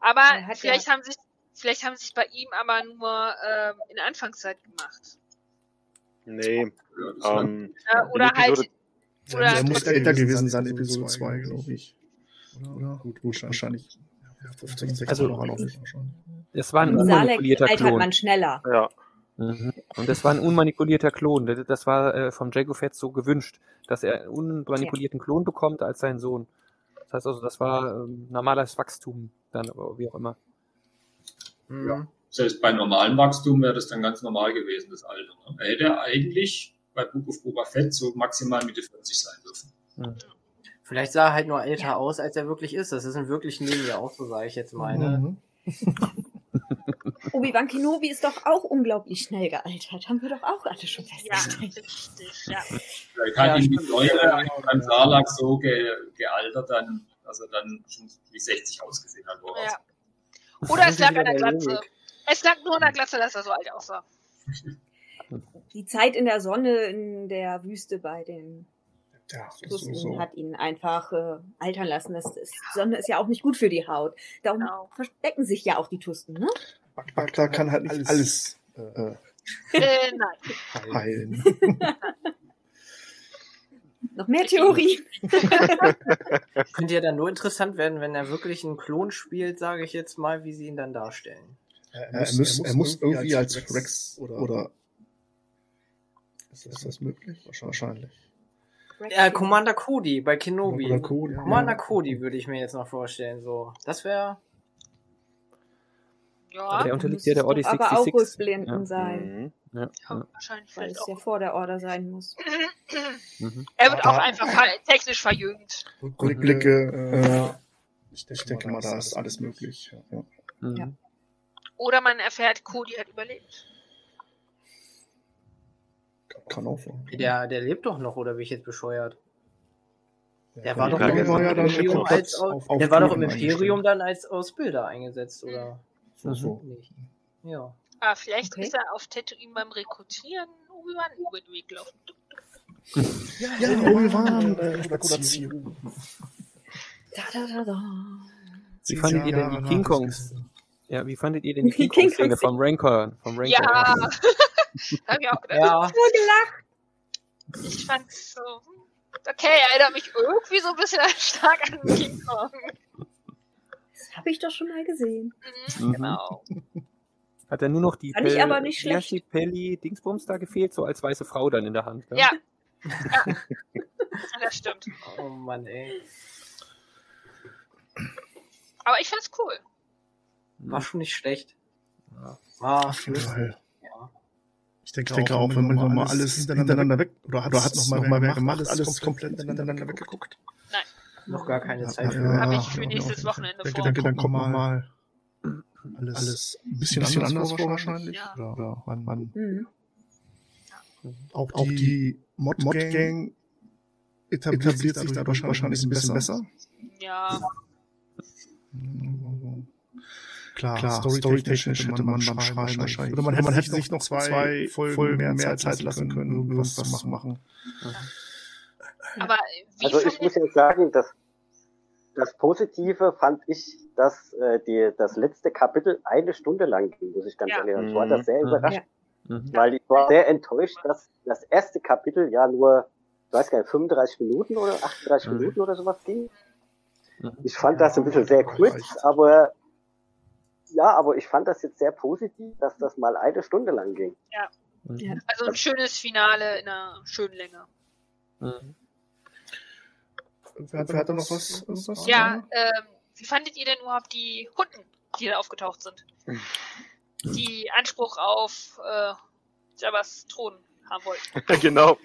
Aber Er vielleicht ja- haben sich vielleicht haben sich bei ihm aber nur ähm, in Anfangszeit gemacht. Nee. Ja, Ähm, Ja, oder in Episode- halt oder der muss älter gewesen sein, Episode 2, glaube ich. Oder? Gut, gut, wahrscheinlich. Ja, 15, 16 Also- noch noch nicht. wahrscheinlich. Das war ein Salek unmanipulierter Klon. man schneller. ja. Mhm. Und das war ein unmanipulierter Klon. Das- war äh, vom Jago Fett so gewünscht, dass er einen unmanipulierten Klon bekommt als sein Sohn. Das heißt also, das war ähm, normales Wachstum, dann aber wie auch immer. Mhm. Selbst bei normalem Wachstum wäre das dann ganz normal gewesen, das Alter. ne? Er hätte eigentlich bei Book of Boba Fett so maximal Mitte 40 sein dürfen. Mhm. Vielleicht sah er halt nur älter Ja. aus, als er wirklich ist. Das ist im wirklichen Leben ja auch so, sage ich jetzt mal. Ne? Mhm. *laughs* Obi-Wan Kenobi ist doch auch unglaublich schnell gealtert. Haben wir doch auch alle schon ja, festgestellt. richtig, ja. Vielleicht hat Ja, ihn die stimmt. Säure beim Sarlacc so ge gealtert, dann, dass er dann schon wie 60 ausgesehen hat. ja. Oder es lag an der Glatze. Es lag nur an der Glatze, dass er so alt aussah. *laughs* *laughs* Die Zeit in der Sonne, in der Wüste bei den Ja, Tusten so. hat ihn einfach äh, altern lassen. Das ist, Sonne ist ja auch nicht gut für die Haut. Darum Genau. verstecken sich ja auch die Tusten, ne? Bagdad kann halt nicht alles äh, Äh, *laughs* nein. heilen. *laughs* Noch mehr Theorie. *laughs* Könnte ja dann nur interessant werden, wenn er wirklich einen Klon spielt, sage ich jetzt mal, wie sie ihn dann darstellen. Er, er, muss, er muss irgendwie als Rex oder, oder ist, das, ist das möglich? Wahrscheinlich. Äh, Commander Cody bei Kenobi. Oder Cody, Commander ja. Cody würde ich mir jetzt noch vorstellen. So, das wäre. Ja, Aber der unterliegt ja der Order doch aber auch 66. Rückblenden Ja. sein, Mhm. Ja, ja, wahrscheinlich weil es ja vor der Order sein muss. Mhm. *clears throat* Er wird Aber- auch einfach technisch verjüngt. Rückblicke, äh, ich, ich denke mal, da ist alles möglich. Ja. Mhm. Ja. Oder man erfährt, Cody hat überlebt. Kann auch sein. Der, der lebt doch noch, oder bin ich jetzt bescheuert? Der war Ja, doch im ja Imperium als, auf- der war doch im Imperium dann als Ausbilder eingesetzt, oder? So, so. Nicht. Ja. Ah, vielleicht Okay. ist er auf Tatooine beim Rekrutieren Obi-Wan über den Weg gelaufen. Ja, Obi-Wan, äh, Spekulation. Da, da, da, da. Wie fandet ihr denn die King Kongs? Ja, wie fandet ihr denn die *laughs* King King Kong-Szene Kongs. vom Rancor? Vom Rancor? Ja, hab ich auch gedacht. Ja, Nur gelacht. Ich fand's so, okay, erinnert mich irgendwie so ein bisschen *laughs* stark an King Kong. Das habe ich doch schon mal gesehen. Mhm, Mhm. Genau. Hat er nur noch die Fand ich aber nicht schlecht. Pelli Dingsbums da gefehlt, so als weiße Frau dann in der Hand. ne? Ja. *laughs* ja. Das stimmt. oh Mann, ey. Aber ich fand's cool. War schon nicht schlecht. War Auf jeden Fall. Ich denke, ich denke auch, wenn man nochmal alles hintereinander weg, oder hat, oder hat noch mal wer gemacht, alles komplett hintereinander weggeguckt. noch gar keine Zeit Ja. Habe ich für nächstes. Wochenende Ich vor. denke, dann kommt mal alles, alles ein bisschen, bisschen anders vor wahrscheinlich. Ja. Oder, oder man, man Mhm. auch, auch die Mod-Gang etabliert sich dadurch wahrscheinlich ein bisschen besser. Ja, Klar, Klar storytechnisch hätte man beim Schreiben wahrscheinlich. Oder man hätte, man hätte sich noch zwei Folgen mehr, mehr Zeit lassen können, irgendwas zu machen. aber wie Also ich muss jetzt sagen, dass das Positive fand ich, dass äh, die, das letzte Kapitel eine Stunde lang ging, muss ich ganz Ja. ehrlich sagen. Ich war da sehr Mhm. überrascht, Mhm. weil ich war sehr enttäuscht, dass das erste Kapitel ja nur, ich weiß gar nicht, 35 Minuten oder 38 Mhm. Minuten oder sowas ging. Mhm. Ich fand das ein bisschen sehr kurz, aber ja, aber ich fand das jetzt sehr positiv, dass das mal eine Stunde lang ging. Mhm. also ein schönes Finale in einer schönen Länge. Mhm. Wer, wer hat da noch was? was Ja, ähm, wie fandet ihr denn überhaupt die Hunden, die da aufgetaucht sind? Die Anspruch auf äh, Jabbas Thron haben wollten. *laughs* genau.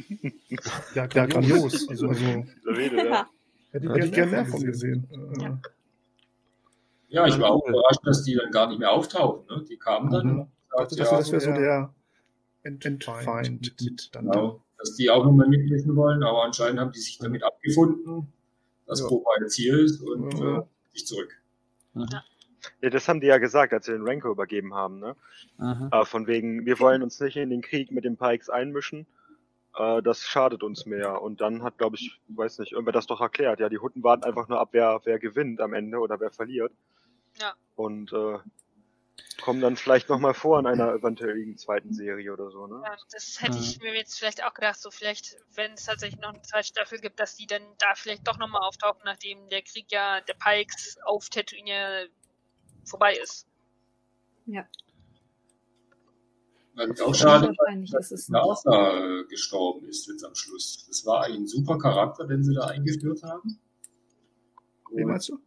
ja, ja grandios. *laughs* Also, also ja. hätte ich gerne mehr von gesehen. Äh, Ja, ich war auch überrascht, dass die dann gar nicht mehr auftauchen. Ne? Die kamen dann. Mhm. und Also sagten, das, ja, wäre so der Endfeind mit, mit dann. genau, dass die auch nochmal mitmischen wollen, aber anscheinend haben die sich damit abgefunden, dass Ja. Boba jetzt hier ist und Ja. äh, sich zurück. Ja, das haben die ja gesagt, als sie den Rancor übergeben haben, ne? Mhm. Äh, von wegen, wir wollen uns nicht in den Krieg mit den Pikes einmischen. äh, das schadet uns mehr. Und dann hat, glaube ich, weiß nicht, irgendwer das doch erklärt. Ja, die Hutten warten einfach nur ab, wer, wer gewinnt am Ende oder wer verliert. Ja. Und äh, kommen dann vielleicht nochmal vor in einer eventuellen zweiten Serie oder so, ne? Ja, das hätte ich mir jetzt vielleicht auch gedacht, so vielleicht, wenn es tatsächlich noch eine zweite Staffel gibt, dass die dann da vielleicht doch nochmal auftauchen, nachdem der Krieg ja der Pikes auf Tatooine vorbei ist. Ja. Was auch schade, Wahrscheinlich ist es nicht. NASA äh, gestorben ist jetzt am Schluss. Das war ein super Charakter, den sie da eingeführt haben. Wen meinst du?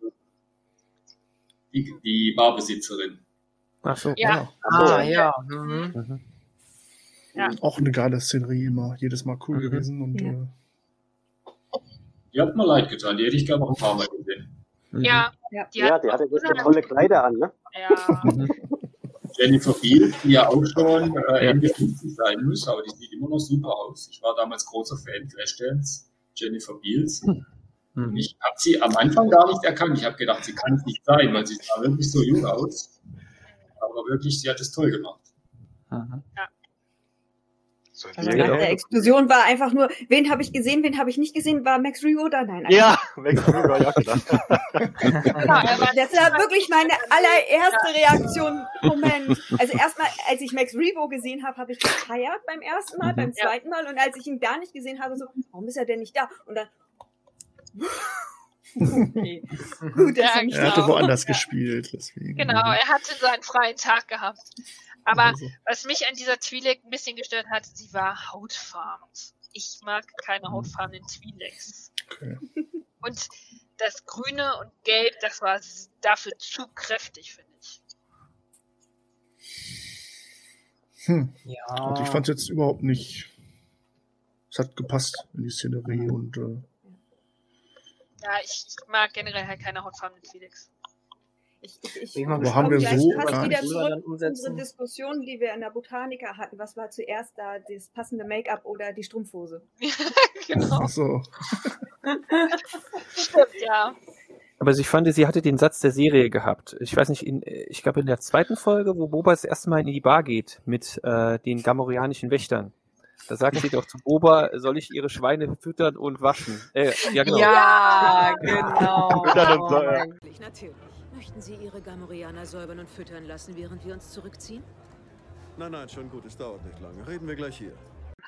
Die, die Barbesitzerin. Ach so. Ja. Ah, ja. Mhm. Mhm. Ja. Auch eine geile Szenerie immer. Jedes Mal cool Mhm. gewesen. Und Ja. äh, Die hat mir leid getan, die hätte ich gerne noch ein paar Mal gesehen. Mhm. Ja, die Ja, hat die hatte so tolle Kleider an, ne? ja, Mhm. Jennifer Beals, die ja auch schon äh, Ende 50 sein muss, aber die sieht immer noch super aus. Ich war damals großer Fan Flashdance, Jennifer Beals. Und Mhm. ich habe sie am Anfang gar nicht erkannt. Ich habe gedacht, sie kann es nicht sein, weil sie sah wirklich so jung aus. Aber wirklich, sie hat es toll gemacht. Mhm. So, Also die- Ja, nach der Explosion war einfach nur, wen habe ich gesehen, wen habe ich nicht gesehen, war Max Rebo da? Nein, ja, weg *laughs* rüber, ja klar. Das war wirklich meine allererste Reaktion. Moment. Also erstmal, als ich Max Rebo gesehen habe, habe ich gefeiert beim ersten Mal, Mhm. beim Ja. zweiten Mal und als ich ihn da nicht gesehen habe, so, warum ist er denn nicht da? Und dann. *laughs* Okay. Gut, Ja, er er hatte Genau. woanders gespielt. Deswegen. Genau, er hatte seinen freien Tag gehabt. Aber Also, was mich an dieser Twi'lek ein bisschen gestört hat, sie war hautfarben. Ich mag keine hautfarbenen Twi'leks. okay. *laughs* Und das Grüne und Gelb, das war dafür zu kräftig, finde ich. Hm. Ja. Also ich fand es jetzt überhaupt nicht. Es hat gepasst in die Szenerie und äh, Ja, ich, ich mag generell halt keine hautfarbenen Twi'leks. Ich, ich, ich, Bin ich mal ich haben wir so fast gar wieder zurück umsetzen. Diskussionen, die wir in der Botanica hatten. Was war zuerst da, das passende Make-up oder die Strumpfhose? *laughs* genau, ach so. stimmt, ja. Aber ich fand, sie hatte den Satz der Serie gehabt. Ich weiß nicht, in, ich glaube in der zweiten Folge, wo Boba das erste Mal in die Bar geht mit äh, den gamorianischen Wächtern. Da sagt sie doch zu Boba, soll ich ihre Schweine füttern und waschen? Äh, ja, genau. Ja, genau. *laughs* Füttern und so, ja. Natürlich, natürlich. Möchten Sie Ihre Gamorianer säubern und füttern lassen, während wir uns zurückziehen? Nein, nein, schon gut, es dauert nicht lange. Reden wir gleich hier.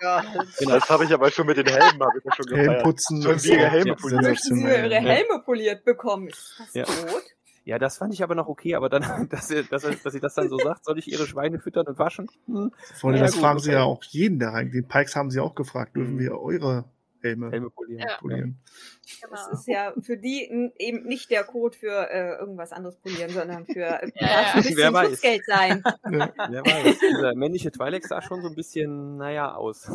Das habe ich aber schon mit den Helmen, habe ich ja schon gefeiert. Helmputzen. Schon ihre Helme Ja, poliert. Möchten Sie. Ihre Helme poliert bekommen? Ist das Ja. tot? Ja, das fand ich aber noch okay, aber dann, *laughs* dass sie, dass, sie, dass sie das dann so sagt, soll ich ihre Schweine füttern und waschen? Hm, Vor allem, Ja, das gut, fragen sie ja auch jeden, der rein. Den Pikes haben sie auch gefragt, dürfen Mhm. wir eure Helme Helme polieren. Ja. polieren? genau. Das ist ja für die eben nicht der Code für äh, irgendwas anderes polieren, sondern für äh, *laughs* Ja, ein wer bisschen weiß. Schutzgeld sein. *laughs* Ja. Wer weiß, dieser männliche Twi'lek sah schon so ein bisschen, naja, aus.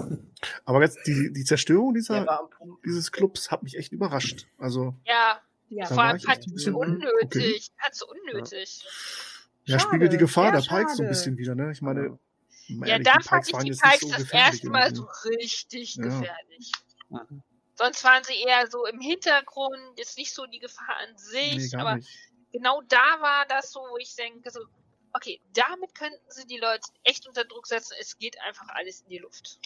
Aber jetzt die, die Zerstörung dieser, dieses Clubs hat mich echt überrascht. Also, Ja, Ja, vor war allem ich halt echt ein bisschen unnötig. So unnötig. ja, Schade, spiegelt die Gefahr der Pikes so ein bisschen wieder, ne? Ich meine, mal Ja, ehrlich, da fand ich die Pikes so das erste Mal irgendwie. so richtig Ja. gefährlich. Mhm. Sonst waren sie eher so im Hintergrund, jetzt nicht so die Gefahr an sich, Nee, gar aber nicht. genau da war das so, wo ich denke so, okay, damit könnten sie die Leute echt unter Druck setzen, es geht einfach alles in die Luft.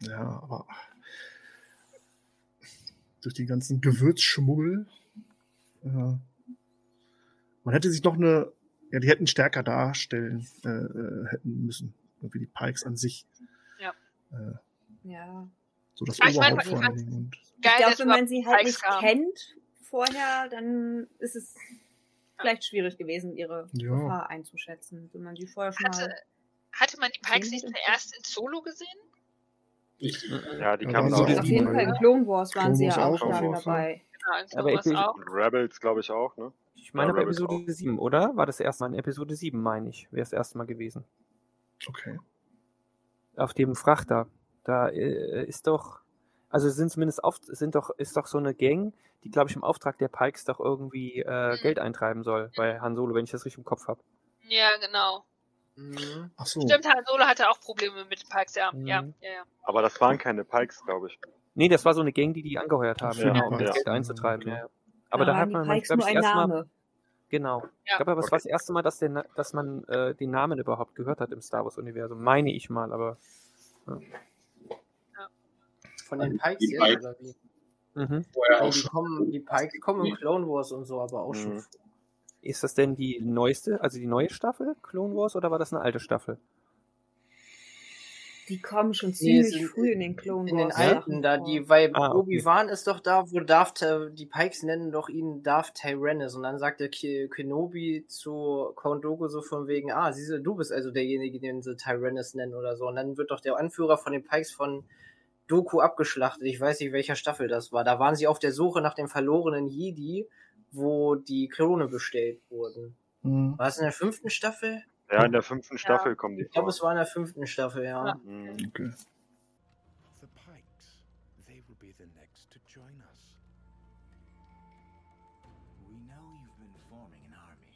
Ja, aber durch die ganzen Gewürzschmuggel. Äh, man hätte sich noch eine, ja, die hätten stärker darstellen äh, äh, hätten müssen, wie die Pikes an sich. Ja. Äh, Ja. so das ich Oberhaupt ich vor allen Dingen. Und, Ich Geil, glaube, dass wenn man sie halt Pikes nicht kamen. kennt vorher, dann ist es vielleicht schwierig gewesen, ihre Ja. Gefahr einzuschätzen. Wenn man sie vorher schon Hatte, mal. hatte man die Pikes nicht zuerst in Solo gesehen? Richtig. Ja, die Ja, kamen waren auch. sie Also auf jeden. Fall in Clone Wars waren Clone sie Wars ja auch auch, Wars, dabei. Genau, in Aber ich- auch. Rebels, glaube ich, auch, ne? Ich meine Rebels Episode 7, oder? War das erste Mal in Episode 7, meine ich, wäre das erste Mal gewesen. okay. Auf dem Frachter. Da äh, ist doch, also sind zumindest auf, sind doch, ist doch so eine Gang, die, glaube ich, im Auftrag der Pikes doch irgendwie äh, Mhm. Geld eintreiben soll bei Han Solo, wenn ich das richtig im Kopf habe. Ja, genau. Mhm. Ach so. Stimmt, Han Solo hatte auch Probleme mit den Pikes, ja. Mhm. Ja, ja, ja. Aber das waren keine Pikes, glaube ich. Nee, das war so eine Gang, die die angeheuert haben, Ja, um ja. das Geld einzutreiben. Ja. ja. Aber da da hat man, glaube ich, ein das erste Mal, Name. genau. Ja. Ich glaube aber, es Okay. war das erste Mal, dass, der, dass man äh, den Namen überhaupt gehört hat im Star Wars-Universum. Meine ich mal, aber Von den Pikes Die jetzt, Pikes. oder wie? Mhm. Auch die, kommen, die Pikes kommen in Clone Wars und so, aber auch schon. Ist das denn die neueste, also die neue Staffel Clone Wars oder war das eine alte Staffel? Die kommen schon Nee, ziemlich sind früh in den Clone In den Wars. alten, da die, weil Ah, okay. Obi-Wan ist doch da, wo Darth, die Pikes nennen doch ihn Darth Tyrannus und dann sagt der Kenobi zu Count Dooku so von wegen, ah, siehste, du bist also derjenige, den sie Tyrannus nennen oder so und dann wird doch der Anführer von den Pikes von Doku abgeschlachtet. Ich weiß nicht, welcher Staffel das war. Da waren sie auf der Suche nach dem verlorenen Jedi, wo die Klone bestellt wurden. Mhm. War es in der fünften Staffel? Ja, in der fünften Staffel kommen die Ich glaube, es war in der fünften Staffel, ja. Ja. Mhm. Okay. The Pikes, they will be the next to join us. We know you've been forming an army.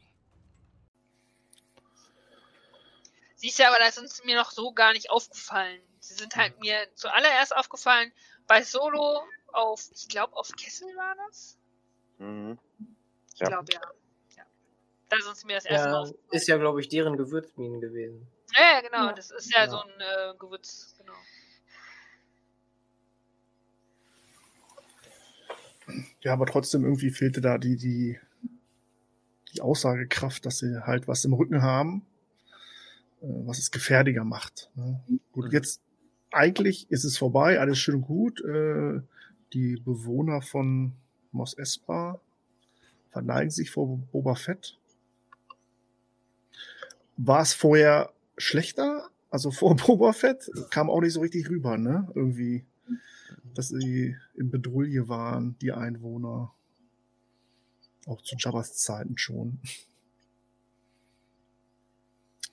Siehst du, aber das ist mir noch so gar nicht aufgefallen. Sie sind halt mir zuallererst aufgefallen bei Solo auf, ich glaube, auf Kessel war das? Mhm. Ich Ja. glaube, ja. ja. Da sind sie mir das erste Mal Ja, aufgefallen. ist ja, glaube ich, deren Gewürzminen gewesen. Ja, ja, genau. Ja. Das ist ja, Ja. so ein äh, Gewürz, genau. Ja, aber trotzdem irgendwie fehlte da die, die, die Aussagekraft, dass sie halt was im Rücken haben, äh, was es gefährlicher macht. Ne? Gut, Mhm. jetzt eigentlich ist es vorbei, alles schön und gut. Äh, die Bewohner von Mos Espa verneigen sich vor Boba Fett. War es vorher schlechter? Also vor *laughs* Boba Fett kam auch nicht so richtig rüber, ne? Irgendwie dass sie in Bedrulle waren, die Einwohner. Auch zu Jabbas Zeiten schon. *laughs*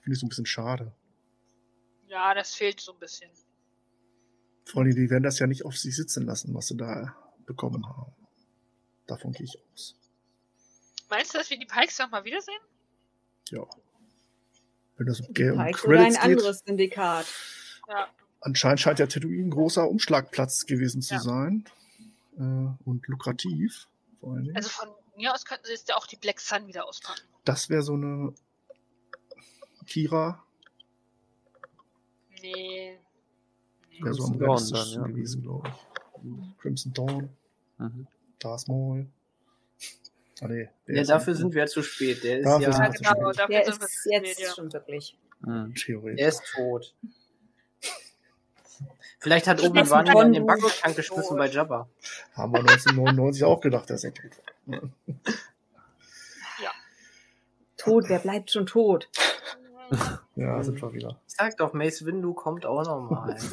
Finde ich so ein bisschen schade. Ja, das fehlt so ein bisschen. Vor allem, die werden das ja nicht auf sich sitzen lassen, was sie da bekommen haben. Davon gehe ich aus. Meinst du, dass wir die Pikes noch mal wiedersehen? Ja. Wenn das um, Die Geld- um Pikes oder ein Credits geht, anderes Syndikat. Ja. anscheinend scheint ja Tatooine ein großer Umschlagplatz gewesen zu Ja. sein. Äh, und lukrativ. Vor allen Dingen. Also von mir aus könnten sie jetzt ja auch die Black Sun wieder auspacken. das wäre so eine Kira, Nee. wäre so am Crimson Dawn dann, ja. gewesen, glaube ich. Crimson Dawn, Mhm. Darth Maul. Nee, der Ja, dafür sind wir zu spät. Der ist Dafür ja, sind Ja, wir zu genau, spät. dafür Der sind ist spät, jetzt ja. schon wirklich. Mhm. Der ist tot. Vielleicht hat Obi-Wan ihn in den Backtank geschmissen bei Jabba. Haben wir 1999 auch gedacht, dass er tot war. Tot, wer bleibt schon tot? Ja, sind wir wieder. Ich sag doch, Mace Windu kommt auch nochmal. *laughs*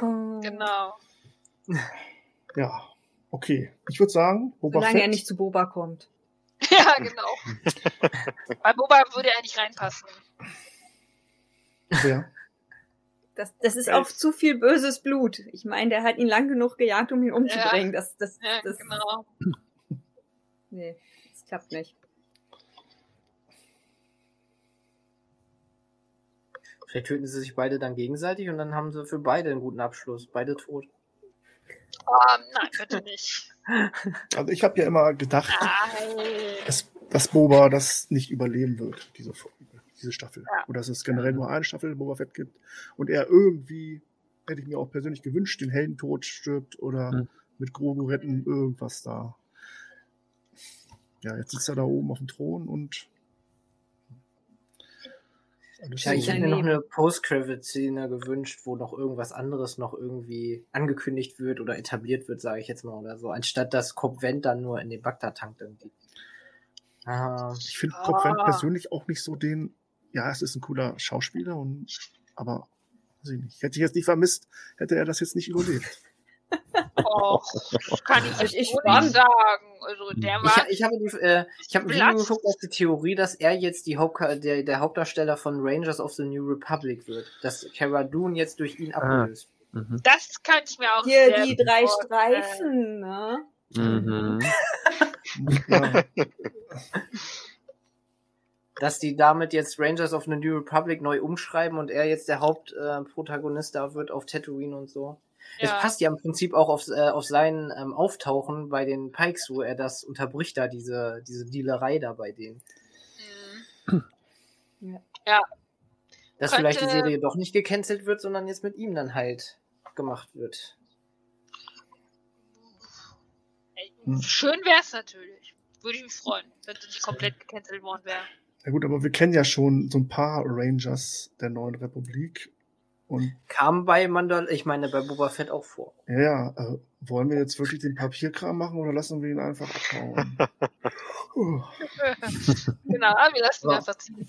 Genau. *laughs* Ja, okay. Ich würde sagen, Boba Solange er Fett. nicht zu Boba kommt. *laughs* Ja, genau. *laughs* Bei Boba würde er nicht reinpassen. Ja. Das, das ist auch zu viel böses Blut. Ich meine, der hat ihn lang genug gejagt, um ihn umzubringen. Das, das, Ja, das, genau. *laughs* nee, das klappt nicht. Vielleicht töten sie sich beide dann gegenseitig und dann haben sie für beide einen guten Abschluss. Beide tot. Ähm, nein, bitte nicht. Also ich habe ja immer gedacht, Nein. dass, dass Boba das nicht überleben wird, diese, diese Staffel. Ja. Oder dass es generell nur eine Staffel Boba Fett gibt. Und er irgendwie, hätte ich mir auch persönlich gewünscht, den Heldentod stirbt oder Mhm. mit Grogu retten, irgendwas da. Ja, jetzt sitzt er da oben auf dem Thron und Ja, ich hätte mir noch eine Post-Credit-Szene gewünscht, wo noch irgendwas anderes noch irgendwie angekündigt wird oder etabliert wird, sage ich jetzt mal oder so, anstatt dass Cobb Vent dann nur in den Bagdad-Tank dann geht. Ah, Ich finde Ah. persönlich auch nicht so den, ja, es ist ein cooler Schauspieler und, aber, weiß ich nicht. Hätte ich jetzt nicht vermisst, hätte er das jetzt nicht überlebt. Och, kann ich, Also ich nicht sagen. Also der ich, war. ich habe die, äh, ich habe ein Video geguckt, dass die Theorie, dass er jetzt die Haupt der, der Hauptdarsteller von Rangers of the New Republic wird, dass Cara Dune jetzt durch ihn Ah. abgelöst. Mhm. Das kann ich mir auch Hier sehr die drei vorstellen. Streifen, ne? Mhm. Ja, dass die damit jetzt Rangers of the New Republic neu umschreiben und er jetzt der Hauptprotagonist äh, da wird auf Tatooine und so. Es Ja. passt ja im Prinzip auch auf, äh, auf sein ähm, Auftauchen bei den Pikes, wo er das unterbricht da, diese, diese Dealerei da bei denen. Mhm. Ja. Dass Könnte- vielleicht die Serie doch nicht gecancelt wird, sondern jetzt mit ihm dann halt gemacht wird. Schön wär's natürlich. Würde ich mich freuen, wenn sie nicht komplett gecancelt worden wäre. Ja gut, aber wir kennen ja schon so ein paar Rangers der neuen Republik. Und Kam bei Mandal, ich meine bei Boba Fett auch vor. ja, ja, äh, wollen wir jetzt wirklich den Papierkram machen oder lassen wir ihn einfach abhauen? Uh, genau, aber wir lassen ihn Ja. einfach ziehen.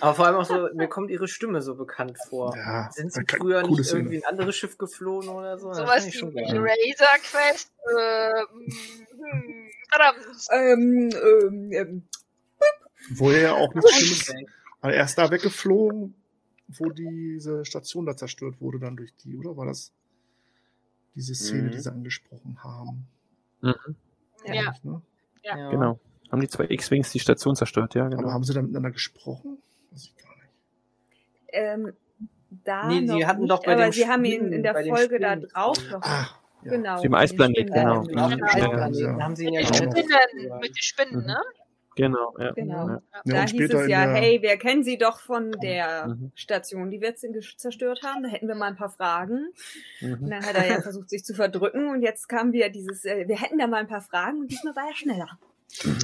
Aber vor allem auch so, mir kommt ihre Stimme so bekannt vor. ja, Sind sie früher nicht Szene. irgendwie in ein anderes Schiff geflohen oder so? Sowas fand ich wie. Razor Quest. Äh, hm. Ähm, ähm, ähm, Wo er ja auch nichts Okay. Schlimmes. Aber er ist da weggeflogen, wo diese Station da zerstört wurde, dann durch die, oder? War das diese Szene, Mhm. die sie angesprochen haben? Mhm. Ja. Ne? Ja. Genau. Haben die zwei X-Wings die Station zerstört, ja, Aber genau. haben sie da miteinander gesprochen? Weiß ich gar nicht. ähm, da Nee, noch sie hatten nicht, doch bei aber den sie haben ihn in der Folge da drauf noch. Ah, ja. Genau. Dem Eisplanet, genau. mit den Ja, ja, haben sie ja. den. Spinnen, mit den Spinnen, Mhm. ne? Genau, ja. Genau. Ja. Ja, da und hieß es ja, hey, wir kennen sie doch von der Mhm. Station, die wir jetzt zerstört haben. Da hätten wir mal ein paar Fragen. Und Mhm. dann hat er ja versucht, sich zu verdrücken. Und jetzt kam wieder dieses, äh, wir hätten da mal ein paar Fragen. Und diesmal war er schneller.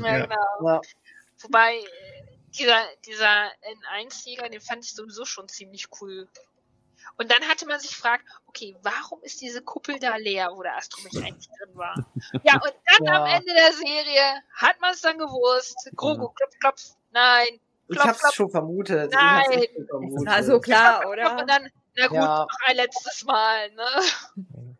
Ja, Ja. genau. Ja. Wobei, äh, dieser, dieser N1-Jäger, den fand ich sowieso schon ziemlich cool. Und dann hatte man sich gefragt, okay, warum ist diese Kuppel da leer, wo der Astromech eigentlich drin war? Ja, und dann Ja. am Ende der Serie hat man es dann gewusst. Grogu, klopf, klopf, nein, Ich klopf, hab's klopf. schon vermutet. Ich Nein. hab's echt schon Das vermutet. war so klar, oder? Und dann, na gut, Ja. noch ein letztes Mal, ne?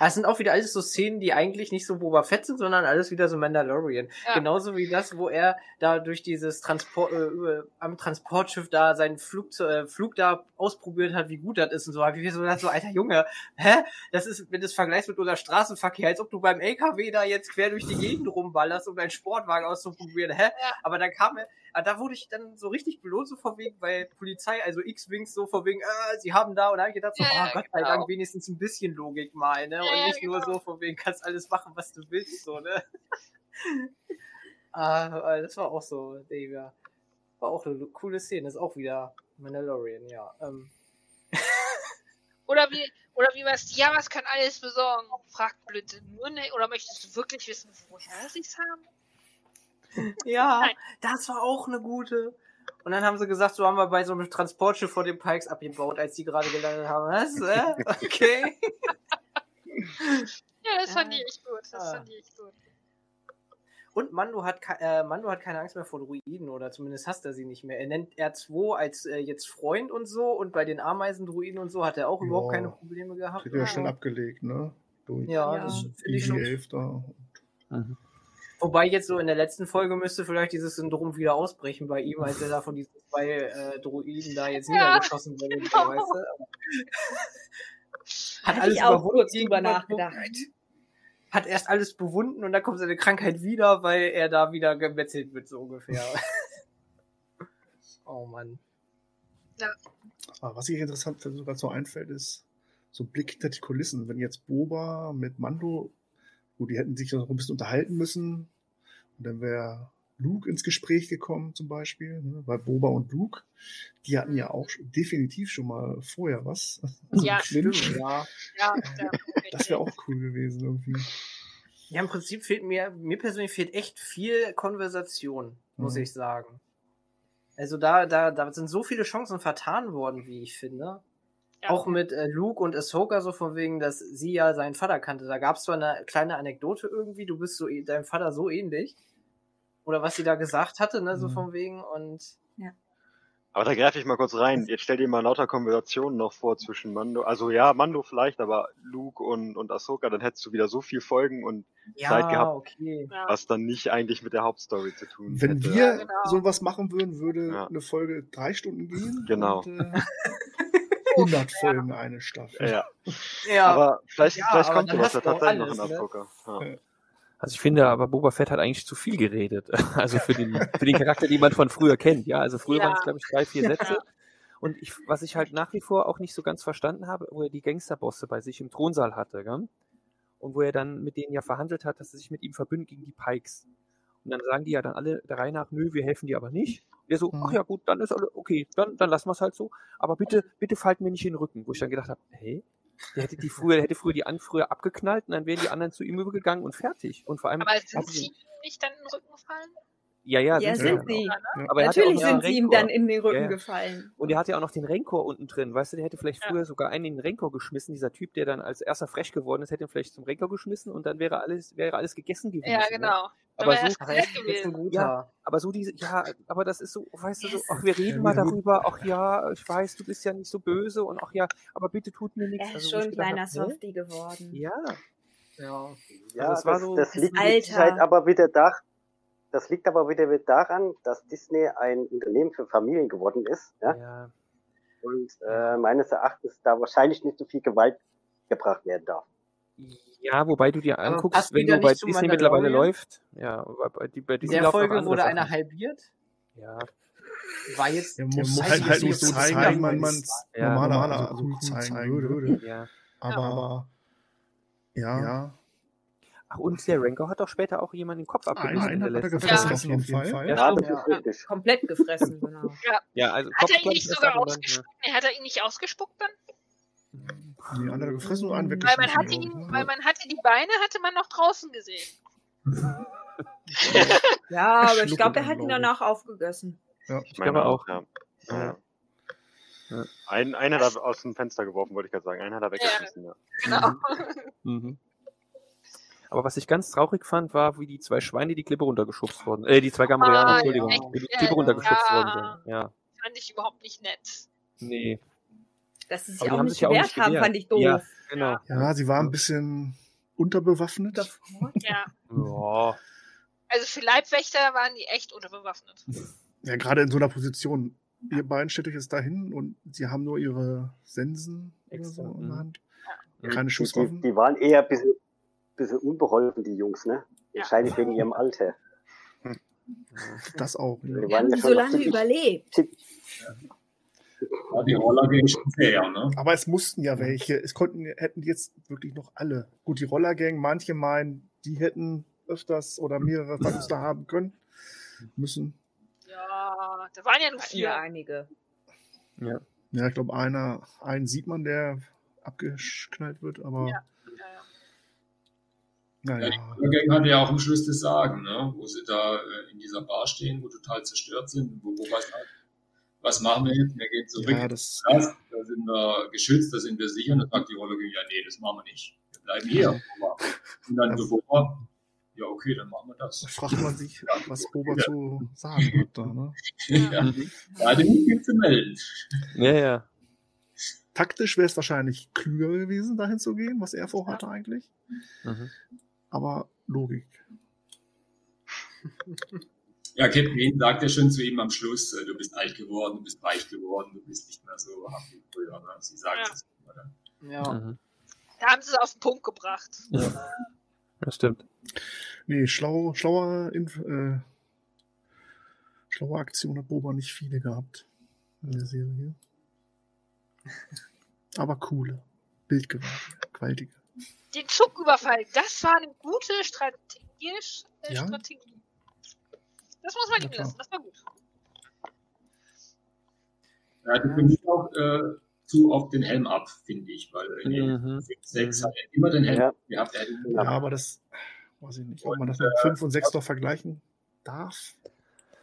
Ah, Es sind auch wieder alles so Szenen, die eigentlich nicht so Boba Fett sind, sondern alles wieder so Mandalorian. Ja. Genauso wie das, wo er da durch dieses Transport, äh, am Transportschiff da seinen Flug, äh, Flug da ausprobiert hat, wie gut das ist und so. Ich mir so gedacht, so, alter Junge, hä? Das ist, wenn du es vergleichst mit unser Straßenverkehr, als ob du beim LKW da jetzt quer durch die Gegend rumballerst, um deinen Sportwagen auszuprobieren, hä? Ja. Aber dann kam er, ah, da wurde ich dann so richtig belohnt, so vor wegen, weil Polizei, also X-Wings, so vor wegen, äh, sie haben da, und da hab ich gedacht, so, Ja, ah, ja, Gott sei genau. Dank, wenigstens ein bisschen Logik mal, ne? Und Ja, nicht nur genau. so von wegen, kannst alles machen, was du willst, so, ne? *laughs* ah, aber das war auch so, Dave, ja. War auch eine coole Szene, ist auch wieder Mandalorian, ja. Ähm, *laughs* Oder wie, oder wie was, ja, was kann alles besorgen? Fragt Blödsinn nur ne, oder möchtest du wirklich wissen, woher sie es haben? Ja, Nein. das war auch eine gute. Und dann haben sie gesagt, so haben wir bei so einem Transportschiff vor den Pikes abgebaut, als die gerade gelandet haben. Was? Äh? *laughs* Okay. Ja, das fand ich echt gut. Das Ah. fand ich echt gut. Und Mando hat, äh, Mando hat keine Angst mehr vor Druiden, oder zumindest hasst er sie nicht mehr. Er nennt R2 als äh, jetzt Freund und so, und bei den Ameisendruiden und so hat er auch Ja. überhaupt keine Probleme gehabt. Wird ja schnell abgelegt, ne? Durch Ja, Ja. das finde die ich schon. 11 da. Mhm. Wobei jetzt so in der letzten Folge müsste vielleicht dieses Syndrom wieder ausbrechen bei ihm, als er da von diesen zwei äh, Druiden da jetzt Ja, niedergeschossen wurde, genau. weißt du? *laughs* Hat Hatte alles ich auch überwunden kurz drüber nachgedacht. Hat erst alles bewunden und dann kommt seine Krankheit wieder, weil er da wieder gemetzelt wird, so ungefähr. *laughs* oh Mann. Aber was ich interessant finde, was so einfällt, ist so ein Blick hinter die Kulissen. Wenn jetzt Boba mit Mando, gut, die hätten sich noch ein bisschen unterhalten müssen. Und dann wäre Luke ins Gespräch gekommen, zum Beispiel. Ne? Weil Boba und Luke, die hatten ja auch schon- definitiv schon mal vorher was. *laughs* Ja. Ja. Ja, ja. Das wäre auch cool gewesen irgendwie. Ja, im Prinzip fehlt mir, mir persönlich fehlt echt viel Konversation, muss Mhm. ich sagen. Also da, da, da sind so viele Chancen vertan worden, wie ich finde. Ja. Auch mit äh, Luke und Ahsoka so von wegen, dass sie ja seinen Vater kannte. Da gab es zwar eine kleine Anekdote irgendwie, du bist so eh- deinem Vater so ähnlich. Oder was sie da gesagt hatte, ne, so Mhm. von wegen und Aber da greife ich mal kurz rein. Jetzt stell dir mal lauter Konversationen noch vor zwischen Mando. Also ja, Mando vielleicht, aber Luke und, und Ahsoka, dann hättest du wieder so viel Folgen und ja, Zeit gehabt, okay. Ja. was dann nicht eigentlich mit der Hauptstory zu tun Wenn hätte. wir Ja, genau. sowas machen würden, würde Ja. eine Folge drei Stunden gehen. Genau. Und, äh, *laughs* 100 Folgen eine Staffel. Ja, Ja, *laughs* aber vielleicht, Ja, vielleicht kommt sowas ja tatsächlich noch in ne? Ahsoka. Ja. Also ich finde aber, Boba Fett hat eigentlich zu viel geredet. *laughs* Also für den, für den Charakter, den man von früher kennt. Ja, also früher Ja. waren es, glaube ich, drei, vier Sätze. Und ich, was ich halt nach wie vor auch nicht so ganz verstanden habe, wo er die Gangsterbosse bei sich im Thronsaal hatte, gell? und wo er dann mit denen ja verhandelt hat, dass sie sich mit ihm verbünden gegen die Pikes. Und dann sagen die ja dann alle der Reihe nach, nö, wir helfen dir aber nicht. Der so, Mhm. ach ja gut, dann ist alle, okay, dann, dann lassen wir es halt so. Aber bitte, bitte falten mir nicht in den Rücken. Wo ich dann gedacht habe, hey, der hätte die früher, der hätte früher die Anführer abgeknallt und dann wären die anderen zu ihm übergegangen und fertig. Und vor allem. Aber sind sie ihm nicht dann in den Rücken gefallen? Ja, ja, Ja, sie sind auch. sie. Aber auch Natürlich noch den sind sie ihm Renkor. dann in den Rücken Ja, ja. gefallen. Und er hatte ja auch noch den Renkor unten drin. Weißt du, der hätte vielleicht früher sogar einen in den Renkor geschmissen. Dieser Typ, der dann als erster frech geworden ist, hätte ihn vielleicht zum Renkor geschmissen und dann wäre alles, wäre alles gegessen gewesen. Ja, Ne? genau. Dann Aber wäre er so, erst weg gewesen. ja, aber so diese, ja, aber das ist so, weißt du, so, ach, wir reden Ja, mal darüber, ach ja, ich weiß, du bist ja nicht so böse und ach ja, aber bitte tut mir nichts. Er ist Also, schon ein kleiner? Softie geworden. Ja. Ja. Ja, Also es war das, so- das das liegt Alter. Sicherheit aber wieder da, das liegt aber wieder daran, dass Disney ein Unternehmen für Familien geworden ist, ja? Ja, Und äh, meines Erachtens da wahrscheinlich nicht so viel Gewalt gebracht werden darf. Ja, wobei du dir anguckst, wenn du bei Disney mittlerweile läuft, ja, bei, bei, die, bei In Disney der Folge wurde Sachen. einer halbiert. Ja, War jetzt. Der muss halt, halt nicht so zeigen, zeigen, wie man aber es Ja, normalerweise normal, cool zeigen würde. ja. Aber ja, ja. Ach, und der Rancor hat doch später auch jemanden den Kopf abgebissen einen in hat er gefressen Folge. auf jeden Fall. Ja, Ja, Ja, komplett gefressen, genau. Ja. Ja, also Hat er ihn Kopf nicht sogar ausgespuckt? Hat er ihn nicht ausgespuckt dann? Nee, einer hat er gefressen und einen Weil man hatte ich, ihn, ne? weil man hatte die Beine hatte man noch draußen gesehen. *laughs* Ja, aber ich glaube, er hat ihn ich. danach aufgegessen. Ja. Ich glaube auch. Ja. Ja. Ja. Einen, einen hat er aus dem Fenster geworfen, wollte ich gerade sagen. Einen hat er weggeschmissen, ja. Genau. Mhm. Aber was ich ganz traurig fand, war, wie die zwei Schweine die Klippe runtergeschubst wurden. Äh, die zwei Gamorianer, Ah, Entschuldigung, echt? wie die Klippe runtergeschubst ja. worden sind. Ja, Fand ich überhaupt nicht nett. nee. Dass sie sich Aber die auch nicht ja gewehrt haben, gewehrt. fand ich doof. Ja, genau. Ja, sie war ein bisschen unterbewaffnet. *laughs* Ja. Ja. Also für Leibwächter waren die echt unterbewaffnet. Ja, gerade in so einer Position. Ihr beiden stellt euch jetzt dahin und sie haben nur ihre Sensen oder so in der Mhm. Hand. Mhm. Keine Die, die, Schusswaffen. die waren eher ein bisschen, bisschen unbeholfen, die Jungs, ne? Ja. Wahrscheinlich wegen ihrem Alter. Das auch. Die Ja. Wir haben ja sie schon so noch lange ziemlich- überlebt. Ja, die Roller gehen schon sehr, ne? Aber es mussten ja welche. Es konnten, hätten jetzt wirklich noch alle. Gut, die Rollergang, manche meinen, die hätten öfters oder mehrere Verluste haben können. Müssen. Ja, da waren ja nur vier. einige. Ja. Ja, ich glaube, einer, einen sieht man, der abgeknallt wird, aber Ja. Ja, ja. naja. Ja, die Gang hatte ja auch am Schluss das Sagen, ne? wo sie da äh, in dieser Bar stehen, wo total zerstört sind, wo, wo was, was machen wir jetzt? Wir gehen zurück. Ja, das, Das, da sind wir geschützt, da sind wir sicher. Und dann sagt die Rolle, ja, nee, das machen wir nicht. Wir bleiben hier. Und dann so, Boba, ja, okay, dann machen wir das. da fragt man sich, was Boba zu sagen hat da. Ne? ja, Mhm. da hatte nicht viel zu melden. Ja, ja. Taktisch wäre es wahrscheinlich klüger gewesen, dahin zu gehen, was er vorhatte eigentlich. Mhm. Aber Logik. *laughs* Ja, Captain Wayne sagt ja schon zu ihm am Schluss, äh, du bist alt geworden, du bist weich geworden, du bist nicht mehr so haft wie früher. Ne? Sie sagt Ja. es immer dann. Ja. Mhm. Da haben sie es auf den Punkt gebracht. Ja. Das stimmt. Nee, schlau, schlauer, Inf äh, schlaue Aktion hat Boba nicht viele gehabt in der Serie. *laughs* Aber coole, bildgewaltige. Den Zugüberfall, das war eine gute strategisch, äh, Ja. Strategie. Das muss man Ja, ihm lassen, das war gut. Er hatte für mich auch äh, zu oft den Helm ab, finde ich, weil in den Mhm. 6 Mhm. hat er immer den Helm Ja. gehabt. Er Ja, aber das weiß ich nicht, ob man das mit 5 und 6 doch vergleichen darf.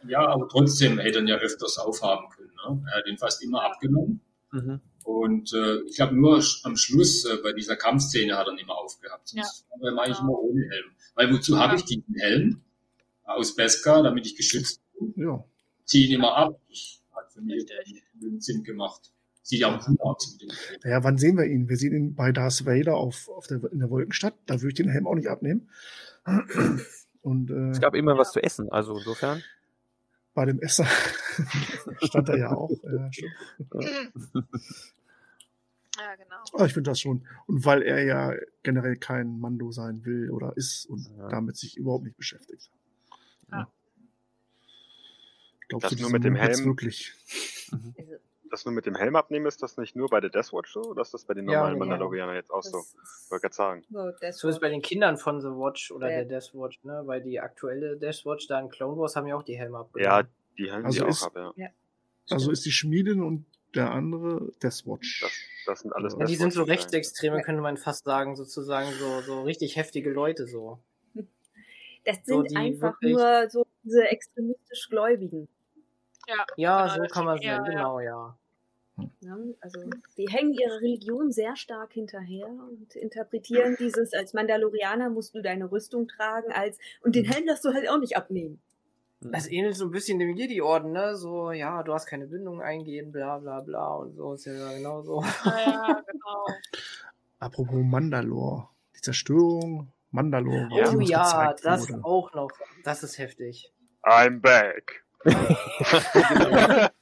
Ja, aber trotzdem hätte er ihn ja öfters aufhaben können. Ne? Er hat ihn fast immer abgenommen. Mhm. Und äh, ich glaube, nur am Schluss äh, bei dieser Kampfszene hat er ihn immer aufgehabt. Sonst war er eigentlich Ja. immer ohne Helm. Weil wozu habe ich diesen Helm? Aus Beskar, damit ich geschützt bin. Ja, Ziehe ihn immer ab. Hat für mich Sinn gemacht. Sieht ja auch cool aus mit dem Helm. naja, wann sehen wir ihn? Wir sehen ihn bei Darth Vader auf, auf der, in der Wolkenstadt. Da würde ich den Helm auch nicht abnehmen. *clears throat* Und äh, Es gab immer was zu essen, also insofern. bei dem Esser *laughs* stand er ja auch. Ja, stimmt. Ja, genau. Aber ich finde das schon. Und weil er ja generell kein Mando sein will oder ist und Ja. damit sich überhaupt nicht beschäftigt. Ja. Glaubst Das du, nur mit dem Helm? wirklich? Also, das nur mit dem Helm abnehmen ist, das nicht nur bei der Deathwatch so? Oder ist das bei den Ja, normalen genau. Mandalorianern jetzt auch so? Ich wollte gerade sagen. So, das So ist bei den Kindern von The Watch oder Ja. der Death Watch, ne? Weil die aktuelle Death Watch da in Clone Wars haben ja auch die Helme Ja, abgenommen. die haben Also die ist- auch ab, ja. Also ist die Schmiedin und der andere Deathwatch. Das, das sind alles Ja, die sind so. Rechtsextreme, könnte man fast sagen, sozusagen, so, so richtig heftige Leute so. Das So, sind die einfach wirklich- nur so diese extremistisch Gläubigen. Ja, Ja, genau, so kann man eher, sagen, genau, ja. Ne? Also die hängen ihrer Religion sehr stark hinterher und interpretieren dieses, als Mandalorianer musst du deine Rüstung tragen, als und den Helm darfst du halt auch nicht abnehmen. Das ähnelt so ein bisschen dem Jedi-Orden, ne? So, ja, du hast keine Bindung eingehen, bla bla bla und so ist ja genau so. Ja, ja, genau. *laughs* Apropos Mandalore. Die Zerstörung Mandalore. Oh die uns ja, das wurde. auch noch. Das ist heftig. I'm back. *laughs*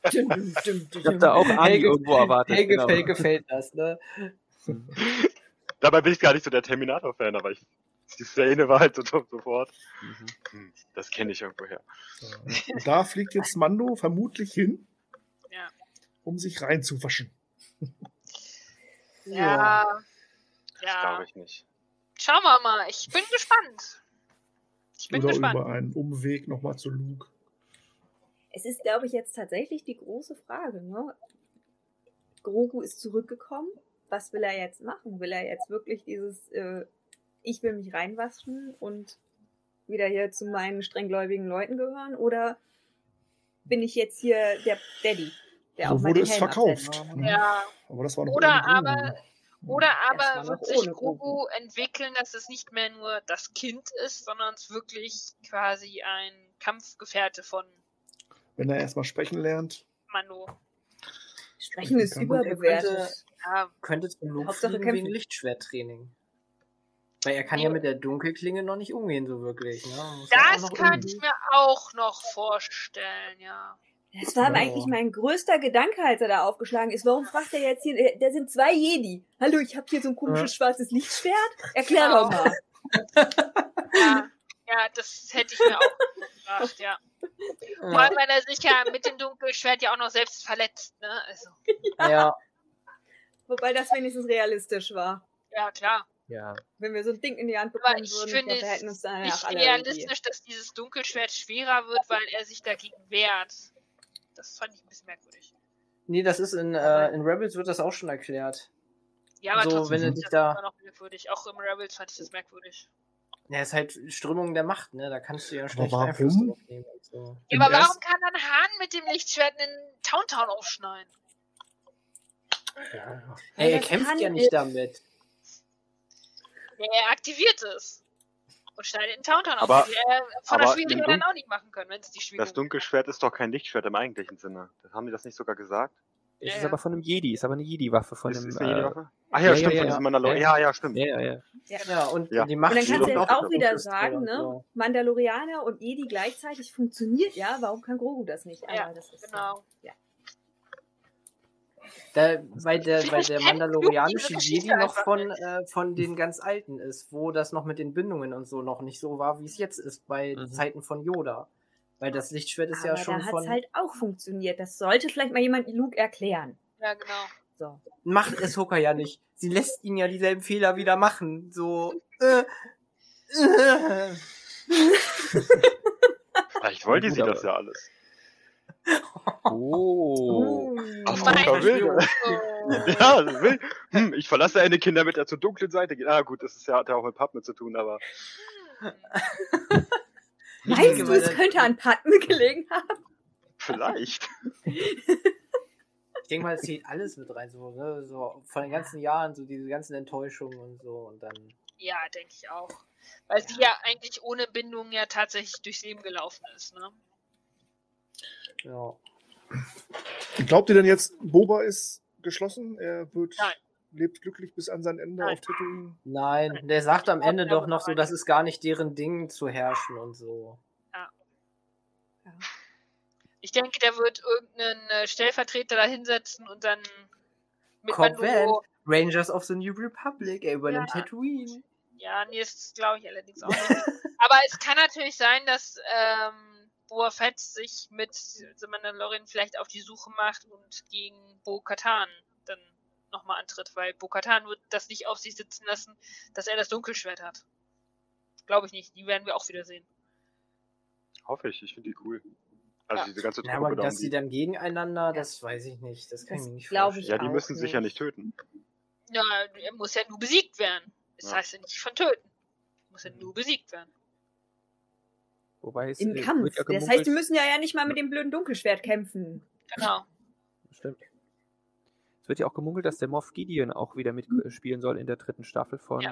Ich hab da auch Ani Helge, irgendwo erwartet. Helge, genau. Helge gefällt das, ne? *laughs* Dabei bin ich gar nicht so der Terminator-Fan, aber ich, die Szene war halt so top sofort. Mhm. Hm, Das kenne ich irgendwoher. Da fliegt jetzt Mando vermutlich hin, Ja. um sich reinzuwaschen. Ja. Das Ja. glaube ich nicht. Schauen wir mal. Ich bin gespannt. Ich bin Oder gespannt. über einen Umweg nochmal zu Luke. Es ist, glaube ich, jetzt tatsächlich die große Frage. Ne? Grogu ist zurückgekommen. Was will er jetzt machen? Will er jetzt wirklich dieses, äh, ich will mich reinwaschen und wieder hier zu meinen strenggläubigen Leuten gehören? Oder bin ich jetzt hier der Daddy, der auch So mal wurde es verkauft. ne? Ja. Aber das war noch Oder aber, oder aber wird sich Grogu Grogu. entwickeln, dass es nicht mehr nur das Kind ist, sondern es wirklich quasi ein Kampfgefährte von Wenn er erstmal sprechen lernt. Mando. Sprechen ist überbewertet. Ja, Könnte zum Hauptsache fliegen wegen kämpfen. Lichtschwerttraining. Weil er kann ja mit der Dunkelklinge noch nicht umgehen, so wirklich. Ne? Ja das kann irgendwie- ich mir auch noch vorstellen, ja. Das war Ja. eigentlich mein größter Gedanke, als er da aufgeschlagen ist. Warum fragt er jetzt hier, da sind zwei Jedi. Hallo, ich habe hier so ein komisches schwarzes Lichtschwert. *laughs* Erklär Genau. doch mal. Ja, ja, das hätte ich mir auch gedacht, ja. Vor allem, weil er sich ja mit dem Dunkelschwert ja auch noch selbst verletzt, ne? Also, Ja, Wobei das wenigstens realistisch war. ja, klar. Ja. Wenn wir so ein Ding in die Hand Aber bekommen ich würden, finde ich glaub, wir hätten uns es danach nicht realistisch, dass dieses Dunkelschwert schwerer wird, weil er sich dagegen wehrt. Das fand ich ein bisschen merkwürdig. nee, das ist in, äh, in Rebels wird das auch schon erklärt. Ja, aber So, trotzdem wenn du finde dich ich das da- immer noch merkwürdig. Auch im Rebels fand ich das merkwürdig. Ja, ist halt Strömung der Macht, ne? Da kannst du ja schlecht warum? Einfluss drauf nehmen. So. Ja, aber warum kann dann Hahn mit dem Lichtschwert einen Towntown aufschneiden? Hey, er das kämpft ja ich- nicht damit. Ja, er aktiviert es. Und schneidet einen Towntown auf. Aber- Die er von der dann Dun- auch nicht machen können, wenn es die Schwingung Das Dunkelschwert ist doch kein Lichtschwert im eigentlichen Sinne. Das haben die das nicht sogar gesagt? Es Ja, ist ja. aber von einem Jedi, ist aber eine Jedi-Waffe von ist, einem. ist eine äh, Waffe? Ach ja, ja, stimmt, ja, von ja. diesem Mandalorian. Ja. Ja, stimmt. ja, ja, ja. Ja, und Ja. die Macht Und dann kannst du jetzt auch wieder sagen, und ne? so. Mandalorianer und Jedi gleichzeitig funktioniert ja. Warum kann Grogu das nicht? Ja, das ist genau. Ja. Da, weil der, weil der mandalorianische Jedi noch von, äh, von den ganz alten ist, wo das noch mit den Bindungen und so noch nicht so war, wie es jetzt ist bei Mhm. Zeiten von Yoda. Weil das Lichtschwert ist Aber ja schon da hat von. es halt auch funktioniert. Das sollte vielleicht mal jemand Luke erklären. Ja, genau. So. Macht Ahsoka ja nicht. Sie lässt ihn ja dieselben Fehler wieder machen. So. Äh, äh. *laughs* Vielleicht wollte sie das ja alles. Oh. Auf Meine Zucker will. Oh. *laughs* Ja, das will. Hm, ich verlasse eine Kinder mit der zur dunklen Seite geht. Ah, gut, das ist ja, hat ja auch mit Pappen zu tun, aber. Meinst du, weil es der- könnte an Patten *laughs* gelegen haben? Vielleicht. Ich denke mal, es zählt alles mit rein, so, ne? so von den ganzen Jahren, so diese ganzen Enttäuschungen und so und dann. Ja, denke ich auch. Weil sie ja eigentlich ohne Bindung ja tatsächlich durchs Leben gelaufen ist, ne? Ja. Glaubt ihr denn jetzt, Boba ist geschlossen? Er wird Nein. lebt glücklich bis an sein Ende Nein. auf Tatooine? Nein, der sagt am Ende Ja, doch noch so, das ist gar nicht deren Ding zu herrschen und so. Ich denke, der wird irgendeinen äh, Stellvertreter da hinsetzen und dann mit Mando. Rangers of the New Republic, er übernimmt Ja. Tatooine. Ja, nee, das glaube ich allerdings auch nicht. Aber es kann natürlich sein, dass ähm, Boa Fett sich mit The Mandalorian vielleicht auf die Suche macht und gegen Bo Katan dann nochmal antritt, weil Bo Katan wird das nicht auf sich sitzen lassen, dass er das Dunkelschwert hat. Glaube ich nicht. Die werden wir auch wieder sehen. Hoffe ich, ich finde die cool. Also Ja. diese ganze Ja, Truppe aber da dass die. dann gegeneinander, das weiß ich nicht. Das kann Das ich mir nicht vorstellen. ich Ja, die müssen sich ja nicht. nicht töten. Ja, er muss ja nur besiegt werden. Das Ja. heißt ja nicht von töten. Er muss ja nur besiegt werden. Wobei es Im äh, Kampf. ja Das heißt, die müssen ja, ja nicht mal mit dem blöden Dunkelschwert kämpfen. Genau. Stimmt. Es wird ja auch gemunkelt, dass der Moff Gideon auch wieder mitspielen soll in der dritten Staffel von Ja.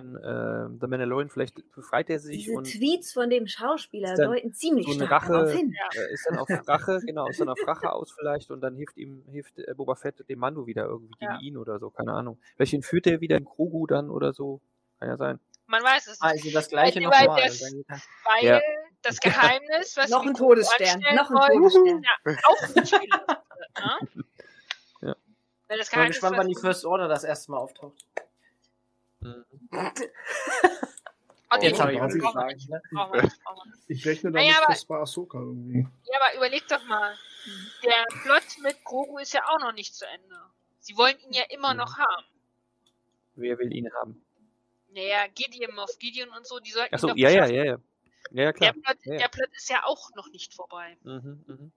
äh, The Mandalorian. Vielleicht befreit er sich Diese und Tweets von dem Schauspieler deuten ziemlich so eine stark darauf Rache, hin. Äh, ist dann auf *laughs* Rache, genau, ist dann auf Rache aus vielleicht und dann hilft ihm, hilft äh, Boba Fett dem Mando wieder irgendwie gegen Ja. ihn oder so, keine Ahnung. Vielleicht entführt er wieder in Grogu dann oder so. Kann ja sein. Man weiß es nicht. Also das gleiche Weil- weil nochmal. das- Weil Ja. Das Geheimnis, was Noch ein Todesstern, noch ein wollen, Todesstern. Ja, auch ne? Ja. Weil das Ich bin gespannt, wann die First Order das erste Mal auftaucht. Mhm. Nee, Jetzt habe ich Ja, was gesagt. Ne? Ich rechne Naja, damit aber- fest bei Ahsoka irgendwie. Ja, aber überleg doch mal. Der Plot mit Grogu ist ja auch noch nicht zu Ende. Sie wollen ihn ja immer Mhm. noch haben. Wer will ihn haben? Naja, Gideon auf Gideon und so, die sollten ihn Achso, doch ja, ja, ja, ja. Ja, ja, Der klar. Plot, Ja, ja. der Plot ist ja auch noch nicht vorbei. Mhm, mhm.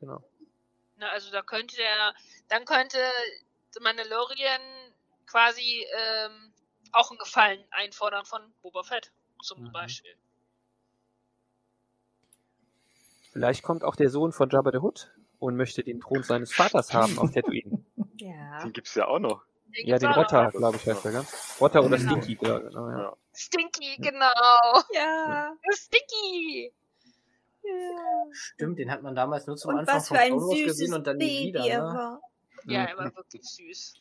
Genau. Na, also da könnte der, dann könnte The Mandalorian quasi ähm, auch einen Gefallen einfordern von Boba Fett zum Mhm. Beispiel. Vielleicht kommt auch der Sohn von Jabba the Hutt und möchte den Thron seines Vaters haben auf *laughs* Tatooine. Ja. Den gibt's ja auch noch. Den Ja, den noch. Rotter, glaube ich, heißt er, gell? Rotter oder Genau. Stinky, ja, genau, ja. Stinky, genau. Ja. Stinky. ja. Stimmt, den hat man damals nur zum Und Anfang was von für ein Wars süßes gesehen und dann nie Baby wieder. er Ne? war. Ja, Mhm. er war wirklich süß.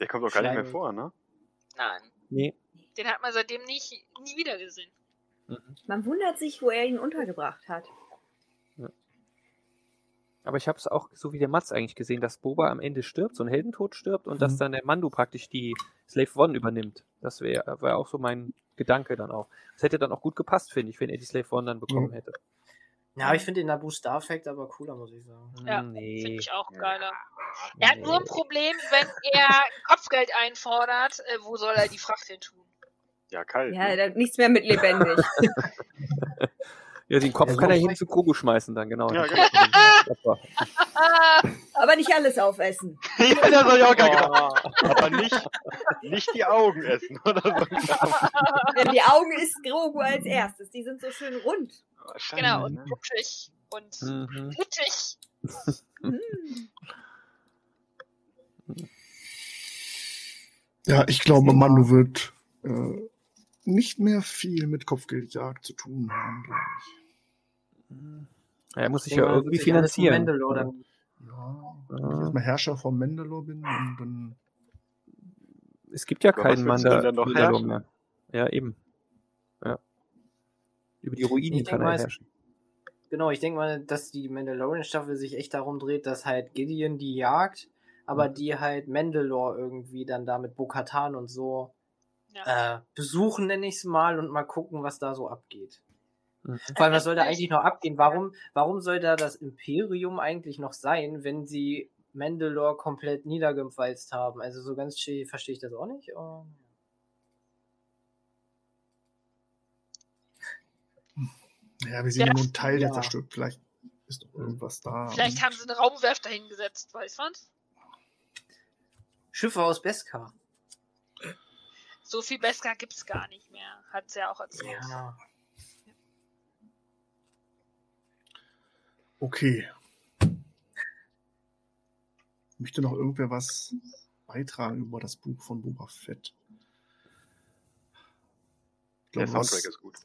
Der kommt doch gar nicht mehr vor, ne? Nein, Nee. den hat man seitdem nicht nie wieder gesehen. Mhm. Man wundert sich, wo er ihn untergebracht hat. Aber ich habe es auch so wie der Mats eigentlich gesehen, dass Boba am Ende stirbt, so ein Heldentod stirbt und dass Mhm. dann der Mando praktisch die Slave One übernimmt. Das wäre wär auch so mein Gedanke dann auch. Das hätte dann auch gut gepasst, finde ich, wenn er die Slave One dann bekommen Mhm. hätte. Ja, ich finde den Naboo Star Fact aber cooler, muss ich sagen. Ja, nee. Finde ich auch geiler. Er hat nur ein. Problem, wenn er Kopfgeld einfordert, äh, wo soll er die Fracht hin tun? Ja, kalt. Ja, ne? nichts mehr mit lebendig. *laughs* Ja, den Kopf Ja, kann er hin zu Grogu schmeißen dann, genau. Ja, genau. *laughs* Aber nicht alles aufessen. *laughs* ja, das hab ich auch gerade Oh. gedacht. Aber nicht, nicht die Augen essen oder so. *laughs* Die Augen isst Grogu als erstes. Die sind so schön rund. Wahrscheinlich, Genau, und ne? rutschig und Mhm. Hm. Ja, ich glaube, Mando wird äh, nicht mehr viel mit Kopfgeldjagd zu tun haben, glaube ich. Ja, er muss sich ja irgendwie finanzieren. Mandalore Ja, wenn ich erstmal Herrscher von Mandalore bin und dann Es gibt ja keinen Mandalore herrschen? mehr. Ja, eben. Ja. Über die Ruinen Ich kann er mal, herrschen. Genau, ich denke mal, dass die Mandalorian-Staffel sich echt darum dreht, dass halt Gideon die jagt, aber die halt Mandalore irgendwie dann da mit Bo-Katan und so Ja. äh, besuchen, nenne ich es mal, und mal gucken, was da so abgeht. Mhm. Vor allem, was soll da eigentlich noch abgehen? Warum, warum soll da das Imperium eigentlich noch sein, wenn sie Mandalore komplett niedergewalzt haben? Also so ganz schön verstehe ich das auch nicht. aber- Ja, wir sehen ja, Ja. nur einen Teil, der Ja. zerstört. Vielleicht ist doch irgendwas da. Vielleicht haben sie eine Raumwerfer hingesetzt, weiß man's? Schiffe aus Beskar. So viel Beskar gibt's gar nicht mehr. Hat sie ja auch erzählt. Ja. Okay. Möchte noch irgendwer was beitragen über das Buch von Boba Fett? Ich Der glaube, was- Soundtrack ist gut.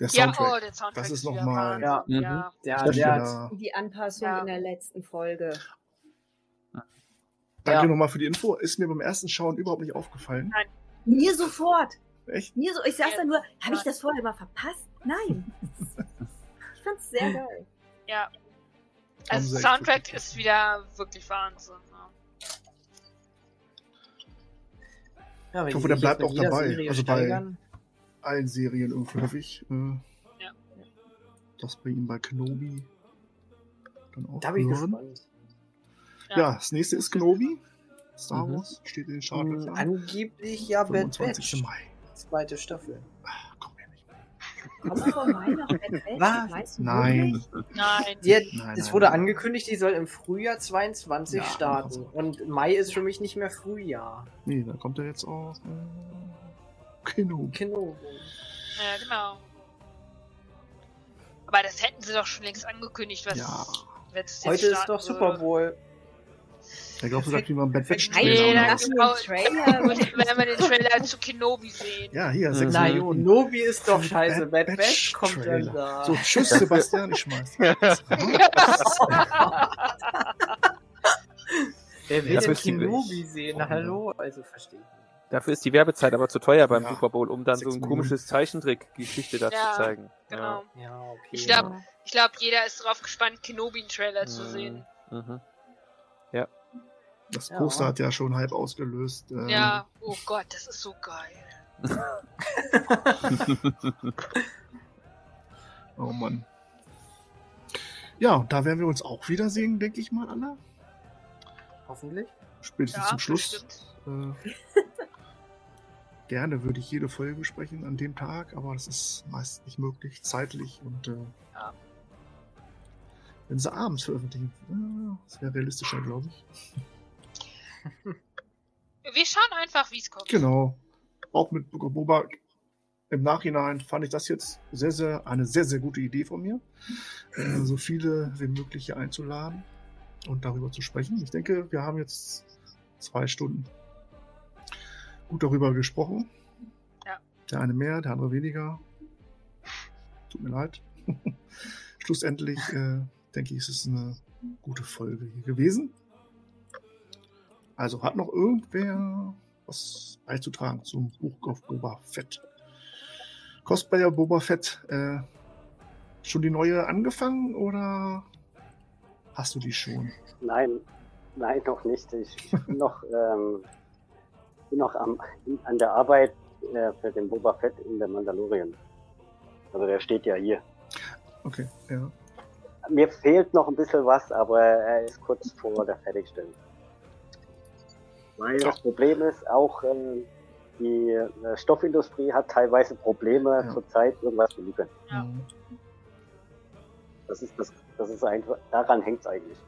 Der Ja, Soundtrack. oh, der Soundtrack das ist nochmal. Ja. Mhm. Ja. Der, hat, wieder- Die Anpassung Ja. in der letzten Folge. Danke Ja. nochmal für die Info. Ist mir beim ersten Schauen überhaupt nicht aufgefallen. Nein. Mir sofort. Echt? Mir so. Ich saß Ja. da nur, habe ich das vorher mal verpasst? Nein. ich fand's sehr geil. ja. Also Soundtrack ist wieder wirklich Wahnsinn. Ja. ja, Ich hoffe, der bleibt auch dabei. Serie Also bei- steigern. Allen Serien irgendwie, hoffe ich. Äh, das bei ihm bei Kenobi dann auch Da bin ich hören. gespannt. Ja. das nächste ist Kenobi. Star Mhm. Wars steht in den Startlöchern. angeblich ja Bad 25. Batch. Mai. Zweite Staffel. Kommt vor Mai noch Bad Batch? Was? Meinst du Nein. Nein. Die, Nein, es wurde nein. angekündigt, die soll im Frühjahr 22 Ja, starten. Und Mai ist für mich nicht mehr Frühjahr. Nee, da kommt er jetzt auch. Äh, Kenobi. Kino. Ja, genau. Aber das hätten sie doch schon längst angekündigt, was Ja. Heute ist doch Super Bowl. Ich glaube, sagt, wie man Bad Trailer wir den Trailer. wenn wir den Trailer zu Kenobi sehen. Ja, hier, Mhm. 6 Nein, Millionen. Nobi ist doch scheiße. Bad Bad Batch Batch kommt dann Trailer. da. So, tschüss, *laughs* Sebastian, ich schmeiß. Wer *laughs* will Dafür denn ist die- Kenobi sehen? Na, hallo? Also verstehe ich nicht. Dafür ist die Werbezeit aber zu teuer beim Ja. Super Bowl, um dann so ein Millionen. komisches Zeichentrick-Geschichte da Ja, zu zeigen. Genau. Ja, okay. Ich glaube, glaub, jeder ist drauf gespannt, Kenobi einen Trailer zu sehen. Ja. Mhm. Das Ja. Poster hat ja schon halb ausgelöst. ähm, Ja, oh Gott, das ist so geil. *laughs* Oh Mann. Ja, und da werden wir uns auch wiedersehen, denke ich mal, Anna. Hoffentlich. Spätestens Ja, zum Schluss. Äh, *laughs* gerne würde ich jede Folge besprechen an dem Tag, aber das ist meist nicht möglich, zeitlich. Und äh, Ja. wenn sie abends veröffentlichen, äh, das wäre realistischer, glaube ich. *laughs* Wir schauen einfach, wie es kommt. Genau. Auch mit Boba. Im Nachhinein fand ich das jetzt sehr, sehr, eine sehr, sehr gute Idee von mir, äh, so viele wie möglich hier einzuladen und darüber zu sprechen. Ich denke, wir haben jetzt zwei Stunden gut darüber gesprochen. Ja. Der eine mehr, der andere weniger. Tut mir leid. *laughs* Schlussendlich äh, denke ich, ist es eine gute Folge hier gewesen. Also hat noch irgendwer was beizutragen zum Buch auf Boba Fett? Cosplayer Boba Fett, äh, schon die neue angefangen oder hast du die schon? Nein, nein, noch nicht. Ich bin noch, *laughs* ähm, bin noch am, an der Arbeit äh, für den Boba Fett in der Mandalorian. Also der steht ja hier. Okay, ja. Mir fehlt noch ein bisschen was, aber er ist kurz vor der Fertigstellung. Weil das Problem ist auch, ähm, die äh, Stoffindustrie hat teilweise Probleme Ja. zurzeit irgendwas zu liefern. Ja. Mhm. Das ist das, das ist einfach, daran hängt es eigentlich.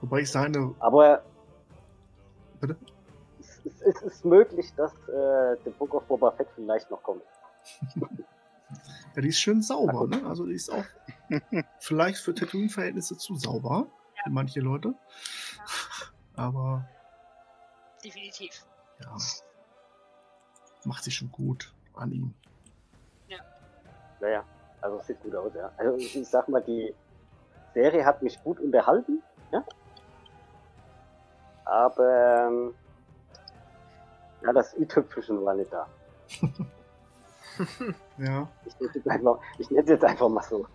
Wobei ich seine, Aber Bitte? es, es, es ist möglich, dass äh, The Book of Boba Fett vielleicht noch kommt. *laughs* ja, die ist schön sauber, ne? Also die ist auch vielleicht für Tatooine-Verhältnisse zu sauber für manche Leute. Aber Definitiv. ja, macht sich schon gut an ihm. Naja, also es sieht gut aus, ja. Also ich sag mal, die Serie hat mich gut unterhalten, ja. Aber ähm, ja, das i-Tüpfelchen war nicht da. *laughs* Ja, Ich nenne es jetzt einfach, ich nenne es jetzt einfach mal so.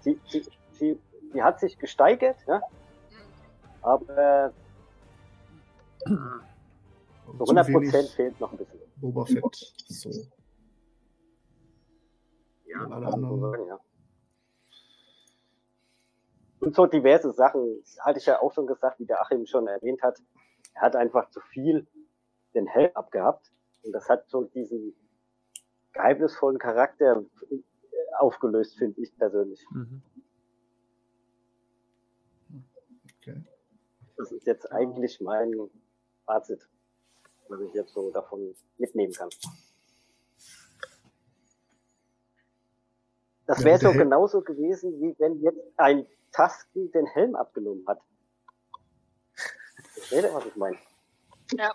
Sie, sie, sie, sie hat sich gesteigert, ja. Aber äh, so zu 100 wenig Prozent fehlt noch ein bisschen. Boba Fett. So. Ja, Und alle kann man so anderen. sagen, ja. Und so diverse Sachen, das hatte ich ja auch schon gesagt, wie der Achim schon erwähnt hat. Er hat einfach zu viel den Helm abgehabt. Und das hat so diesen geheimnisvollen Charakter aufgelöst, finde ich persönlich. Mhm. Okay. Das ist jetzt eigentlich mein Fazit, was ich jetzt so davon mitnehmen kann. Das wäre so genauso gewesen, wie wenn jetzt ein Tasken den Helm abgenommen hat. Versteht ihr, was ich meine? Ja.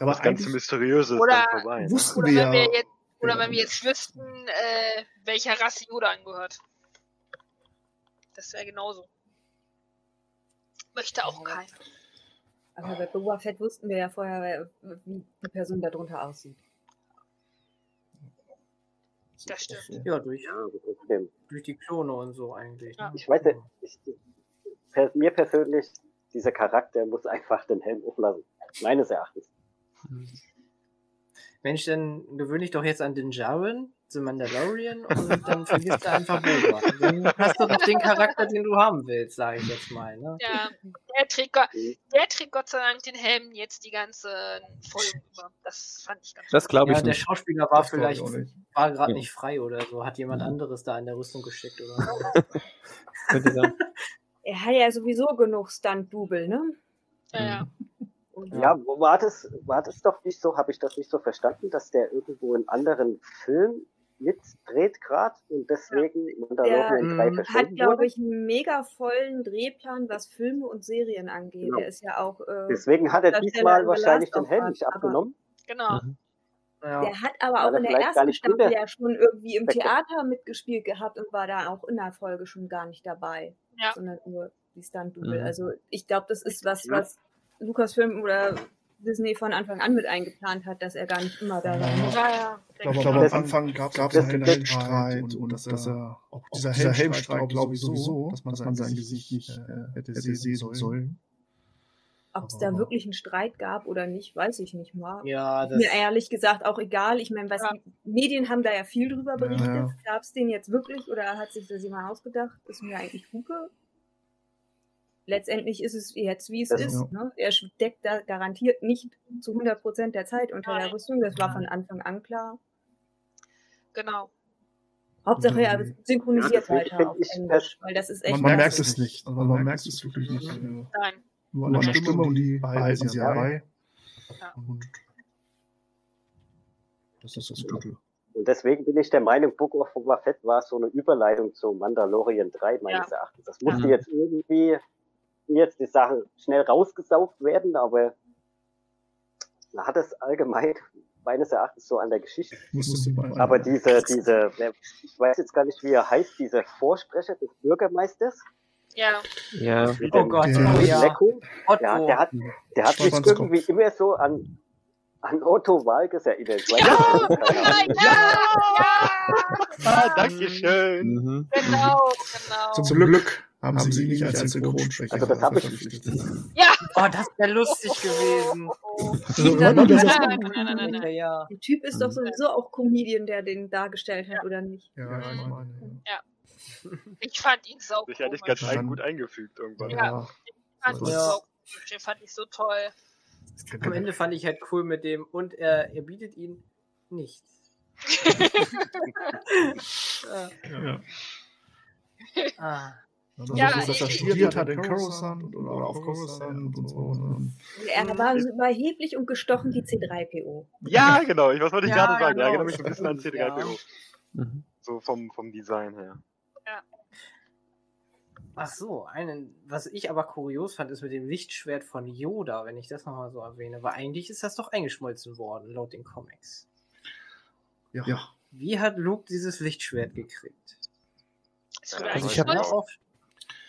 Aber Das ganze Mysteriöse ist Oder- dann vorbei. Ne? wussten Oder wir wenn wir jetzt, oder wenn wir jetzt wüssten, äh, welcher Rasse Yoda angehört. Das wäre genauso. Möchte auch keiner. Aber bei Boba Fett wussten wir ja vorher, wer- wie die Person darunter aussieht. Das stimmt. Ja, durch, Ja, durch die Klone und so eigentlich. Ja. ne? Ich weiß nicht, ich, per, mir persönlich, dieser Charakter muss einfach den Helm auflassen. Meines Erachtens. Mensch, dann gewöhne dich doch jetzt an den Jaren, The Mandalorian und dann vergisst du einfach Boba. Dann hast du doch den Charakter, den du haben willst, sage ich jetzt mal. Ne? Ja, der trägt, Gott, der trägt Gott sei Dank den Helm jetzt die ganze Folge über. Das fand ich ganz Das glaube ich ja, der nicht. Schauspieler war Das vielleicht war gerade Ja. nicht frei oder so, hat jemand anderes da in der Rüstung gesteckt oder so. *laughs* Könnte sein. Er hat ja sowieso genug Stunt-Double, ne? Ja, ja. Ja, war das, war das doch nicht so, habe ich das nicht so verstanden, dass der irgendwo einen anderen Film mitdreht gerade und deswegen der Mandalorian 3 Mhm. hat, glaube ich, einen mega vollen Drehplan, was Filme und Serien angeht. Genau. Er ist ja auch. Äh, Deswegen hat er diesmal wahrscheinlich den Helm nicht abgenommen. Genau. Mhm. Ja. Der hat aber Weil auch in der ersten Staffel der- ja schon irgendwie im Theater mitgespielt gehabt und war da auch in der Folge schon gar nicht dabei, Ja. sondern nur die Stunt-Double. Mhm. Also ich glaube, das ist was, Ja. was Lucasfilm oder Disney von Anfang an mit eingeplant hat, dass er gar nicht immer da sein muss. Ja, ja. Ich glaube, am Anfang gab es auch einen Streit und, und dass, er auch dieser Helmstreit, glaube ich, sowieso, dass man sein Gesicht nicht äh, hätte sehen sollen. Ob es da wirklich einen Streit gab oder nicht, weiß ich nicht mal. Ja, das, Mir ehrlich gesagt auch egal. Ich meine, was Ja. die Medien haben da ja viel drüber berichtet. Ja. Gab es den jetzt wirklich oder hat sich das jemand ausgedacht? Ist mir eigentlich Hupe. Letztendlich ist es jetzt, wie es Das- ist. Ne? Er steckt da garantiert nicht zu 100 Prozent der Zeit unter der. Rüstung. Das war von Anfang an klar. Genau. Hauptsache, er Ja, synchronisiert deswegen weiter auf Englisch, weil das ist echt. Man, man merkt es nicht. Also man merkt es wirklich nicht. Nein. Nur an der Stimme und die behalten sie Ja. bei. Ja. Und das ist das Gute. Und deswegen bin ich der Meinung, Book of Boba Fett war so eine Überleitung zu Mandalorian 3 meines Ja. Erachtens. Das musste Mhm. jetzt irgendwie jetzt die Sachen schnell rausgesaugt werden, aber man hat es allgemein meines Erachtens so an der Geschichte. Aber diese, diese, ich weiß jetzt gar nicht, wie er heißt, dieser Vorsprecher des Bürgermeisters, Ja. Ja. Oh Gott, Der- oh ja. Ja, der hat, der hat mich irgendwie immer so an, an Otto Walkes erinnert. Ja, ja, ja, Ah, Dankeschön. Mhm. genau, genau. Zum Glück haben sie nicht als Synchronsprecher Also das habe ich- verpflichtet. Ja. Oh, das wäre lustig gewesen. Oh. Also, Nein, nein? Nein, nein, Ja, ja. Der Typ ist doch sowieso auch Comedian, der den dargestellt hat, oder nicht? Ja, ich meine, Ich fand ihn sau Sich eigentlich ganz ein, gut eingefügt irgendwann. ja. Ja. ja. Ich fand ihn Ja. komisch. Den fand ich so toll. Am Ende fand ich halt cool mit dem und er, er bietet ihm nichts. äh, *laughs* Ja. ah. Also, Ja, dass er ich- studiert hat in Coruscant oder auf Coruscant und so. Und Er war so überheblich und gestochen wie C3PO. Ja, genau. Ich, was wollte ich Ja, gerade sagen? Ja, genau. genau, mich so ein bisschen an C3PO. Mhm. So vom, vom Design her. Ach so, einen, was ich aber kurios fand, ist mit dem Lichtschwert von Yoda, wenn ich das nochmal so erwähne, weil eigentlich ist das doch eingeschmolzen worden, laut den Comics. ja. ja. Wie hat Luke dieses Lichtschwert gekriegt? Ja, Also ich hab- Ja, eingeschmolzen. auf,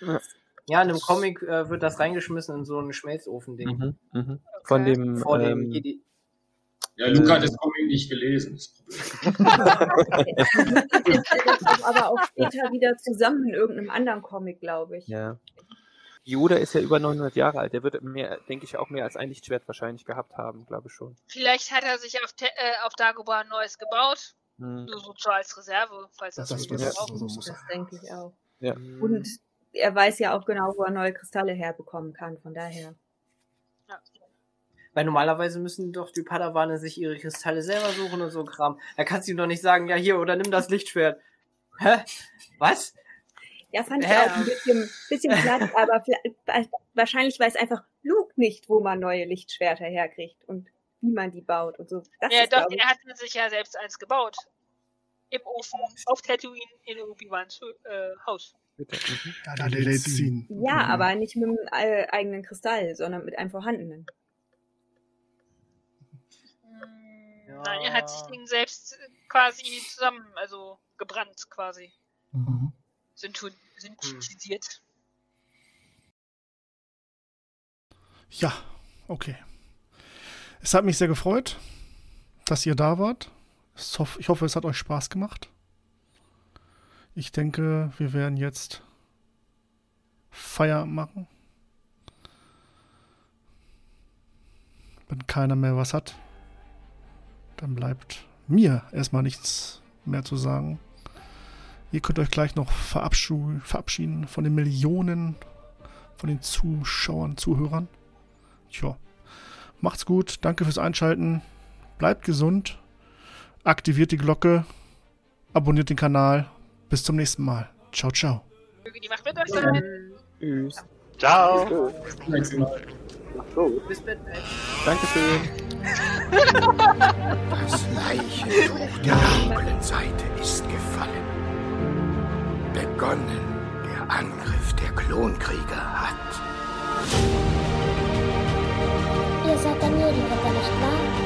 ja, in einem Comic äh, wird das reingeschmissen in so einen Schmelzofen-Ding. Mhm. Mhm. Von Okay. dem, Vor dem ähm, Jedi. Ja, Luca hat das Comic nicht gelesen. Das Problem. *laughs* Das kommt aber auch später wieder zusammen in irgendeinem anderen Comic, glaube ich. ja. Yoda ist ja über 900 Jahre alt. Der wird mehr, denke ich, auch mehr als ein Lichtschwert wahrscheinlich gehabt haben, glaube ich schon. Vielleicht hat er sich auf, Te äh, auf Dagobah ein neues gebaut. Mhm. Nur so so als Reserve, falls Das, das, das, das das, Das denke ich auch. Ja. Und er weiß ja auch genau, wo er neue Kristalle herbekommen kann, von daher. Weil normalerweise müssen doch die Padawane sich ihre Kristalle selber suchen und so Kram. Da kannst du ihm doch nicht sagen, ja hier, oder nimm das Lichtschwert. Hä? Was? Ja, fand ich Hä? auch ein bisschen, bisschen platt, *laughs* aber wahrscheinlich weiß einfach Luke nicht, wo man neue Lichtschwerter herkriegt und wie man die baut und so. Das Ja, ist, doch, er hat sich ja selbst eins gebaut. Im Ofen, auf Tatooine, in Obi-Wans äh, Haus. Bitte. Mhm. Ja, ja, aber nicht mit einem äh, eigenen Kristall, sondern mit einem vorhandenen. Hm, Nein, er hat sich den selbst äh, quasi zusammen, also gebrannt quasi. Mhm. Synthetisiert. Ja, okay. Es hat mich sehr gefreut, dass ihr da wart. Ich hoffe, es hat euch Spaß gemacht. Ich denke, wir werden jetzt Feierabend machen. Wenn keiner mehr was hat. dann bleibt mir erstmal nichts mehr zu sagen. Ihr könnt euch gleich noch verabschieden von den Millionen, von den Zuschauern, Zuhörern. Tja, macht's gut, danke fürs Einschalten, bleibt gesund, aktiviert die Glocke, abonniert den Kanal. Bis zum nächsten Mal. Ciao, ciao. Die Macht mit euch sein. Tschüss. Ciao. Bis zum nächsten Mal. Bis bald. Dankeschön. Das Leichentuch der dunklen Seite ist gefallen. Begonnen der Angriff der Klonkrieger hat. Ihr seid Medienritter, nicht wahr?